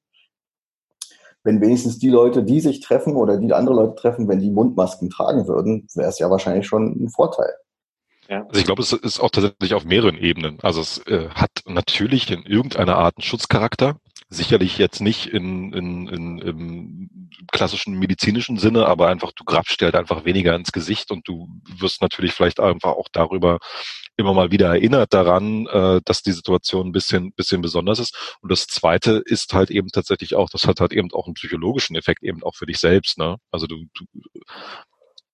Wenn wenigstens die Leute, die sich treffen oder die andere Leute treffen, wenn die Mundmasken tragen würden, wäre es ja wahrscheinlich schon ein Vorteil. Ja. Also ich glaube, es ist auch tatsächlich auf mehreren Ebenen. Also es äh, hat natürlich in irgendeiner Art einen Schutzcharakter. Sicherlich jetzt nicht in, in, in, im klassischen medizinischen Sinne, aber einfach du grabst dir halt einfach weniger ins Gesicht und du wirst natürlich vielleicht einfach auch darüber immer mal wieder erinnert daran, äh, dass die Situation ein bisschen, bisschen besonders ist. Und das Zweite ist halt eben tatsächlich auch, das hat halt eben auch einen psychologischen Effekt eben auch für dich selbst. Ne? Also du, du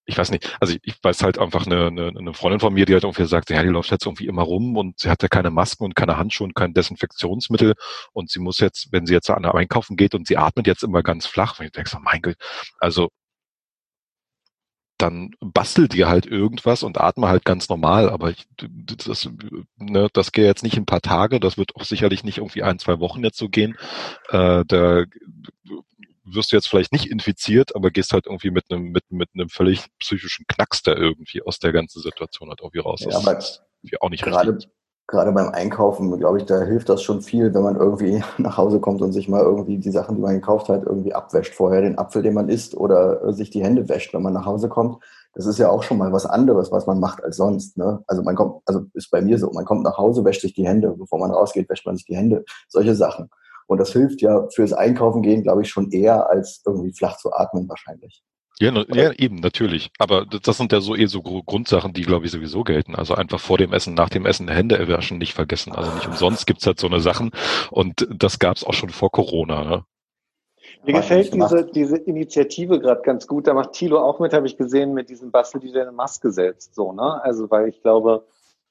ich weiß nicht, also ich, ich weiß halt einfach eine, eine, eine Freundin von mir, die halt irgendwie sagt, ja, die läuft jetzt irgendwie immer rum und sie hat ja keine Masken und keine Handschuhe und kein Desinfektionsmittel und sie muss jetzt, wenn sie jetzt an der Einkaufen geht und sie atmet jetzt immer ganz flach, und ich denke so, mein Gott, also dann bastelt dir halt irgendwas und atme halt ganz normal. Aber ich, das, ne, das geht jetzt nicht in ein paar Tage, das wird auch sicherlich nicht irgendwie ein, zwei Wochen jetzt so gehen. Äh, da wirst du jetzt vielleicht nicht infiziert, aber gehst halt irgendwie mit einem, mit, mit einem völlig psychischen Knacks da irgendwie aus der ganzen Situation halt irgendwie raus. Ja, das aber ist auch nicht gerade, richtig. Gerade beim Einkaufen, glaube ich, da hilft das schon viel, wenn man irgendwie nach Hause kommt und sich mal irgendwie die Sachen, die man gekauft hat, irgendwie abwäscht vorher, den Apfel, den man isst, oder sich die Hände wäscht, wenn man nach Hause kommt. Das ist ja auch schon mal was anderes, was man macht als sonst. Ne? Also man kommt, also ist bei mir so, man kommt nach Hause, wäscht sich die Hände, bevor man rausgeht, wäscht man sich die Hände. Solche Sachen. Und das hilft ja fürs Einkaufen gehen, glaube ich, schon eher, als irgendwie flach zu atmen wahrscheinlich. Ja, ja, eben, natürlich. Aber das sind ja so eh so Grundsachen, die, glaube ich, sowieso gelten. Also einfach vor dem Essen, nach dem Essen Hände erwaschen, nicht vergessen. Also nicht umsonst gibt's halt so eine Sachen. Und das gab's auch schon vor Corona. Ne? Mir gefällt diese, diese Initiative gerade ganz gut. Da macht Thilo auch mit, habe ich gesehen, mit diesem Bastel, die eine Maske setzt. So, ne? Also, weil ich glaube,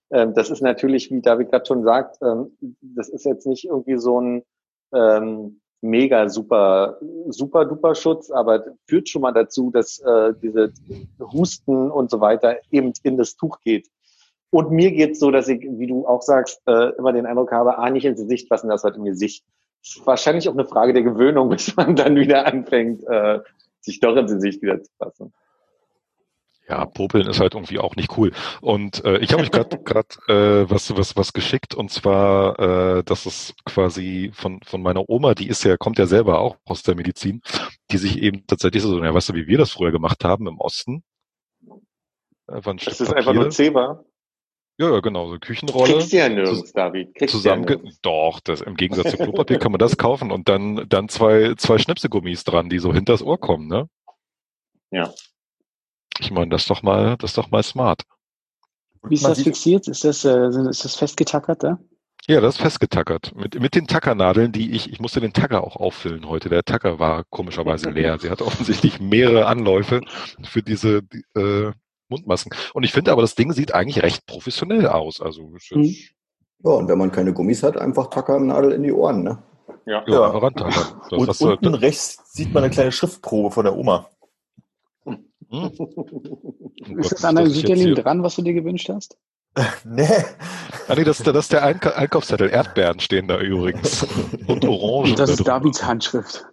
ähm, das ist natürlich, wie David gerade schon sagt, ähm, das ist jetzt nicht irgendwie so ein ähm, mega super, super duper Schutz, aber führt schon mal dazu, dass äh, diese Husten und so weiter eben in das Tuch geht. Und mir geht's so, dass ich, wie du auch sagst, äh, immer den Eindruck habe, ah, nicht ins Gesicht fassen, das halt im Gesicht. Wahrscheinlich auch eine Frage der Gewöhnung, bis man dann wieder anfängt, äh, sich doch ins Gesicht wieder zu fassen. Ja, Popeln ist halt irgendwie auch nicht cool. Und äh, ich habe euch gerade grad, äh, was was was geschickt und zwar, äh, das ist quasi von von meiner Oma, die ist ja kommt ja selber auch aus der Medizin, die sich eben tatsächlich so, ja, weißt du, wie wir das früher gemacht haben im Osten. Einfach ein das ist Papier. einfach nur Zebra. Ja, ja, genau, so Küchenrolle. Kriegst du ja nirgends, David. Kriegst zusammen, ja nirgends. Doch, das, im Gegensatz zu Klopapier kann man das kaufen und dann, dann zwei, zwei Schnipsegummis dran, die so hinters Ohr kommen, ne? Ja. Ich meine, das ist doch mal, das ist doch mal smart. Wie ist das fixiert? Ist das, äh, ist das festgetackert da? Ja, das ist festgetackert. Mit, mit den Tackernadeln, die ich, ich musste den Tacker auch auffüllen heute. Der Tacker war komischerweise leer. Sie hat offensichtlich mehrere Anläufe für diese äh, Mundmasken. Und ich finde aber, das Ding sieht eigentlich recht professionell aus. Also, hm. Ja, und wenn man keine Gummis hat, einfach Tackernadel in die Ohren, ne? Ja, ja. ja. Und unten rechts sieht man eine kleine Schriftprobe von der Oma. Hm? Ist das an deinem Süderling dran, was du dir gewünscht hast? nee. Ah, nee, das, das ist der Eink Einkaufszettel. Erdbeeren stehen da übrigens. Und Orangen. Das ist da Davids Handschrift.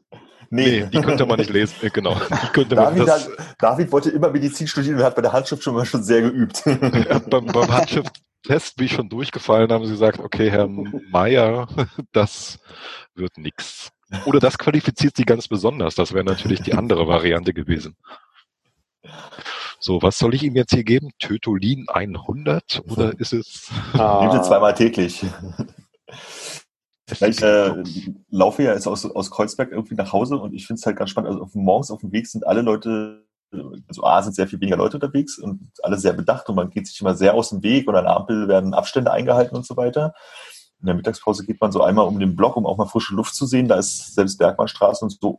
Nee. nee. die könnte man nicht lesen. Genau. David, hat, David, wollte immer Medizin studieren und hat bei der Handschrift schon mal schon sehr geübt. Ja, beim, beim Handschrifttest bin ich schon durchgefallen, haben sie gesagt, okay, Herr Meier, das wird nix. Oder das qualifiziert sie ganz besonders. Das wäre natürlich die andere Variante gewesen. So, was soll ich ihm jetzt hier geben? Tötolin 100 oder ist es? Ah. Nehmt zweimal täglich. Ich äh, laufe ja jetzt aus, aus Kreuzberg irgendwie nach Hause und ich finde es halt ganz spannend. Also auf, morgens auf dem Weg sind alle Leute, also A sind sehr viel weniger Leute unterwegs und alle sehr bedacht und man geht sich immer sehr aus dem Weg und an der Ampel werden Abstände eingehalten und so weiter. In der Mittagspause geht man so einmal um den Block, um auch mal frische Luft zu sehen. Da ist selbst Bergmannstraße und so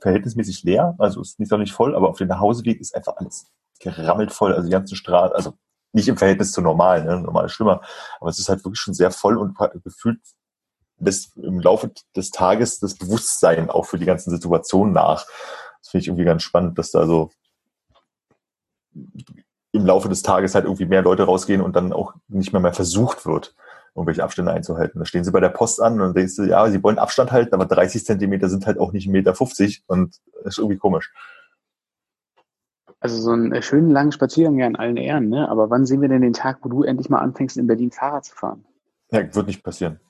verhältnismäßig leer, also ist nicht noch nicht voll, aber auf dem Nachhauseweg ist einfach alles gerammelt voll, also die ganzen Straßen, also nicht im Verhältnis zu normal, ne? normal ist schlimmer, aber es ist halt wirklich schon sehr voll und gefühlt lässt im Laufe des Tages das Bewusstsein auch für die ganzen Situationen nach. Das finde ich irgendwie ganz spannend, dass da so im Laufe des Tages halt irgendwie mehr Leute rausgehen und dann auch nicht mehr mehr versucht wird, irgendwelche Abstände einzuhalten. Da stehen sie bei der Post an und dann denkst du, ja, sie wollen Abstand halten, aber 30 Zentimeter sind halt auch nicht 1,50 Meter und das ist irgendwie komisch. Also so einen schönen langen Spaziergang ja in allen Ehren, ne? Aber wann sehen wir denn den Tag, wo du endlich mal anfängst, in Berlin Fahrrad zu fahren? Ja, wird nicht passieren.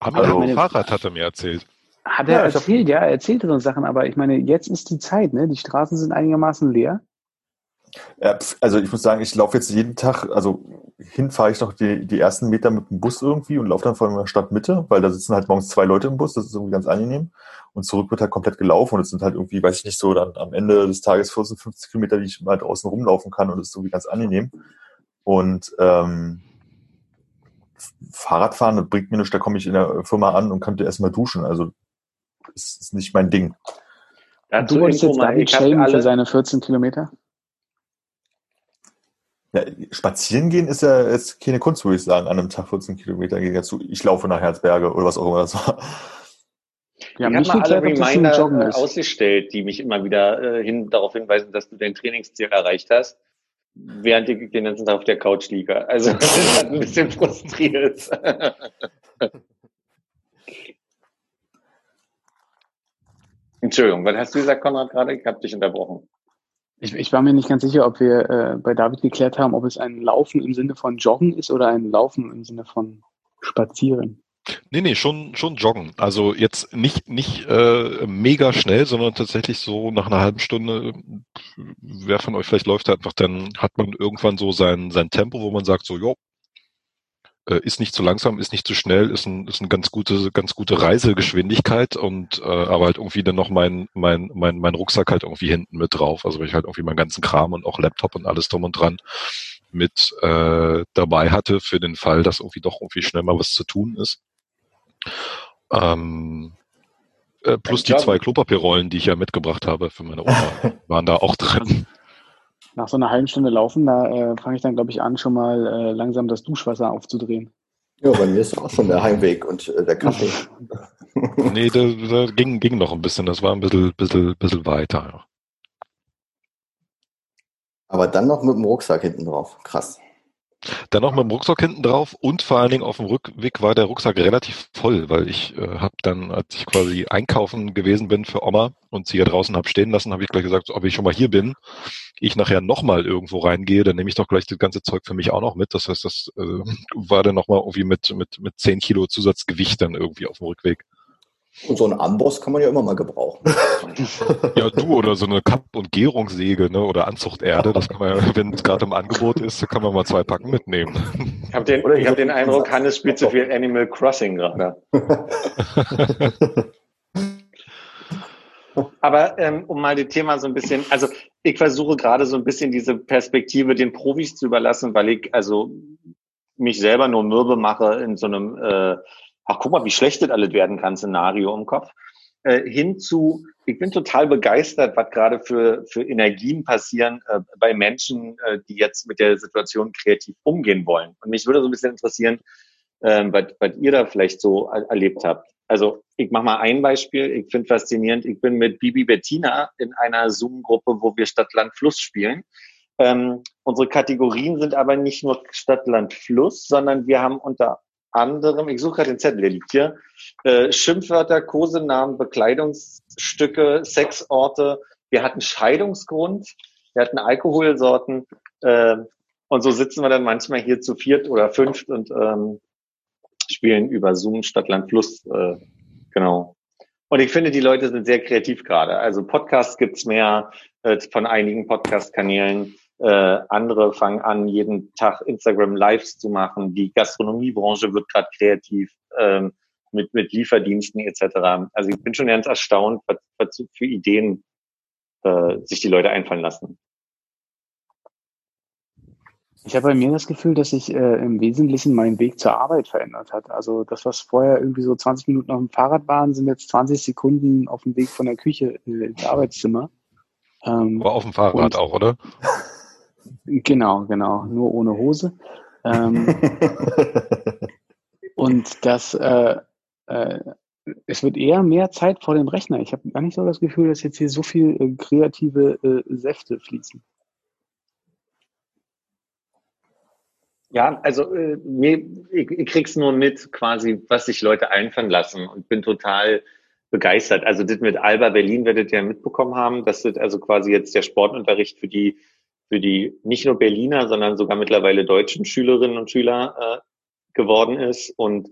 Aber also, meine, Fahrrad hat er mir erzählt. Hat er ja, erzählt, ja, er erzählte so Sachen, aber ich meine, jetzt ist die Zeit, ne? Die Straßen sind einigermaßen leer. Ja, also ich muss sagen, ich laufe jetzt jeden Tag, also hin fahre ich noch die, die ersten Meter mit dem Bus irgendwie und laufe dann von der Stadtmitte, weil da sitzen halt morgens zwei Leute im Bus, das ist irgendwie ganz angenehm. Und zurück wird halt komplett gelaufen und es sind halt irgendwie, weiß ich nicht, so dann am Ende des Tages 14, 15 Kilometer, die ich mal draußen rumlaufen kann und das ist irgendwie ganz angenehm. Und ähm, Fahrradfahren, das bringt mir nichts, da komme ich in der Firma an und könnte erstmal duschen. Also das ist nicht mein Ding. du wolltest jetzt David schelmen für seine 14 Kilometer? Ja, spazieren gehen ist ja jetzt keine Kunst, würde ich sagen, an einem Tag 14 Kilometer gegen dazu. Ich laufe nach Herzberge oder was auch immer das war. Wir haben nicht mal alle Reminder ausgestellt, die mich immer wieder äh, hin, darauf hinweisen, dass du dein Trainingsziel erreicht hast, während ich den ganzen Tag auf der Couch liege. Also das ist halt ein bisschen frustriert. Entschuldigung, was hast du gesagt, Konrad, gerade? Ich habe dich unterbrochen. Ich, ich, war mir nicht ganz sicher, ob wir äh, bei David geklärt haben, ob es ein Laufen im Sinne von Joggen ist oder ein Laufen im Sinne von Spazieren. Nee, nee, schon, schon joggen. Also jetzt nicht, nicht äh, mega schnell, sondern tatsächlich so nach einer halben Stunde, wer von euch vielleicht läuft einfach, dann hat man irgendwann so sein, sein Tempo, wo man sagt so, jo, äh, ist nicht zu langsam, ist nicht zu schnell, ist ein, ist eine ganz gute, ganz gute Reisegeschwindigkeit und äh, aber halt irgendwie dann noch mein, mein, mein, mein Rucksack halt irgendwie hinten mit drauf. Also weil ich halt irgendwie meinen ganzen Kram und auch Laptop und alles drum und dran mit äh, dabei hatte für den Fall, dass irgendwie doch irgendwie schnell mal was zu tun ist. Ähm, äh, plus die zwei Klopapierrollen, die ich ja mitgebracht habe für meine Oma, waren da auch drin. Nach so einer halben Stunde Laufen, da äh, fange ich dann, glaube ich, an, schon mal äh, langsam das Duschwasser aufzudrehen. Ja, bei mir ist auch schon der Heimweg und äh, der Kaffee. nee, da, da ging, ging noch ein bisschen. Das war ein bisschen, bisschen, bisschen weiter. Aber dann noch mit dem Rucksack hinten drauf. Krass. Dann noch mit dem Rucksack hinten drauf und vor allen Dingen auf dem Rückweg war der Rucksack relativ voll, weil ich äh, habe dann, als ich quasi einkaufen gewesen bin für Oma und sie hier draußen habe stehen lassen, habe ich gleich gesagt, ob ich schon mal hier bin, ich nachher nochmal irgendwo reingehe, dann nehme ich doch gleich das ganze Zeug für mich auch noch mit. Das heißt, das äh, war dann nochmal irgendwie mit, mit, mit 10 Kilo Zusatzgewicht dann irgendwie auf dem Rückweg. Und so ein Amboss kann man ja immer mal gebrauchen. ja, du oder so eine Kapp- und Gärungssäge ne, oder Anzuchterde, das kann man, wenn es gerade im Angebot ist, kann man mal zwei Packen mitnehmen. Ich habe den, ich hab den Eindruck, Hannes spielt zu viel Animal Crossing gerade. Aber ähm, um mal das Thema so ein bisschen, also ich versuche gerade so ein bisschen diese Perspektive den Profis zu überlassen, weil ich also mich selber nur mürbe mache in so einem äh, ach guck mal, wie schlecht das alles werden kann, Szenario im Kopf, äh, hin zu, ich bin total begeistert, was gerade für, für Energien passieren äh, bei Menschen, äh, die jetzt mit der Situation kreativ umgehen wollen. Und mich würde so ein bisschen interessieren, äh, was, was ihr da vielleicht so erlebt habt. Also ich mache mal ein Beispiel. Ich finde faszinierend, ich bin mit Bibi Bettina in einer Zoom-Gruppe, wo wir Stadt, Land, Fluss spielen. Ähm, unsere Kategorien sind aber nicht nur Stadt, Land, Fluss, sondern wir haben unter anderem, ich suche gerade den Zettel, der liegt hier, äh, Schimpfwörter, Kosenamen, Bekleidungsstücke, Sexorte. Wir hatten Scheidungsgrund, wir hatten Alkoholsorten äh, und so sitzen wir dann manchmal hier zu viert oder fünft und ähm, spielen über Zoom Stadt, Land, Fluss. Äh, genau. Und ich finde, die Leute sind sehr kreativ gerade. Also Podcasts gibt's mehr äh, von einigen Podcast-Kanälen. Äh, andere fangen an, jeden Tag Instagram Lives zu machen. Die Gastronomiebranche wird gerade kreativ ähm, mit, mit Lieferdiensten etc. Also ich bin schon ganz erstaunt, was, was für Ideen äh, sich die Leute einfallen lassen. Ich habe bei mir das Gefühl, dass sich äh, im Wesentlichen mein Weg zur Arbeit verändert hat. Also das, was vorher irgendwie so 20 Minuten auf dem Fahrrad waren, sind jetzt 20 Sekunden auf dem Weg von der Küche ins Arbeitszimmer. Ähm, Aber auf dem Fahrrad auch, oder? Genau, genau, nur ohne Hose. Ähm, und das, äh, äh, es wird eher mehr Zeit vor dem Rechner. Ich habe gar nicht so das Gefühl, dass jetzt hier so viel äh, kreative äh, Säfte fließen. Ja, also äh, mir, ich, ich krieg's nur mit, quasi, was sich Leute einfallen lassen und bin total begeistert. Also das mit Alba Berlin werdet ihr ja mitbekommen haben, das wird also quasi jetzt der Sportunterricht für die für die nicht nur Berliner, sondern sogar mittlerweile deutschen Schülerinnen und Schüler äh, geworden ist. Und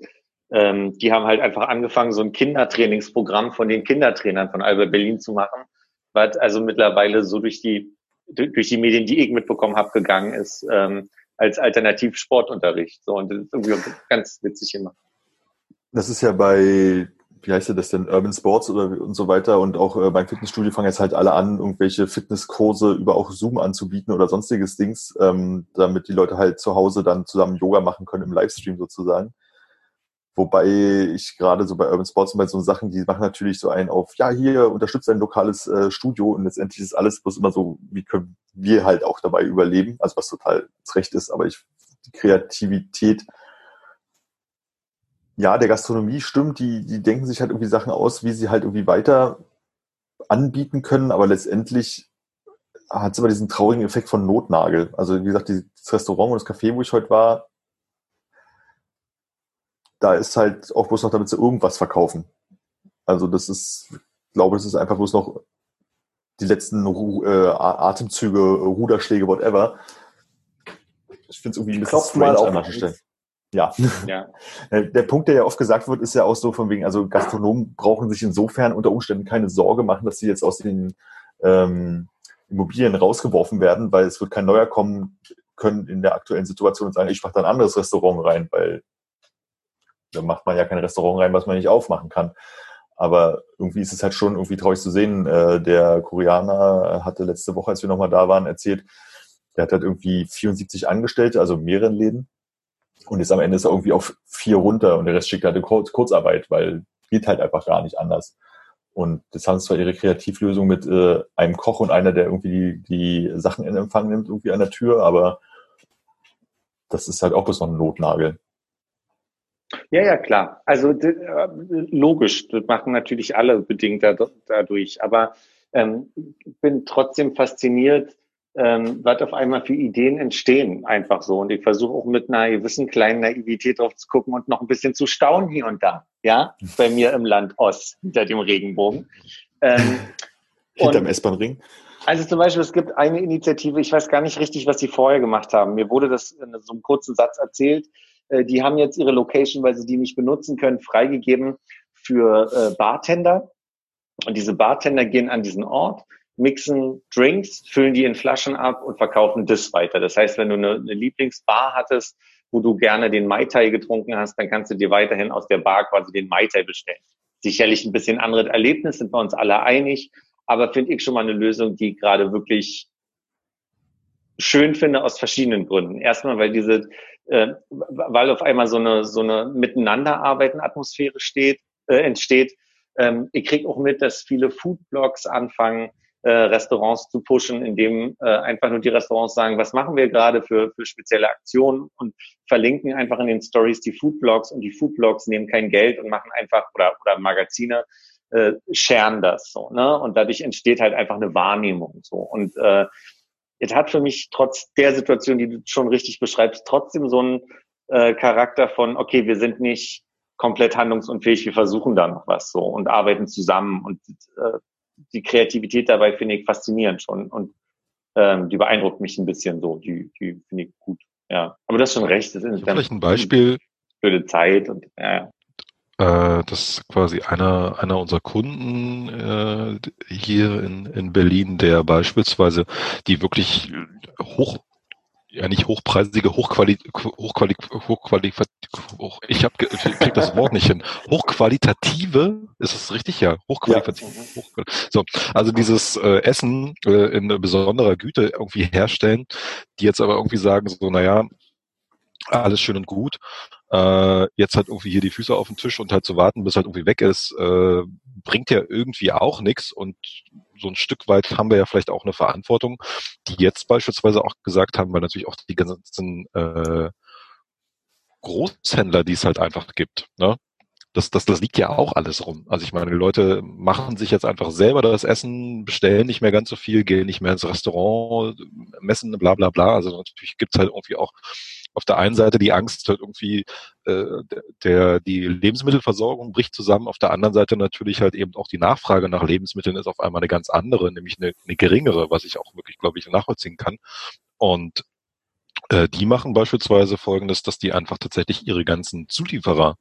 ähm, die haben halt einfach angefangen, so ein Kindertrainingsprogramm von den Kindertrainern von Albert Berlin zu machen, was also mittlerweile so durch die durch die Medien, die ich mitbekommen habe, gegangen ist, ähm, als Alternativ-Sportunterricht. So, und das ist irgendwie ganz witzig immer. Das ist ja bei, wie heißt das denn, Urban Sports oder und so weiter und auch äh, beim Fitnessstudio fangen jetzt halt alle an, irgendwelche Fitnesskurse über auch Zoom anzubieten oder sonstiges Dings, ähm, damit die Leute halt zu Hause dann zusammen Yoga machen können im Livestream sozusagen. Wobei ich gerade so bei Urban Sports bei so Sachen, die machen natürlich so einen auf, ja, hier unterstützt ein lokales äh, Studio und letztendlich ist alles bloß immer so, wie können wir halt auch dabei überleben, also was total recht ist, aber ich, die Kreativität, ja, der Gastronomie stimmt, die, die denken sich halt irgendwie Sachen aus, wie sie halt irgendwie weiter anbieten können, aber letztendlich hat es immer diesen traurigen Effekt von Notnagel. Also wie gesagt, das Restaurant und das Café, wo ich heute war, da ist halt auch bloß noch, damit sie irgendwas verkaufen. Also das ist, ich glaube, das ist einfach bloß noch die letzten äh, Atemzüge, Ruderschläge, whatever. Ich finde es irgendwie ein bisschen Klopf mal strange auf an manchen Stellen. Ja. Ja. Der Punkt, der ja oft gesagt wird, ist ja auch so von wegen, also Gastronomen brauchen sich insofern unter Umständen keine Sorge machen, dass sie jetzt aus den ähm, Immobilien rausgeworfen werden, weil es wird kein neuer kommen können in der aktuellen Situation und sagen, ich mache da ein anderes Restaurant rein, weil da macht man ja kein Restaurant rein, was man nicht aufmachen kann. Aber irgendwie ist es halt schon irgendwie traurig zu sehen. Äh, der Koreaner hatte letzte Woche, als wir nochmal da waren, erzählt, der hat halt irgendwie 74 Angestellte, also mehreren Läden. Und ist am Ende ist er irgendwie auf vier runter und der Rest schickt halt eine Kur Kurzarbeit, weil geht halt einfach gar nicht anders. Und das haben zwar ihre Kreativlösung mit äh, einem Koch und einer, der irgendwie die, die Sachen in Empfang nimmt, irgendwie an der Tür, aber das ist halt auch bloß noch ein Notnagel. Ja, ja, klar. Also äh, logisch, das machen natürlich alle bedingt dadurch. Aber ähm, bin trotzdem fasziniert, ähm, was auf einmal für Ideen entstehen, einfach so. Und ich versuche auch mit einer gewissen kleinen Naivität drauf zu gucken und noch ein bisschen zu staunen hier und da, ja, bei mir im Land Ost, hinter dem Regenbogen. Ähm, Hinterm S-Bahn-Ring? Also zum Beispiel, es gibt eine Initiative, ich weiß gar nicht richtig, was sie vorher gemacht haben. Mir wurde das in so einem kurzen Satz erzählt. Äh, die haben jetzt ihre Location, weil sie die nicht benutzen können, freigegeben für äh, Bartender. Und diese Bartender gehen an diesen Ort, mixen Drinks, füllen die in Flaschen ab und verkaufen das weiter. Das heißt, wenn du eine, eine Lieblingsbar hattest, wo du gerne den Mai Tai getrunken hast, dann kannst du dir weiterhin aus der Bar quasi den Mai Tai bestellen. Sicherlich ein bisschen anderes Erlebnis, sind wir uns alle einig, aber finde ich schon mal eine Lösung, die gerade wirklich schön finde aus verschiedenen Gründen. Erstmal, weil diese, äh, weil auf einmal so eine so eine Miteinanderarbeiten Atmosphäre steht, äh, entsteht. Ähm, ich kriege auch mit, dass viele Foodblogs anfangen, äh, Restaurants zu pushen, indem äh, einfach nur die Restaurants sagen, was machen wir gerade für, für spezielle Aktionen und verlinken einfach in den Stories die Foodblogs und die Foodblogs nehmen kein Geld und machen einfach oder oder Magazine äh, scheren das so, ne? Und dadurch entsteht halt einfach eine Wahrnehmung so und äh, es hat für mich trotz der Situation, die du schon richtig beschreibst, trotzdem so einen äh, Charakter von, okay, wir sind nicht komplett handlungsunfähig, wir versuchen da noch was so und arbeiten zusammen und äh, die Kreativität dabei finde ich faszinierend schon und ähm, die beeindruckt mich ein bisschen so, die, die finde ich gut. Ja, aber das ist schon recht. Das ist vielleicht ein Beispiel. Blöde Zeit und ja. Äh, das ist quasi einer, einer unserer Kunden äh, hier in, in Berlin, der beispielsweise die wirklich hoch, ja nicht hochpreisige, hochquali, hochquali, hochquali, hoch, ich habe ich krieg das Wort nicht hin. Hochqualitative, ist es richtig? Ja, hochqualitativ. Ja. Hochqual so, also dieses äh, Essen äh, in besonderer Güte irgendwie herstellen, die jetzt aber irgendwie sagen so, naja, alles schön und gut. Äh, jetzt halt irgendwie hier die Füße auf den Tisch und halt zu warten, bis halt irgendwie weg ist, äh, bringt ja irgendwie auch nichts. Und so ein Stück weit haben wir ja vielleicht auch eine Verantwortung, die jetzt beispielsweise auch gesagt haben, weil natürlich auch die ganzen äh, Großhändler, die es halt einfach gibt, ne? das, das, das liegt ja auch alles rum. Also ich meine, die Leute machen sich jetzt einfach selber das Essen, bestellen nicht mehr ganz so viel, gehen nicht mehr ins Restaurant, messen, bla bla bla. Also natürlich gibt's halt irgendwie auch auf der einen Seite die Angst, halt irgendwie äh, der die Lebensmittelversorgung bricht zusammen, auf der anderen Seite natürlich halt eben auch die Nachfrage nach Lebensmitteln ist auf einmal eine ganz andere, nämlich eine, eine geringere, was ich auch wirklich, glaube ich, nachvollziehen kann. Und äh, die machen beispielsweise folgendes, dass die einfach tatsächlich ihre ganzen Zulieferer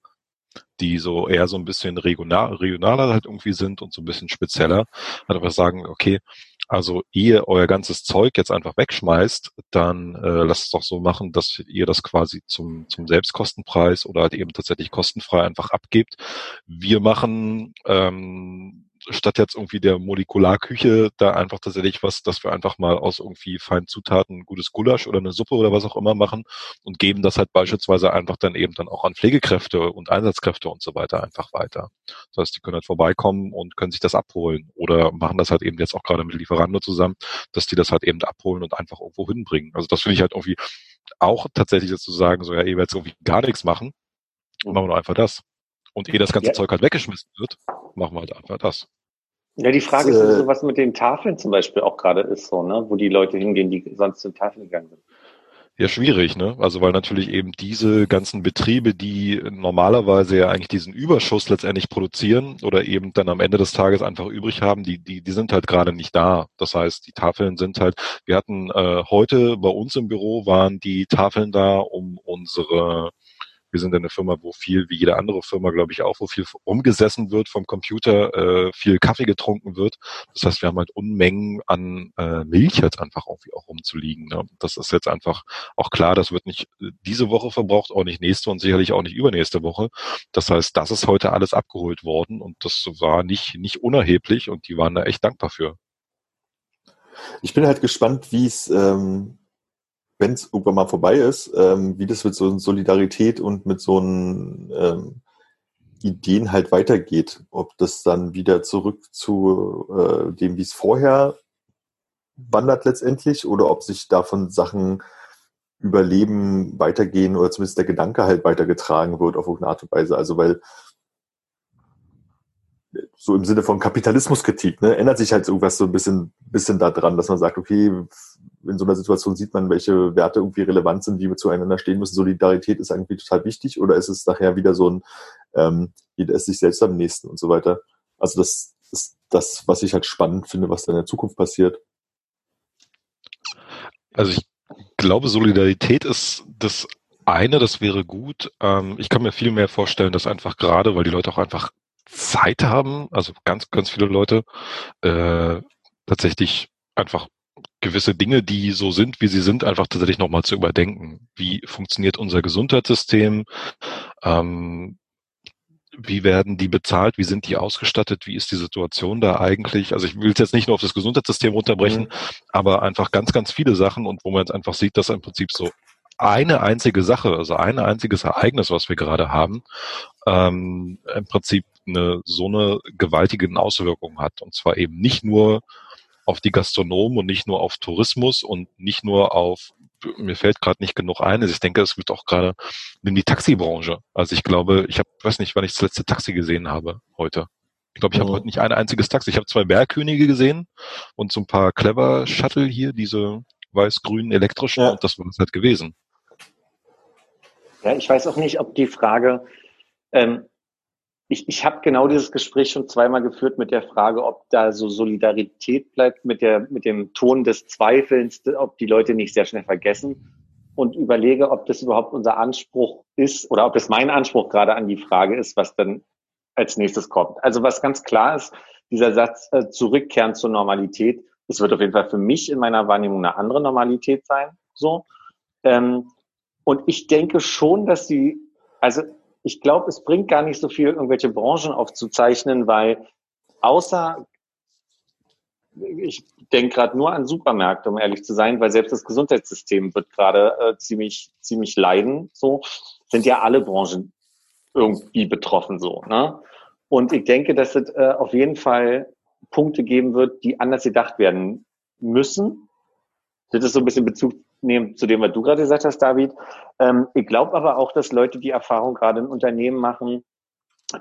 die so eher so ein bisschen regional, regionaler halt irgendwie sind und so ein bisschen spezieller, halt einfach sagen, okay, also ihr euer ganzes Zeug jetzt einfach wegschmeißt, dann äh, lasst es doch so machen, dass ihr das quasi zum, zum Selbstkostenpreis oder halt eben tatsächlich kostenfrei einfach abgebt. Wir machen ähm, statt jetzt irgendwie der Molekularküche da einfach tatsächlich was, dass wir einfach mal aus irgendwie feinen Zutaten gutes Gulasch oder eine Suppe oder was auch immer machen und geben das halt beispielsweise einfach dann eben dann auch an Pflegekräfte und Einsatzkräfte und so weiter einfach weiter. Das heißt, die können halt vorbeikommen und können sich das abholen oder machen das halt eben jetzt auch gerade mit Lieferando zusammen, dass die das halt eben abholen und einfach irgendwo hinbringen. Also das finde ich halt irgendwie auch tatsächlich jetzt zu sagen, so ja, ihr werdet irgendwie gar nichts machen, machen wir nur einfach das und eh das ganze ja. Zeug halt weggeschmissen wird, machen wir halt einfach das. Ja, die Frage das, ist, äh, so was mit den Tafeln zum Beispiel auch gerade ist so, ne, wo die Leute hingehen, die sonst zu Tafeln gegangen sind. Ja, schwierig, ne? Also weil natürlich eben diese ganzen Betriebe, die normalerweise ja eigentlich diesen Überschuss letztendlich produzieren oder eben dann am Ende des Tages einfach übrig haben, die, die, die sind halt gerade nicht da. Das heißt, die Tafeln sind halt, wir hatten äh, heute bei uns im Büro waren die Tafeln da, um unsere wir sind eine Firma, wo viel, wie jede andere Firma, glaube ich, auch, wo viel umgesessen wird vom Computer, äh, viel Kaffee getrunken wird. Das heißt, wir haben halt Unmengen an äh, Milch jetzt einfach irgendwie auch rumzuliegen. Ne? Das ist jetzt einfach auch klar, das wird nicht äh, diese Woche verbraucht, auch nicht nächste und sicherlich auch nicht übernächste Woche. Das heißt, das ist heute alles abgeholt worden und das war nicht, nicht unerheblich und die waren da echt dankbar für. Ich bin halt gespannt, wie es ähm, wenn es irgendwann mal vorbei ist, ähm, wie das mit so Solidarität und mit so einen ähm, Ideen halt weitergeht. Ob das dann wieder zurück zu äh, dem, wie es vorher wandert letztendlich, oder ob sich davon Sachen überleben, weitergehen oder zumindest der Gedanke halt weitergetragen wird auf irgendeine Art und Weise. Also weil so im Sinne von Kapitalismuskritik, ne, ändert sich halt irgendwas so ein bisschen, bisschen da dran, dass man sagt, okay, in so einer Situation sieht man, welche Werte irgendwie relevant sind, wie wir zueinander stehen müssen. Solidarität ist irgendwie total wichtig oder ist es nachher wieder so ein, ähm, jeder ist sich selbst am nächsten und so weiter. Also das ist das, was ich halt spannend finde, was da in der Zukunft passiert. Also ich glaube, Solidarität ist das eine, das wäre gut. Ähm, ich kann mir viel mehr vorstellen, dass einfach gerade, weil die Leute auch einfach Zeit haben, also ganz, ganz viele Leute, äh, tatsächlich einfach gewisse Dinge, die so sind, wie sie sind, einfach tatsächlich nochmal zu überdenken. Wie funktioniert unser Gesundheitssystem? Ähm, wie werden die bezahlt? Wie sind die ausgestattet? Wie ist die Situation da eigentlich? Also ich will es jetzt nicht nur auf das Gesundheitssystem runterbrechen, mhm. aber einfach ganz, ganz viele Sachen und wo man jetzt einfach sieht, dass im Prinzip so eine einzige Sache, also ein einziges Ereignis, was wir gerade haben, ähm, im Prinzip eine so eine gewaltige Auswirkung hat. Und zwar eben nicht nur auf die Gastronomen und nicht nur auf Tourismus und nicht nur auf, mir fällt gerade nicht genug ein, also ich denke, es wird auch gerade in die Taxibranche. Also ich glaube, ich habe, weiß nicht, wann ich das letzte Taxi gesehen habe heute. Ich glaube, ich habe oh. heute nicht ein einziges Taxi. Ich habe zwei Bergkönige gesehen und so ein paar Clever Shuttle hier, diese weiß-grünen elektrischen, ja. und das war es halt gewesen. Ja, ich weiß auch nicht, ob die Frage, ähm, ich, ich habe genau dieses Gespräch schon zweimal geführt mit der Frage, ob da so Solidarität bleibt mit, der, mit dem Ton des Zweifelns, ob die Leute nicht sehr schnell vergessen und überlege, ob das überhaupt unser Anspruch ist oder ob das mein Anspruch gerade an die Frage ist, was dann als nächstes kommt. Also was ganz klar ist, dieser Satz äh, zurückkehren zur Normalität, es wird auf jeden Fall für mich in meiner Wahrnehmung eine andere Normalität sein. So. Ähm, und ich denke schon, dass sie, also ich glaube, es bringt gar nicht so viel, irgendwelche Branchen aufzuzeichnen, weil außer, ich denke gerade nur an Supermärkte, um ehrlich zu sein, weil selbst das Gesundheitssystem wird gerade äh, ziemlich, ziemlich leiden. So sind ja alle Branchen irgendwie betroffen so. Ne? Und ich denke, dass es äh, auf jeden Fall Punkte geben wird, die anders gedacht werden müssen. Das ist so ein bisschen Bezug nehmen zu dem, was du gerade gesagt hast, David. Ähm, ich glaube aber auch, dass Leute die Erfahrung gerade in Unternehmen machen,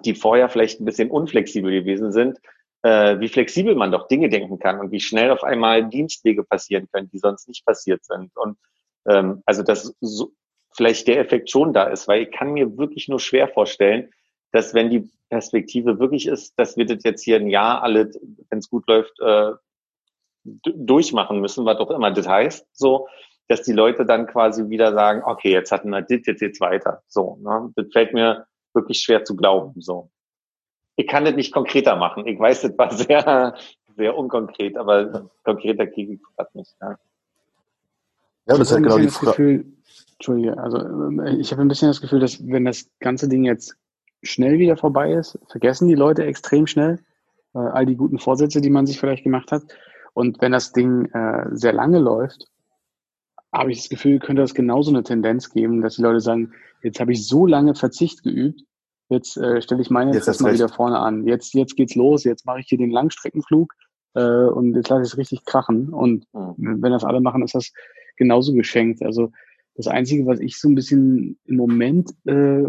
die vorher vielleicht ein bisschen unflexibel gewesen sind, äh, wie flexibel man doch Dinge denken kann und wie schnell auf einmal Dienstwege passieren können, die sonst nicht passiert sind. Und ähm, also dass so, vielleicht der Effekt schon da ist, weil ich kann mir wirklich nur schwer vorstellen, dass wenn die Perspektive wirklich ist, dass wir das jetzt hier ein Jahr alle, wenn es gut läuft, äh, durchmachen müssen, was auch immer das heißt, so, dass die Leute dann quasi wieder sagen, okay, jetzt hatten wir das, jetzt jetzt weiter. So, ne? Das fällt mir wirklich schwer zu glauben. So. Ich kann das nicht konkreter machen. Ich weiß, das war sehr, sehr unkonkret, aber konkreter kriege ich gerade nicht. Ja. Ja, das ist halt genau die Frage. Entschuldige, also äh, ich habe ein bisschen das Gefühl, dass wenn das ganze Ding jetzt schnell wieder vorbei ist, vergessen die Leute extrem schnell äh, all die guten Vorsätze, die man sich vielleicht gemacht hat. Und wenn das Ding äh, sehr lange läuft, habe ich das Gefühl, könnte das genauso eine Tendenz geben, dass die Leute sagen, jetzt habe ich so lange Verzicht geübt, jetzt äh, stelle ich meine jetzt mal wieder vorne an. Jetzt, jetzt geht's los, jetzt mache ich hier den Langstreckenflug äh, und jetzt lasse ich es richtig krachen. Und mhm. wenn das alle machen, ist das genauso geschenkt. Also das Einzige, was ich so ein bisschen im Moment äh,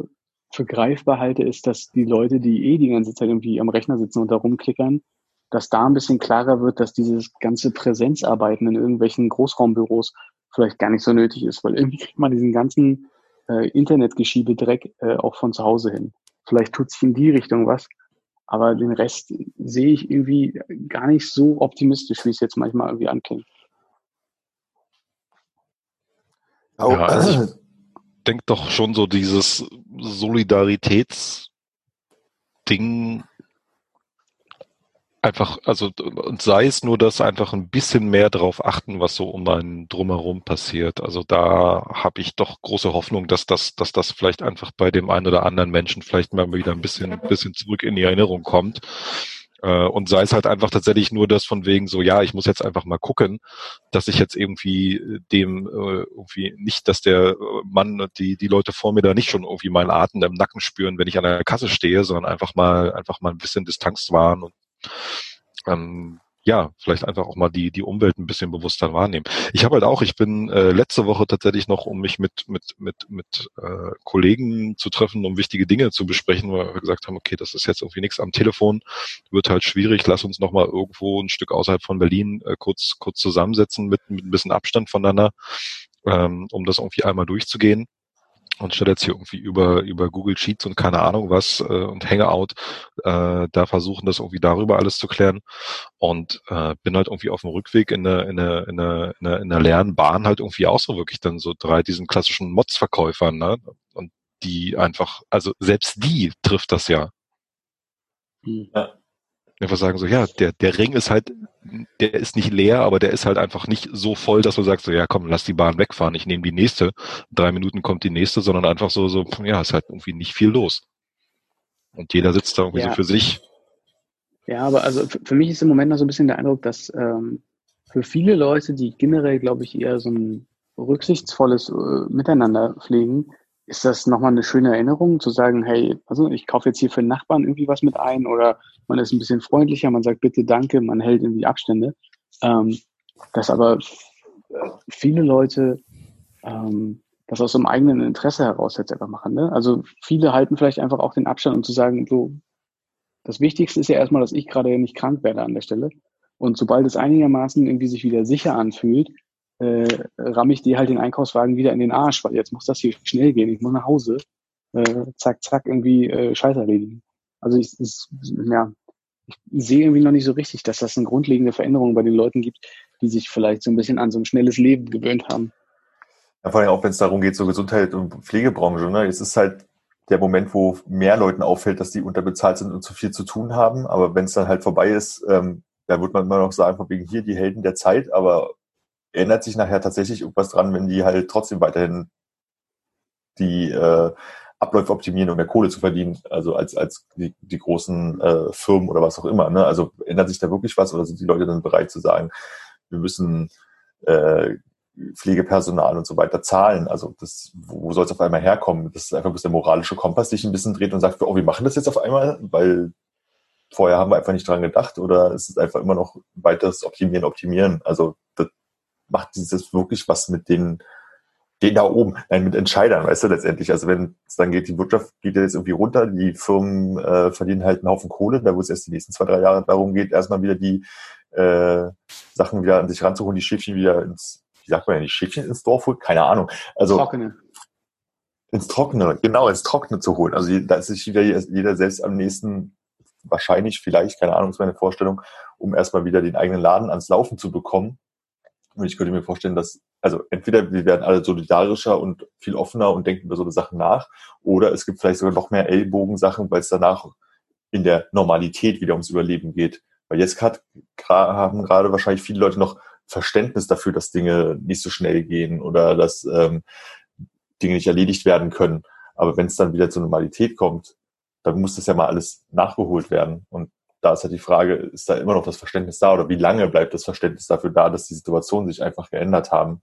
für greifbar halte, ist, dass die Leute, die eh die ganze Zeit irgendwie am Rechner sitzen und da rumklickern, dass da ein bisschen klarer wird, dass dieses ganze Präsenzarbeiten in irgendwelchen Großraumbüros vielleicht gar nicht so nötig ist, weil irgendwie kriegt man diesen ganzen äh, Internetgeschiebe-Dreck äh, auch von zu Hause hin. Vielleicht tut sich in die Richtung was, aber den Rest sehe ich irgendwie gar nicht so optimistisch, wie es jetzt manchmal irgendwie anklingt. Ja, also ich denke doch schon so dieses Solidaritätsding einfach, also und sei es nur, dass einfach ein bisschen mehr darauf achten, was so um einen drumherum passiert. Also da habe ich doch große Hoffnung, dass das, dass das vielleicht einfach bei dem einen oder anderen Menschen vielleicht mal wieder ein bisschen, bisschen zurück in die Erinnerung kommt. Äh, und sei es halt einfach tatsächlich nur das von wegen so, ja, ich muss jetzt einfach mal gucken, dass ich jetzt irgendwie äh, dem äh, irgendwie nicht, dass der Mann, die, die Leute vor mir da nicht schon irgendwie meinen Atem im Nacken spüren, wenn ich an der Kasse stehe, sondern einfach mal, einfach mal ein bisschen Distanz wahren und ähm, ja, vielleicht einfach auch mal die, die Umwelt ein bisschen bewusster wahrnehmen. Ich habe halt auch, ich bin äh, letzte Woche tatsächlich noch, um mich mit, mit, mit, mit äh, Kollegen zu treffen, um wichtige Dinge zu besprechen, weil wir gesagt haben, okay, das ist jetzt irgendwie nichts am Telefon, wird halt schwierig, lass uns nochmal irgendwo ein Stück außerhalb von Berlin äh, kurz, kurz zusammensetzen mit, mit ein bisschen Abstand voneinander, ähm, um das irgendwie einmal durchzugehen und statt jetzt hier irgendwie über, über Google Sheets und keine Ahnung was äh, und Hangout äh, da versuchen, das irgendwie darüber alles zu klären. Und äh, bin halt irgendwie auf dem Rückweg in der in der in der in der, in der leeren Bahn halt irgendwie auch so wirklich dann so drei diesen klassischen Mods-Verkäufern, ne? Und die einfach, also selbst die trifft das ja. Ja einfach sagen so, ja, der, der Ring ist halt, der ist nicht leer, aber der ist halt einfach nicht so voll, dass du sagst so, ja komm, lass die Bahn wegfahren, ich nehme die nächste, drei Minuten kommt die nächste, sondern einfach so, so, ja, ist halt irgendwie nicht viel los. Und jeder sitzt da irgendwie ja. so für sich. Ja, aber also für mich ist im Moment noch so ein bisschen der Eindruck, dass ähm, für viele Leute, die generell, glaube ich, eher so ein rücksichtsvolles äh, Miteinander pflegen, ist das nochmal eine schöne Erinnerung, zu sagen, hey, also ich kaufe jetzt hier für den Nachbarn irgendwie was mit ein oder man ist ein bisschen freundlicher, man sagt bitte danke, man hält irgendwie Abstände. Ähm, dass aber viele Leute ähm, das aus dem eigenen Interesse heraus jetzt einfach machen. Ne? Also viele halten vielleicht einfach auch den Abstand, um zu sagen, so, das Wichtigste ist ja erstmal, dass ich gerade nicht krank werde an der Stelle. Und sobald es einigermaßen irgendwie sich wieder sicher anfühlt, äh, ramme ich dir halt den Einkaufswagen wieder in den Arsch, weil jetzt muss das hier schnell gehen, ich muss nach Hause, äh, zack, zack, irgendwie äh, Scheiß erledigen. Also ich, ich, ja, ich sehe irgendwie noch nicht so richtig, dass das eine grundlegende Veränderung bei den Leuten gibt, die sich vielleicht so ein bisschen an so ein schnelles Leben gewöhnt haben. Ja, vor allem auch, wenn es darum geht, so Gesundheit und Pflegebranche. Ne? Es ist halt der Moment, wo mehr Leuten auffällt, dass die unterbezahlt sind und zu viel zu tun haben. Aber wenn es dann halt vorbei ist, ähm, da wird man immer noch sagen, von wegen hier die Helden der Zeit, aber ändert sich nachher tatsächlich irgendwas dran, wenn die halt trotzdem weiterhin die äh, Abläufe optimieren, um mehr Kohle zu verdienen, also als, als die, die großen äh, Firmen oder was auch immer. Ne? Also ändert sich da wirklich was oder sind die Leute dann bereit zu sagen, wir müssen äh, Pflegepersonal und so weiter zahlen? Also das, wo, wo soll es auf einmal herkommen? Das ist einfach, bis der moralische Kompass sich ein bisschen dreht und sagt, oh, wir machen das jetzt auf einmal, weil vorher haben wir einfach nicht dran gedacht oder ist es einfach immer noch weiteres Optimieren, Optimieren? Also das macht dieses wirklich was mit den, den da oben, nein, mit Entscheidern, weißt du, letztendlich. Also wenn es dann geht, die Wirtschaft geht jetzt irgendwie runter, die Firmen äh, verdienen halt einen Haufen Kohle, da wo es erst die nächsten zwei, drei Jahre darum geht, erstmal wieder die äh, Sachen wieder an sich ranzuholen, die Schäfchen wieder ins, wie sagt man ja, die Schäfchen ins Dorf holen? Keine Ahnung. Also Trockene. Ins Trockene, genau, ins Trockene zu holen. Also da ist sich wieder jeder selbst am nächsten, wahrscheinlich, vielleicht, keine Ahnung, ist meine Vorstellung, um erstmal wieder den eigenen Laden ans Laufen zu bekommen und ich könnte mir vorstellen, dass also entweder wir werden alle solidarischer und viel offener und denken über so eine Sachen nach, oder es gibt vielleicht sogar noch mehr Ellbogensachen, weil es danach in der Normalität wieder ums Überleben geht. Weil jetzt grad, haben gerade wahrscheinlich viele Leute noch Verständnis dafür, dass Dinge nicht so schnell gehen oder dass ähm, Dinge nicht erledigt werden können. Aber wenn es dann wieder zur Normalität kommt, dann muss das ja mal alles nachgeholt werden. Und da ist halt die Frage, ist da immer noch das Verständnis da oder wie lange bleibt das Verständnis dafür da, dass die Situationen sich einfach geändert haben?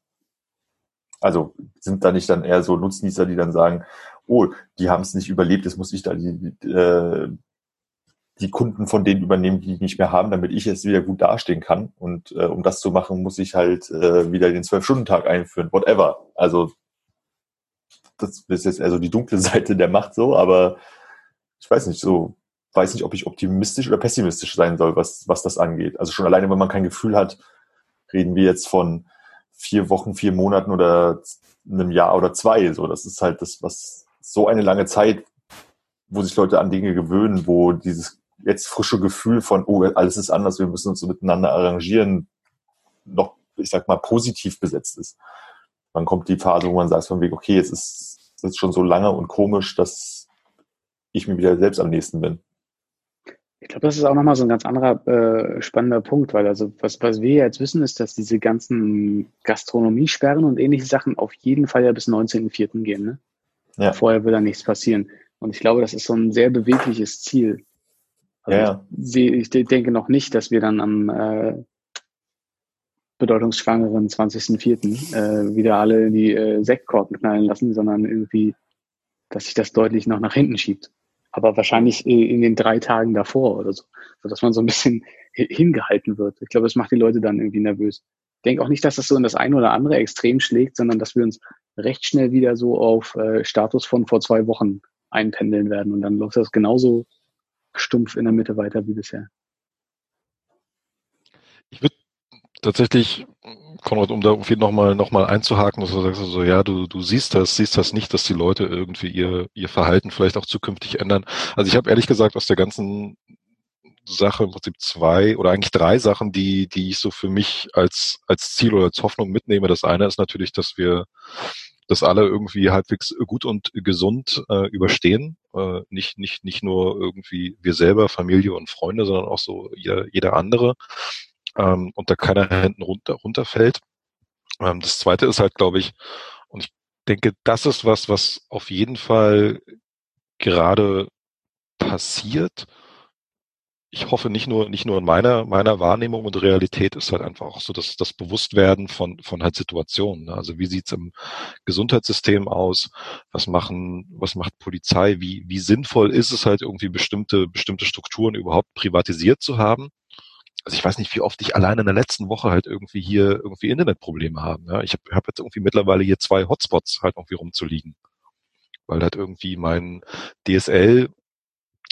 Also sind da nicht dann eher so Nutznießer, die dann sagen, oh, die haben es nicht überlebt, jetzt muss ich da die, äh, die Kunden von denen übernehmen, die, die nicht mehr haben, damit ich jetzt wieder gut dastehen kann. Und äh, um das zu machen, muss ich halt äh, wieder den Zwölf-Stunden-Tag einführen, whatever. Also das ist jetzt eher so die dunkle Seite der Macht so, aber ich weiß nicht, so weiß nicht, ob ich optimistisch oder pessimistisch sein soll, was, was das angeht. Also schon alleine, wenn man kein Gefühl hat, reden wir jetzt von vier Wochen, vier Monaten oder einem Jahr oder zwei. So, das ist halt das, was so eine lange Zeit, wo sich Leute an Dinge gewöhnen, wo dieses jetzt frische Gefühl von, oh, alles ist anders, wir müssen uns so miteinander arrangieren, noch, ich sag mal, positiv besetzt ist. Dann kommt die Phase, wo man sagt von wegen, okay, jetzt ist es schon so lange und komisch, dass ich mir wieder selbst am nächsten bin. Ich glaube, das ist auch nochmal so ein ganz anderer äh, spannender Punkt, weil also was, was wir jetzt wissen, ist, dass diese ganzen Gastronomiesperren und ähnliche Sachen auf jeden Fall ja bis 19.04. gehen. Ne? Ja. Vorher wird da nichts passieren. Und ich glaube, das ist so ein sehr bewegliches Ziel. Also ja. ich, ich, denke noch nicht, dass wir dann am äh, bedeutungsschwangeren 20.04. Äh, wieder alle in die äh, Sektkorken knallen lassen, sondern irgendwie, dass sich das deutlich noch nach hinten schiebt. Aber wahrscheinlich in den drei Tagen davor oder so, sodass man so ein bisschen hingehalten wird. Ich glaube, das macht die Leute dann irgendwie nervös. Ich denke auch nicht, dass das so in das eine oder andere Extrem schlägt, sondern dass wir uns recht schnell wieder so auf äh, Status von vor zwei Wochen einpendeln werden und dann läuft das genauso stumpf in der Mitte weiter wie bisher. Ich würde tatsächlich, Konrad, um da irgendwie nochmal noch mal einzuhaken, dass du sagst, also, ja, du, du siehst das, siehst das nicht, dass die Leute irgendwie ihr, ihr Verhalten vielleicht auch zukünftig ändern. Also ich habe ehrlich gesagt aus der ganzen Sache im Prinzip zwei oder eigentlich drei Sachen, die, die ich so für mich als, als Ziel oder als Hoffnung mitnehme. Das eine ist natürlich, dass wir das alle irgendwie halbwegs gut und gesund äh, überstehen. Äh, nicht, nicht, nicht nur irgendwie wir selber, Familie und Freunde, sondern auch so jeder, jeder andere. Ähm, und da keiner hinten runter, runterfällt. Ähm, das zweite ist halt, glaube ich, und ich denke, das ist was, was auf jeden Fall gerade passiert ich hoffe nicht nur nicht nur in meiner meiner Wahrnehmung und Realität ist halt einfach auch so, dass das Bewusstwerden von von halt Situationen. Ne? Also wie sieht's im Gesundheitssystem aus? Was machen was macht Polizei? Wie wie sinnvoll ist es halt irgendwie bestimmte bestimmte Strukturen überhaupt privatisiert zu haben? Also ich weiß nicht, wie oft ich allein in der letzten Woche halt irgendwie hier irgendwie Internetprobleme habe. Ja? Ich habe hab jetzt irgendwie mittlerweile hier zwei Hotspots halt irgendwie rumzuliegen weil halt irgendwie mein DSL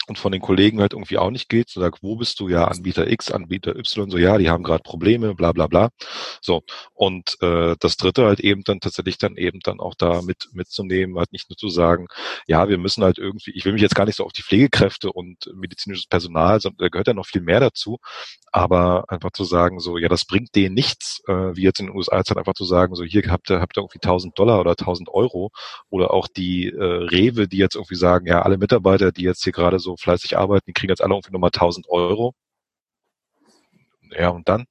und von den Kollegen halt irgendwie auch nicht geht, so sagt, wo bist du? Ja, Anbieter X, Anbieter Y, so ja, die haben gerade Probleme, bla bla bla. So, und äh, das dritte halt eben dann tatsächlich dann eben dann auch da mit mitzunehmen, halt nicht nur zu sagen, ja, wir müssen halt irgendwie, ich will mich jetzt gar nicht so auf die Pflegekräfte und medizinisches Personal, sondern da gehört ja noch viel mehr dazu, aber einfach zu sagen, so, ja, das bringt denen nichts, äh, wie jetzt in den USA jetzt halt einfach zu sagen, so, hier habt ihr, habt ihr irgendwie 1000 Dollar oder 1000 Euro oder auch die äh, Rewe, die jetzt irgendwie sagen, ja, alle Mitarbeiter, die jetzt hier gerade so fleißig arbeiten, die kriegen jetzt alle irgendwie nochmal 1000 Euro. Ja, und dann?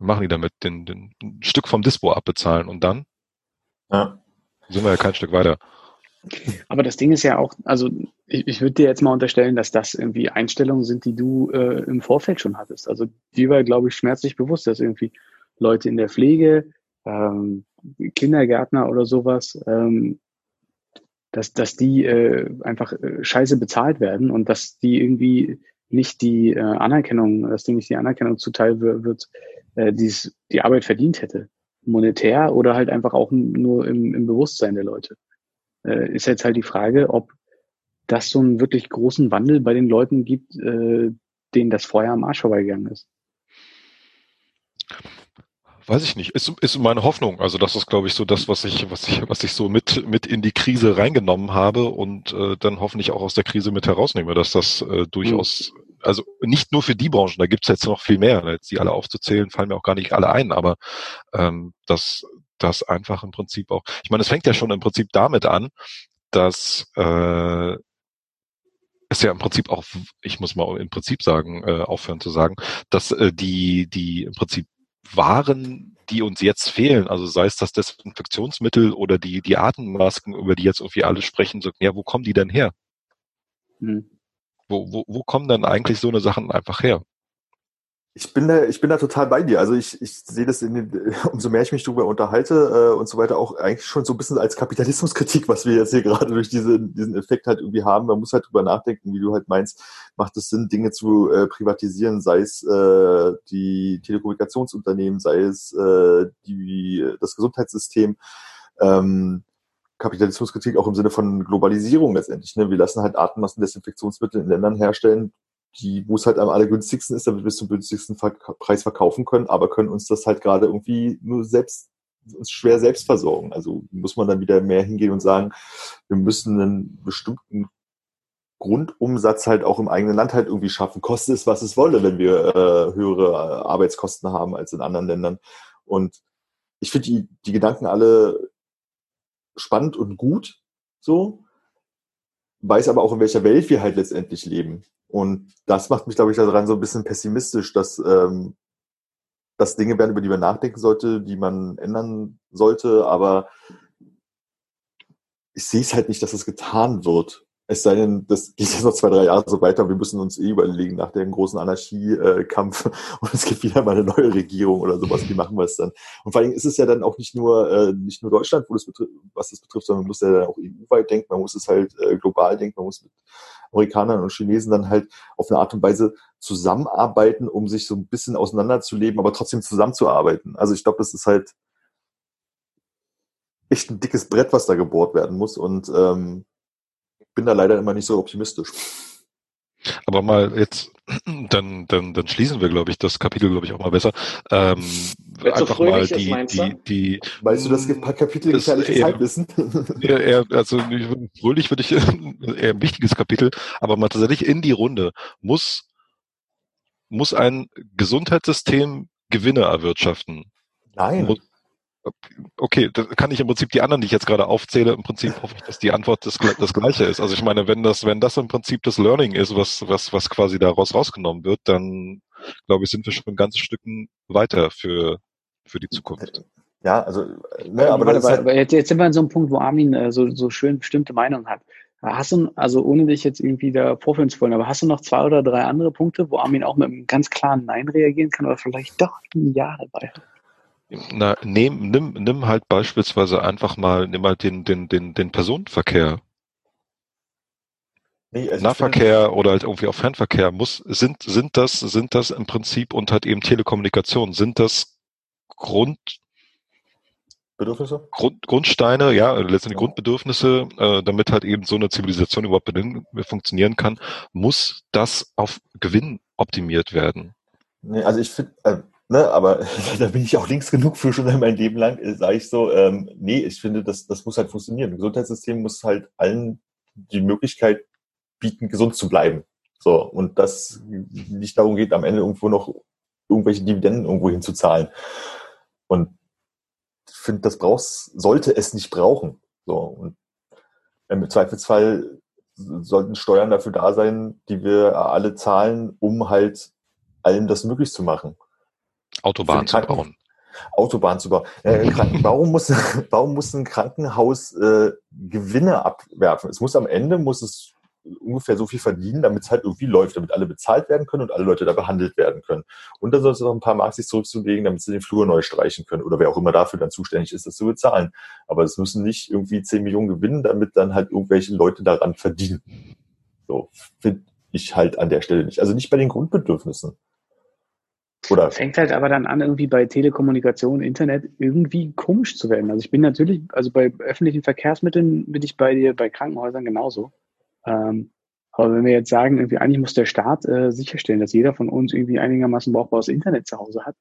machen die damit? Den, den, ein Stück vom Dispo abbezahlen und dann? Ja. Sind wir ja kein Stück weiter. Aber das Ding ist ja auch, also ich, ich würde dir jetzt mal unterstellen, dass das irgendwie Einstellungen sind, die du äh, im Vorfeld schon hattest. Also die war, glaube ich, schmerzlich bewusst, dass irgendwie Leute in der Pflege, ähm, Kindergärtner oder sowas ähm, dass, dass die äh, einfach äh, scheiße bezahlt werden und dass die irgendwie nicht die äh, Anerkennung, dass denen nicht die Anerkennung zuteil wird, äh, die die Arbeit verdient hätte. Monetär oder halt einfach auch nur im, im Bewusstsein der Leute. Äh, ist jetzt halt die Frage, ob das so einen wirklich großen Wandel bei den Leuten gibt, äh, denen das vorher am Arsch vorbeigegangen ist. Weiß ich nicht. Ist, ist meine Hoffnung. Also das ist, glaube ich, so das, was ich, was ich, was ich so mit, mit in die Krise reingenommen habe und äh, dann hoffentlich auch aus der Krise mit herausnehme, dass das äh, durchaus, mhm. also nicht nur für die Branchen, da gibt's jetzt noch viel mehr. Jetzt die alle aufzuzählen, fallen mir auch gar nicht alle ein, aber ähm, das, das einfach im Prinzip auch. Ich meine, es fängt ja schon im Prinzip damit an, dass äh, ist ja im Prinzip auch, ich muss mal im Prinzip sagen, äh, aufhören zu sagen, dass äh, die, die im Prinzip Waren, die uns jetzt fehlen, also sei es das Desinfektionsmittel oder die, die Atemmasken, über die jetzt irgendwie alle sprechen, so, ja, wo kommen die denn her? Hm. Wo, wo, wo kommen dann eigentlich so eine Sachen einfach her? Ich bin da, ich bin da total bei dir. Also ich, ich sehe das in den, umso mehr ich mich darüber unterhalte äh, und so weiter, auch eigentlich schon so ein bisschen als Kapitalismuskritik, was wir jetzt hier gerade durch diese, diesen Effekt halt irgendwie haben. Man muss halt drüber nachdenken, wie du halt meinst, macht es Sinn, Dinge zu äh, privatisieren, sei es äh, die Telekommunikationsunternehmen, sei es äh, die, das Gesundheitssystem. Ähm, Kapitalismuskritik auch im Sinne von Globalisierung letztendlich. Ne? Wir lassen halt Atemmassendesinfektionsmittel in Ländern herstellen, die, wo es halt am allergünstigsten ist, damit wir es zum günstigsten Preis verkaufen können, aber können uns das halt gerade irgendwie nur selbst uns schwer selbst versorgen. Also muss man dann wieder mehr hingehen und sagen, wir müssen einen bestimmten Grundumsatz halt auch im eigenen Land halt irgendwie schaffen. Koste es, was es wolle, wenn wir äh, höhere äh, Arbeitskosten haben als in anderen Ländern. Und ich finde die, die Gedanken alle spannend und gut, so, weiß aber auch, in welcher Welt wir halt letztendlich leben. Und das macht mich, glaube ich, daran so ein bisschen pessimistisch, dass, ähm, dass Dinge werden, über die man nachdenken sollte, die man ändern sollte, aber ich sehe es halt nicht, dass es getan wird. Es sei denn, das geht jetzt noch zwei, drei Jahre so weiter. Wir müssen uns eh überlegen nach dem großen Anarchiekampf und es gibt wieder mal eine neue Regierung oder sowas. Wie machen wir es dann? Und vor allem ist es ja dann auch nicht nur äh, nicht nur Deutschland, wo das betrifft, was das betrifft, sondern man muss ja dann auch EU-weit denken. Man muss es halt äh, global denken. Man muss mit Amerikanern und Chinesen dann halt auf eine Art und Weise zusammenarbeiten, um sich so ein bisschen auseinanderzuleben, aber trotzdem zusammenzuarbeiten. Also ich glaube, das ist halt echt ein dickes Brett, was da gebohrt werden muss. Und ähm, bin da leider immer nicht so optimistisch. Aber mal jetzt, dann, dann, dann schließen wir, glaube ich, das Kapitel, glaube ich, auch mal besser. Ähm, einfach so mal die, ist, die, die, Weißt du, das gibt ein paar Kapitel gefährliches Halbwissen? Eher, eher, also fröhlich würde ich eher ein wichtiges Kapitel, aber mal tatsächlich in die Runde muss, muss ein Gesundheitssystem Gewinne erwirtschaften. Nein. Muss, Okay, da kann ich im Prinzip die anderen, die ich jetzt gerade aufzähle, im Prinzip hoffe ich, dass die Antwort das, das gleiche ist. Also ich meine, wenn das, wenn das im Prinzip das Learning ist, was, was, was quasi daraus rausgenommen wird, dann glaube ich, sind wir schon ein ganzes Stücken weiter für, für die Zukunft. Ja, also, ne, aber, aber, halt jetzt, jetzt sind wir an so einem Punkt, wo Armin äh, so, so schön bestimmte Meinungen hat. Hast du, also ohne dich jetzt irgendwie da vorführen zu wollen, aber hast du noch zwei oder drei andere Punkte, wo Armin auch mit einem ganz klaren Nein reagieren kann oder vielleicht doch ein Ja dabei hat? Na, nehm, nimm, nimm halt beispielsweise einfach mal, nimm halt den, den, den, den Personenverkehr. Nee, also Nahverkehr oder halt irgendwie auch Fernverkehr muss, sind, sind das, sind das im Prinzip und halt eben Telekommunikation, sind das Grund, Bedürfnisse? Grund, Grundsteine, ja, letztendlich ja. Grundbedürfnisse, äh, damit halt eben so eine Zivilisation überhaupt funktionieren kann, muss das auf Gewinn optimiert werden. Nee, also ich finde, äh, Ne, aber da bin ich auch links genug für schon mein Leben lang, äh, sage ich so, ähm, nee, ich finde, das, das muss halt funktionieren. Ein Gesundheitssystem muss halt allen die Möglichkeit bieten, gesund zu bleiben. So, und das nicht darum geht, am Ende irgendwo noch irgendwelche Dividenden irgendwo hinzuzahlen. Und ich finde, das brauchst, sollte es nicht brauchen. So, und im Zweifelsfall sollten Steuern dafür da sein, die wir alle zahlen, um halt allen das möglich zu machen. Autobahn zu bauen. Autobahn zu bauen. Äh, warum, muss, warum muss ein Krankenhaus äh, Gewinne abwerfen? Es muss am Ende muss es ungefähr so viel verdienen, damit es halt irgendwie läuft, damit alle bezahlt werden können und alle Leute da behandelt werden können. Und dann soll es noch ein paar Mark sich zurückzulegen, damit sie den Flur neu streichen können oder wer auch immer dafür dann zuständig ist, das zu bezahlen. Aber es müssen nicht irgendwie 10 Millionen gewinnen, damit dann halt irgendwelche Leute daran verdienen. So finde ich halt an der Stelle nicht. Also nicht bei den Grundbedürfnissen. Oder fängt halt aber dann an, irgendwie bei Telekommunikation, Internet irgendwie komisch zu werden. Also ich bin natürlich, also bei öffentlichen Verkehrsmitteln bin ich bei dir, bei Krankenhäusern genauso. Ähm, aber wenn wir jetzt sagen, irgendwie eigentlich muss der Staat äh, sicherstellen, dass jeder von uns irgendwie einigermaßen brauchbares Internet zu Hause hat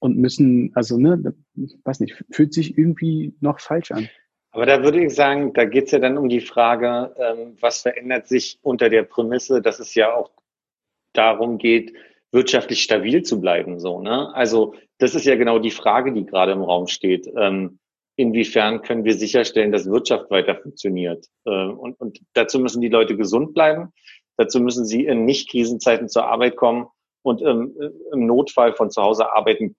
und müssen, also ne, weiß nicht, fühlt sich irgendwie noch falsch an. Aber da würde ich sagen, da geht es ja dann um die Frage, ähm, was verändert sich unter der Prämisse, dass es ja auch darum geht, wirtschaftlich stabil zu bleiben. So, ne? Also das ist ja genau die Frage, die gerade im Raum steht. Ähm, inwiefern können wir sicherstellen, dass Wirtschaft weiter funktioniert? Äh, und, und dazu müssen die Leute gesund bleiben. Dazu müssen sie in Nicht-Krisenzeiten zur Arbeit kommen und ähm, im Notfall von zu Hause arbeiten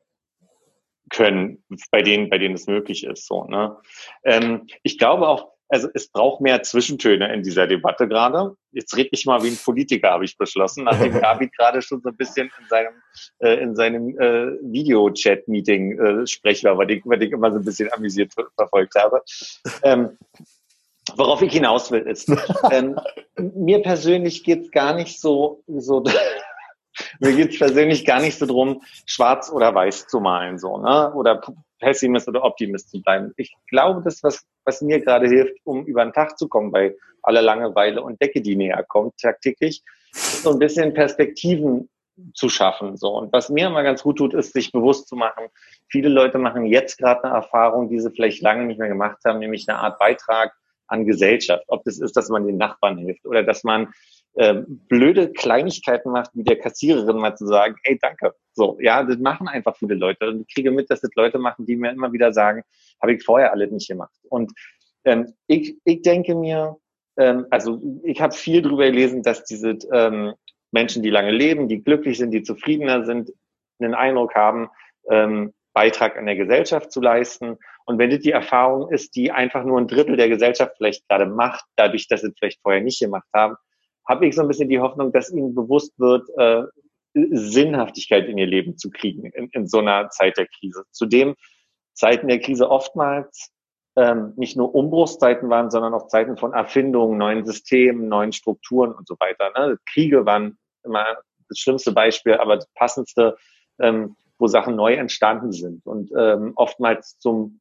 können, bei denen, bei denen es möglich ist. So, ne? Ähm, ich glaube auch, also es braucht mehr Zwischentöne in dieser Debatte gerade. Jetzt rede ich mal wie ein Politiker, habe ich beschlossen, nachdem David gerade schon so ein bisschen in seinem, äh, in seinem äh, Video-Chat-Meeting äh, Sprechler war, den, den ich immer so ein bisschen amüsiert verfolgt habe. Ähm, worauf ich hinaus will, ist, ähm, mir persönlich geht's gar nicht so, so mir geht's persönlich gar nicht so drum, schwarz oder weiß zu malen, so, ne? Oder Pessimist oder Optimist zu bleiben. Ich glaube, das, was, was mir gerade hilft, um über den Tag zu kommen bei aller Langeweile und Decke, die näher kommt, tagtäglich, ist so ein bisschen Perspektiven zu schaffen. So. Und was mir immer ganz gut tut, ist, sich bewusst zu machen, viele Leute machen jetzt gerade eine Erfahrung, die sie vielleicht lange nicht mehr gemacht haben, nämlich eine Art Beitrag an Gesellschaft. Ob das ist, dass man den Nachbarn hilft oder dass man äh, blöde Kleinigkeiten macht, wie der Kassiererin mal zu sagen, ey, danke. So, ja, das machen einfach viele Leute. Und ich kriege mit, dass das Leute machen, die mir immer wieder sagen, habe ich vorher alle nicht gemacht. Und ähm, ich, ich denke mir, ähm, also ich habe viel drüber gelesen, dass diese ähm, Menschen, die lange leben, die glücklich sind, die zufriedener sind, einen Eindruck haben, ähm, Beitrag an der Gesellschaft zu leisten. Und wenn das die Erfahrung ist, die einfach nur ein Drittel der Gesellschaft vielleicht gerade macht, dadurch, dass sie es vielleicht vorher nicht gemacht haben, habe ich so ein bisschen die Hoffnung, dass ihnen bewusst wird, äh, Sinnhaftigkeit in ihr Leben zu kriegen in, in so einer Zeit der Krise. Zudem Zeiten der Krise oftmals ähm, nicht nur Umbruchszeiten waren, sondern auch Zeiten von Erfindungen, neuen Systemen, neuen Strukturen und so weiter. Ne? Kriege waren immer das schlimmste Beispiel, aber das passendste, ähm, wo Sachen neu entstanden sind und ähm, oftmals zum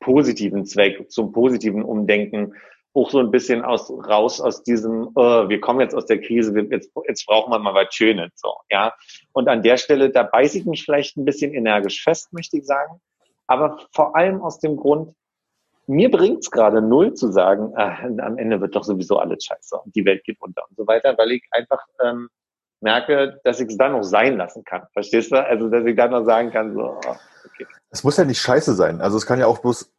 positiven Zweck, zum positiven Umdenken auch so ein bisschen aus, raus aus diesem, uh, wir kommen jetzt aus der Krise, wir, jetzt, jetzt brauchen wir mal was Schönes, so, ja. Und an der Stelle, da beiße ich mich vielleicht ein bisschen energisch fest, möchte ich sagen. Aber vor allem aus dem Grund, mir bringt's gerade null zu sagen, äh, am Ende wird doch sowieso alles scheiße und die Welt geht unter und so weiter, weil ich einfach ähm, merke, dass ich es dann noch sein lassen kann. Verstehst du? Also, dass ich dann noch sagen kann, so, oh, okay. Es muss ja nicht scheiße sein. Also es kann ja auch bloß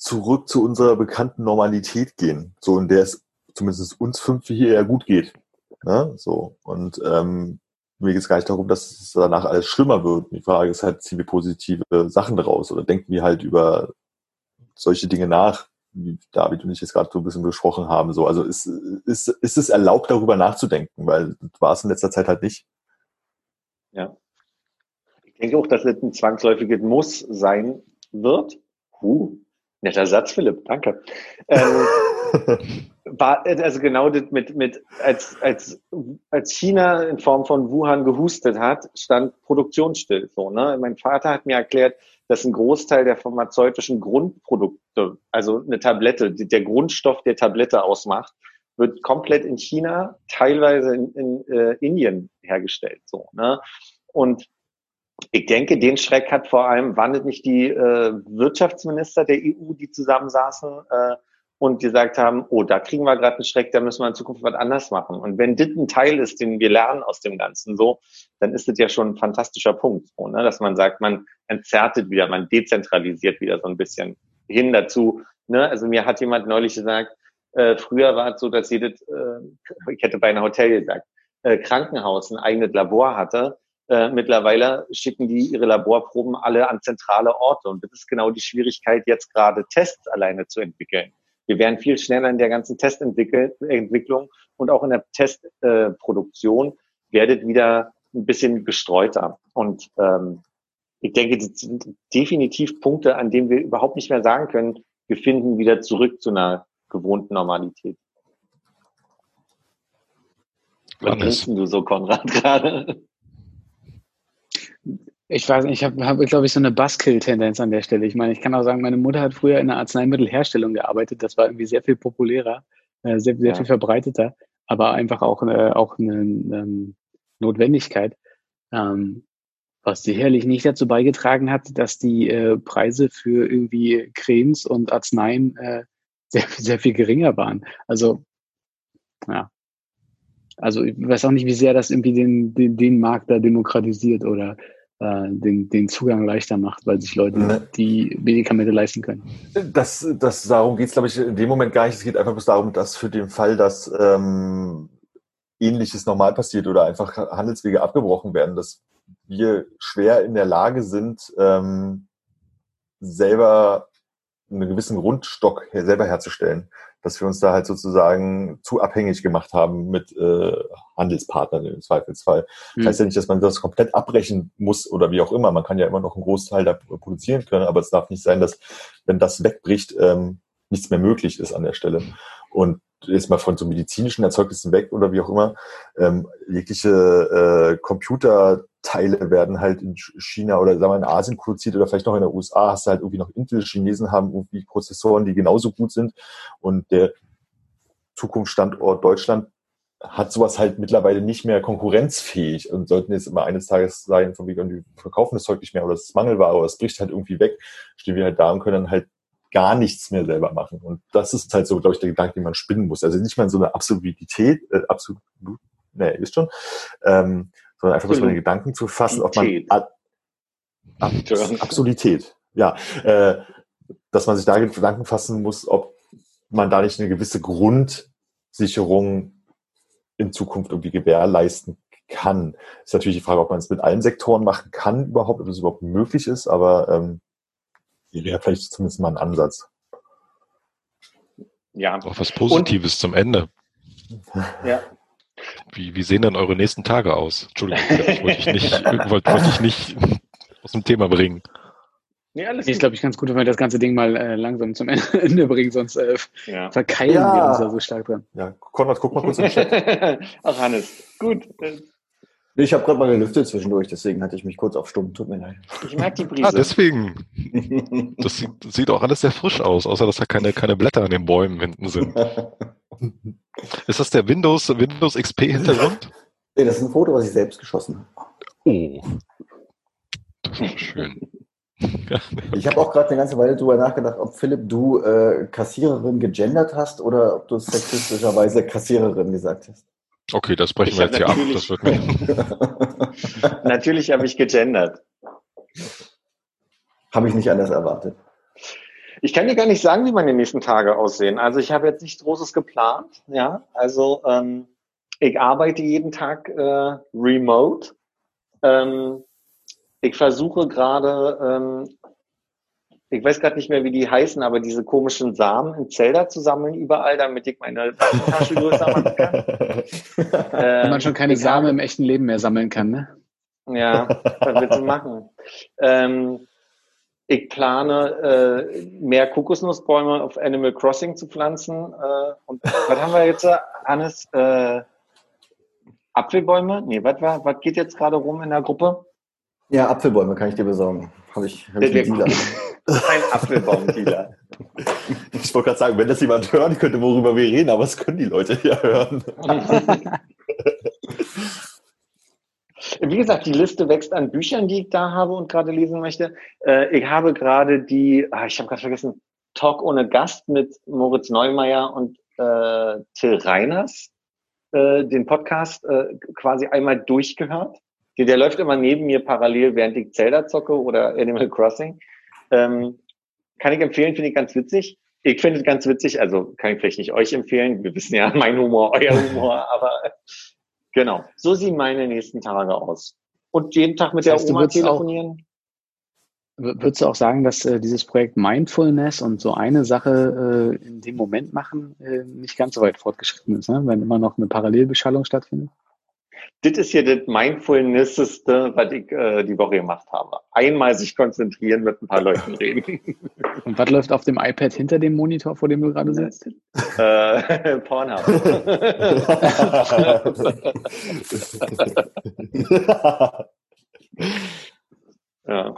zurück zu unserer bekannten Normalität gehen, so in der es zumindest uns fünf hier ja gut geht. Ne? So und ähm, mir geht es gar nicht darum, dass es danach alles schlimmer wird. Die Frage ist halt, ziehen wir positive Sachen daraus oder denken wir halt über solche Dinge nach, wie David und ich jetzt gerade so ein bisschen besprochen haben. So, also ist, ist, ist es erlaubt, darüber nachzudenken, weil war es in letzter Zeit halt nicht. Ja. Ich denke auch, dass es ein zwangsläufiges Muss sein wird. Huh, Netter Satz, Philipp, danke. Ähm, war, also genau das mit, mit, als, als, als China in Form von Wuhan gehustet hat, stand Produktion still. So, ne? Mein Vater hat mir erklärt, dass ein Großteil der pharmazeutischen Grundprodukte, also eine Tablette, der Grundstoff der Tablette ausmacht, wird komplett in China, teilweise in, in äh, Indien hergestellt. So, ne? Und ich denke, den Schreck hat vor allem, waren es nicht die äh, Wirtschaftsminister der EU, die zusammensaßen äh, und gesagt haben, oh, da kriegen wir gerade einen Schreck, da müssen wir in Zukunft was anders machen. Und wenn das ein Teil ist, den wir lernen aus dem Ganzen so, dann ist das ja schon ein fantastischer Punkt, so, ne? dass man sagt, man entzerrtet wieder, man dezentralisiert wieder so ein bisschen hin dazu. Ne? Also mir hat jemand neulich gesagt, äh, früher war es so, dass jedes, äh, ich hätte bei einem Hotel gesagt, äh, Krankenhaus ein eigenes Labor hatte, äh, mittlerweile schicken die ihre Laborproben alle an zentrale Orte. Und das ist genau die Schwierigkeit, jetzt gerade Tests alleine zu entwickeln. Wir werden viel schneller in der ganzen Testentwicklung und auch in der Testproduktion äh, werdet wieder ein bisschen gestreuter. Und ähm, ich denke, das sind definitiv Punkte, an denen wir überhaupt nicht mehr sagen können, wir finden wieder zurück zu einer gewohnten Normalität. Was denkst du so, Konrad, gerade? Ich weiß nicht, ich habe, hab, glaube ich, so eine Buskill-Tendenz an der Stelle. Ich meine, ich kann auch sagen, meine Mutter hat früher in der Arzneimittelherstellung gearbeitet. Das war irgendwie sehr viel populärer, äh, sehr, sehr ja. viel verbreiteter, aber einfach auch, äh, auch eine ähm, Notwendigkeit, ähm, was sicherlich nicht dazu beigetragen hat, dass die äh, Preise für irgendwie Cremes und Arzneien äh, sehr, sehr viel geringer waren. Also, ja. Also ich weiß auch nicht, wie sehr das irgendwie den, den, den Markt da demokratisiert oder den, den Zugang leichter macht, weil sich Leute Ne. die Medikamente leisten können. Das, das, darum geht es, glaube ich, in dem Moment gar nicht. Es geht einfach bloß darum, dass für den Fall, dass ähm, Ähnliches normal passiert oder einfach Handelswege abgebrochen werden, dass wir schwer in der Lage sind, ähm, selber einen gewissen Grundstock selber herzustellen. Dass wir uns da halt sozusagen zu abhängig gemacht haben mit äh, Handelspartnern im Zweifelsfall. Das heißt ja nicht, dass man das komplett abbrechen muss oder wie auch immer. Man kann ja immer noch einen Großteil da produzieren können, aber es darf nicht sein, dass, wenn das wegbricht, ähm, nichts mehr möglich ist an der Stelle. Und jetzt mal von so medizinischen Erzeugnissen weg oder wie auch immer, ähm, jegliche äh, Computerteile werden halt in Ch- China oder sagen wir in Asien produziert oder vielleicht noch in den USA, hast du halt irgendwie noch Intel, Chinesen haben irgendwie Prozessoren, die genauso gut sind. Und der Zukunftsstandort Deutschland hat sowas halt mittlerweile nicht mehr konkurrenzfähig und sollten jetzt immer eines Tages sein, von wegen, wir verkaufen das Zeug nicht mehr oder es ist Mangelware oder es bricht halt irgendwie weg, stehen wir halt da und können dann halt gar nichts mehr selber machen. Und das ist halt so, glaube ich, der Gedanke, den man spinnen muss. Also nicht mal so eine Absolutität, äh, absolut, nee, ist schon, ähm, sondern einfach bloß mal den Gedanken zu fassen, ob man Tät. ab, ab, Absolutität, ja, äh, dass man sich da Gedanken fassen muss, ob man da nicht eine gewisse Grundsicherung in Zukunft irgendwie gewährleisten kann. Ist natürlich die Frage, ob man es mit allen Sektoren machen kann überhaupt, ob das überhaupt möglich ist, aber ähm, wäre vielleicht zumindest mal ein Ansatz. Ja, Auch was Positives zum Ende. ja. Wie, wie sehen denn eure nächsten Tage aus? Entschuldigung, ich wollte ich nicht, wollte, wollte ich nicht aus dem Thema bringen. Nee, alles Ist, glaube ich, ganz gut, wenn wir das ganze Ding mal äh, langsam zum Ende bringen, sonst äh, ja. verkeilen Ja. wir uns da so stark dran. Ja, Konrad, guck mal kurz im Chat. Ach, Hannes, gut. Nee, Ich habe gerade mal gelüftet zwischendurch, deswegen hatte ich mich kurz auf Stumm. Tut mir leid. Ich mag die Ah, Brise. deswegen. Das sieht, das sieht auch alles sehr frisch aus, außer dass da keine, keine Blätter an den Bäumen hinten sind. Ist das der Windows, Windows XP Hintergrund? nee, das ist ein Foto, was ich selbst geschossen habe. Oh. Das ist schön. Ich habe auch gerade eine ganze Weile drüber nachgedacht, ob Philipp, du äh, Kassiererin gegendert hast oder ob du sexistischerweise Kassiererin gesagt hast. Okay, das brechen Ich wir jetzt hier ab. natürlich- Das wird mir, Natürlich habe ich gegendert. habe ich nicht anders erwartet. Ich kann dir gar nicht sagen, wie meine nächsten Tage aussehen. Also ich habe jetzt nichts Großes geplant. Ja, also ähm, ich arbeite jeden Tag äh, remote. Ähm, ich versuche gerade, ähm, ich weiß gerade nicht mehr, wie die heißen, aber diese komischen Samen in Zelda zu sammeln überall, damit ich meine Tasche größer machen kann. Wenn man schon keine ich Samen habe- im echten Leben mehr sammeln kann, ne? Ja, was willst du machen? Ähm, ich plane, äh, mehr Kokosnussbäume auf Animal Crossing zu pflanzen. Äh, und was haben wir jetzt, äh, Hannes? Äh, Apfelbäume? Nee, was war, was geht jetzt gerade rum in der Gruppe? Ja, Apfelbäume kann ich dir besorgen. Habe ich, hab ich einen Dealer. Ein Apfelbaumdealer. Ich wollte gerade sagen, wenn das jemand hören könnte, worüber wir reden, aber das können die Leute ja hören. Wie gesagt, die Liste wächst an Büchern, die ich da habe und gerade lesen möchte. Äh, ich habe gerade die, ah, ich habe gerade vergessen, Talk ohne Gast mit Moritz Neumeier und äh, Till Reiners, äh, den Podcast äh, quasi einmal durchgehört. Der, der läuft immer neben mir parallel, während ich Zelda zocke oder Animal Crossing. Ähm, kann ich empfehlen, finde ich ganz witzig. Ich finde es ganz witzig, also kann ich vielleicht nicht euch empfehlen. Wir wissen ja, mein Humor, euer Humor, aber Genau. So sehen meine nächsten Tage aus. Und jeden Tag mit Das heißt, der Oma auch- telefonieren. W- Würdest du auch sagen, dass äh, dieses Projekt Mindfulness und so eine Sache äh, in dem Moment machen äh, nicht ganz so weit fortgeschritten ist, ne? wenn immer noch eine Parallelbeschallung stattfindet? Das ist hier das Mindfulnesseste, was ich äh, die Woche gemacht habe. Einmal sich konzentrieren, mit ein paar Leuten reden. Und was läuft auf dem iPad hinter dem Monitor, vor dem du gerade sitzt? äh, Pornhub. ja.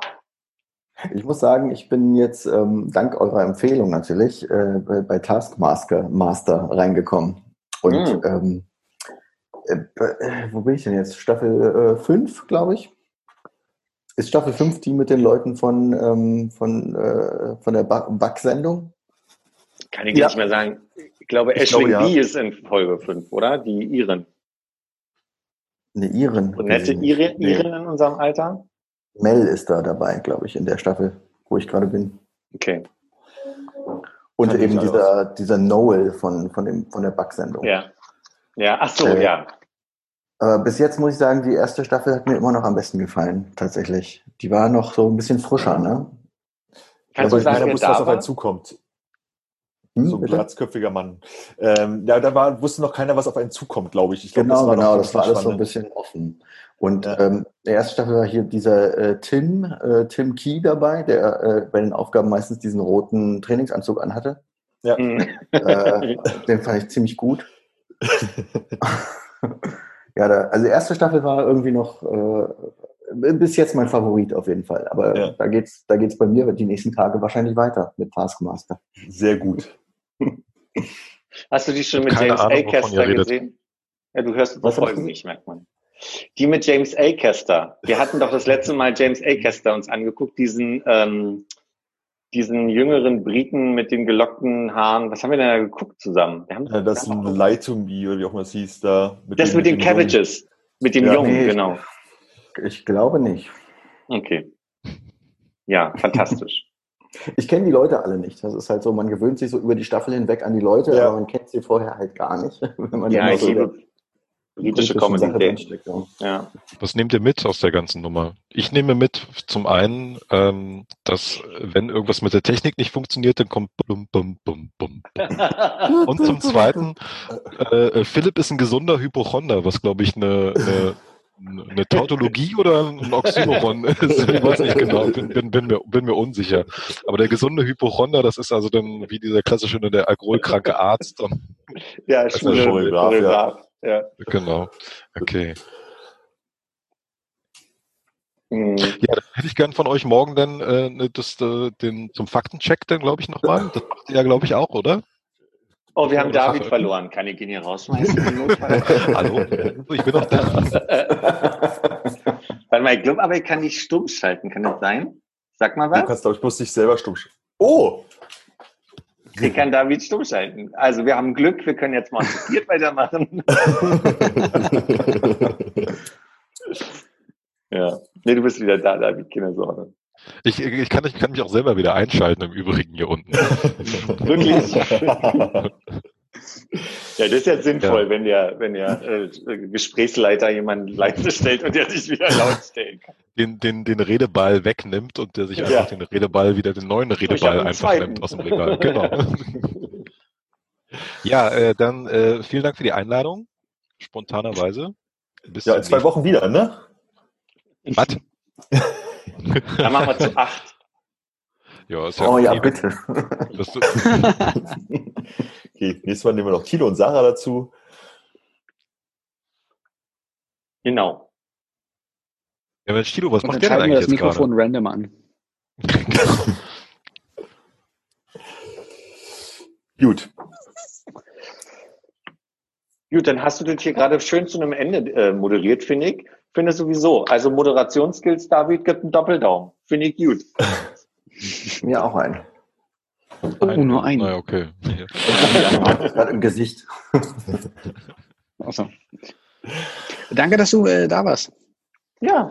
Ich muss sagen, ich bin jetzt ähm, dank eurer Empfehlung natürlich äh, bei, bei Taskmaster Master reingekommen. Und Mm. ähm, äh, äh, wo bin ich denn jetzt? Staffel 5, glaube ich. Ist Staffel 5 die mit den Leuten von, ähm, von, äh, von der Back-Sendung? Kann ich Ja. nicht mehr sagen. Ich glaube, Ich Ashling glaube, ja. B ist in Folge 5, oder? Die Iren. Eine Iren. Und nette. Iren, Nee. Iren in unserem Alter? Mel ist da dabei, glaube ich, in der Staffel, wo ich gerade bin. Okay. Und Kann eben dieser, dieser Noel von, von, dem, von der Bug-Sendung. Ja. Ja, ach so, Äh, ja. Aber bis jetzt muss ich sagen, die erste Staffel hat mir immer noch am besten gefallen, tatsächlich. Die war noch so ein bisschen frischer, ne? Kannst Aber du sagen, keiner wer wusste, da was auf war? einen zukommt. Hm, So ein bitte? glatzköpfiger Mann. Ähm, ja, da war, wusste noch keiner, was auf einen zukommt, glaube ich. ich glaub, Genau, war noch genau, ein das war alles so ein spannend. bisschen offen. Und Ja. ähm, der erste Staffel war hier dieser äh, Tim, äh, Tim Key dabei, der äh, bei den Aufgaben meistens diesen roten Trainingsanzug anhatte. Hm. Äh, den fand ich ziemlich gut. ja, da, also die erste Staffel war irgendwie noch äh, bis jetzt mein Favorit auf jeden Fall. Aber Ja. da geht's, da geht's bei mir die nächsten Tage wahrscheinlich weiter mit Taskmaster. Sehr gut. Hast du die schon mit James Ahnung, A. wovon ihr Caster redet. gesehen? Ja, du hörst unsere hast Folgen nicht, merkt man. Die mit James A. Caster. Wir hatten doch das letzte Mal James A. Caster uns angeguckt, diesen, ähm, diesen jüngeren Briten mit den gelockten Haaren. Was haben wir denn da geguckt zusammen? Wir haben Ja, das ist ein Lie to Me, oder wie auch immer es hieß, da. das dem- mit den. Cabbages. Mit dem Ja, Jungen, nee. genau. Ich glaube nicht. Okay. Ja, fantastisch. Ich kenne die Leute alle nicht. Das ist halt so, man gewöhnt sich so über die Staffel hinweg an die Leute, Ja. aber man kennt sie vorher halt gar nicht. Wenn man ja, immer ich so liebe britische drinsteckt, ja. Ja. Was nehmt ihr mit aus der ganzen Nummer? Ich nehme mit zum einen, ähm, dass wenn irgendwas mit der Technik nicht funktioniert, dann kommt bum, bum, bum, bum, bum. Und zum zweiten, äh, äh, Philipp ist ein gesunder Hypochonder, was glaube ich eine, eine, eine Tautologie oder ein Oxymoron ist. Ich weiß nicht genau, bin, bin, bin, mir, bin mir unsicher. Aber der gesunde Hypochonder, das ist also dann wie dieser klassische der alkoholkranke Arzt. Und, ja, ist schwule ein Choreograf, Choreograf. Ja. genau. Okay. Mhm. Ja, dann hätte ich gern von euch morgen dann äh, ne, das, äh, den zum Faktencheck dann, glaube ich, nochmal. Das macht ihr ja, glaube ich, auch, oder? Oh, wir haben Oder David verloren. Kann ich ihn hier rausschmeißen? im Notfall? Hallo? Ich bin noch da. Warte mal, ich glaube, aber ich kann dich stumm schalten. Kann das sein? Sag mal Du was. kannst, glaube ich, bloß dich selber stumm. sch- Oh! Ich kann David stumm schalten. Also wir haben Glück, wir können jetzt mal zu viert weitermachen. ja. Nee, du bist wieder da, David, keine Sorge. Ich, ich, kann, ich kann mich auch selber wieder einschalten im Übrigen hier unten. Wirklich? Ja, das ist jetzt sinnvoll, wenn der, wenn der äh, Gesprächsleiter jemanden leise stellt und der sich wieder laut stellen kann. Den, den, den Redeball wegnimmt und der sich Ja. einfach den Redeball wieder den neuen Redeball einfach zweiten. nimmt aus dem Regal. Genau. ja, äh, dann äh, vielen Dank für die Einladung. Spontanerweise. Bis Ja, in zwei Wochen wieder, ne? Was? Dann machen wir zu acht. Ja, ist ja Oh ja, bitte. Okay, nächstes Mal nehmen wir noch Tilo und Sarah dazu. Genau. ja, Mensch, Tilo, was Und macht der denn schalten wir eigentlich das jetzt gerade? Mikrofon random an. Gut. Gut, dann hast du das hier gerade schön zu einem Ende äh, moderiert, finde ich. Finde sowieso. Also Moderationsskills, David, gibt einen Doppeldaumen. Finde ich gut. Mir auch ein. Oh, nur ein. Naja, okay. Gerade im Gesicht. Awesome. Danke, dass du äh, da warst. Ja.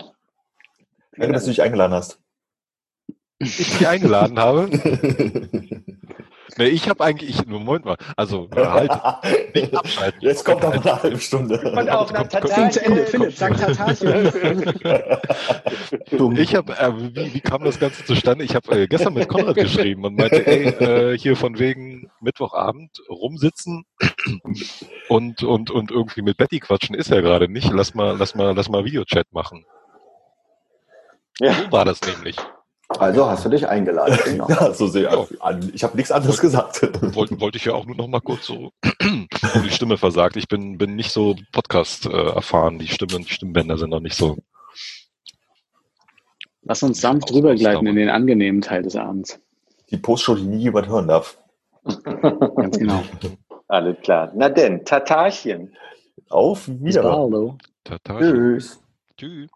Danke, dass du dich eingeladen hast. Ich dich eingeladen habe. Nee, ich habe eigentlich, ich, Moment mal, also halt, nicht abschalten. Jetzt kommt noch eine halbe Stunde. Und auch nach Kommt- kommt- Film zu Ende. Philipp, sag Tatarchen. Dumm. Ich habe, äh, wie, wie kam das Ganze zustande? Ich habe äh, gestern mit Konrad geschrieben und meinte, ey, äh, hier von wegen Mittwochabend rumsitzen und und und irgendwie mit Betty quatschen ist ja gerade nicht. Lass mal, lass mal, lass mal Videochat machen. Ja. So war das nämlich. Also hast du dich eingeladen. Genau. Ja, so sehr. Ich habe nichts anderes gesagt. Wollte wollte ich ja auch nur noch mal kurz so die Stimme versagt. Ich bin bin nicht so Podcast äh, erfahren. Die Stimmen, die Stimmbänder sind noch nicht so. Lass uns sanft rübergleiten in den angenehmen Teil des Abends. Die Postshow, die nie jemand hören darf. Ganz genau. Alles klar. Na denn, Tatarchen. Auf Wiedersehen. Tschüss. Tschüss.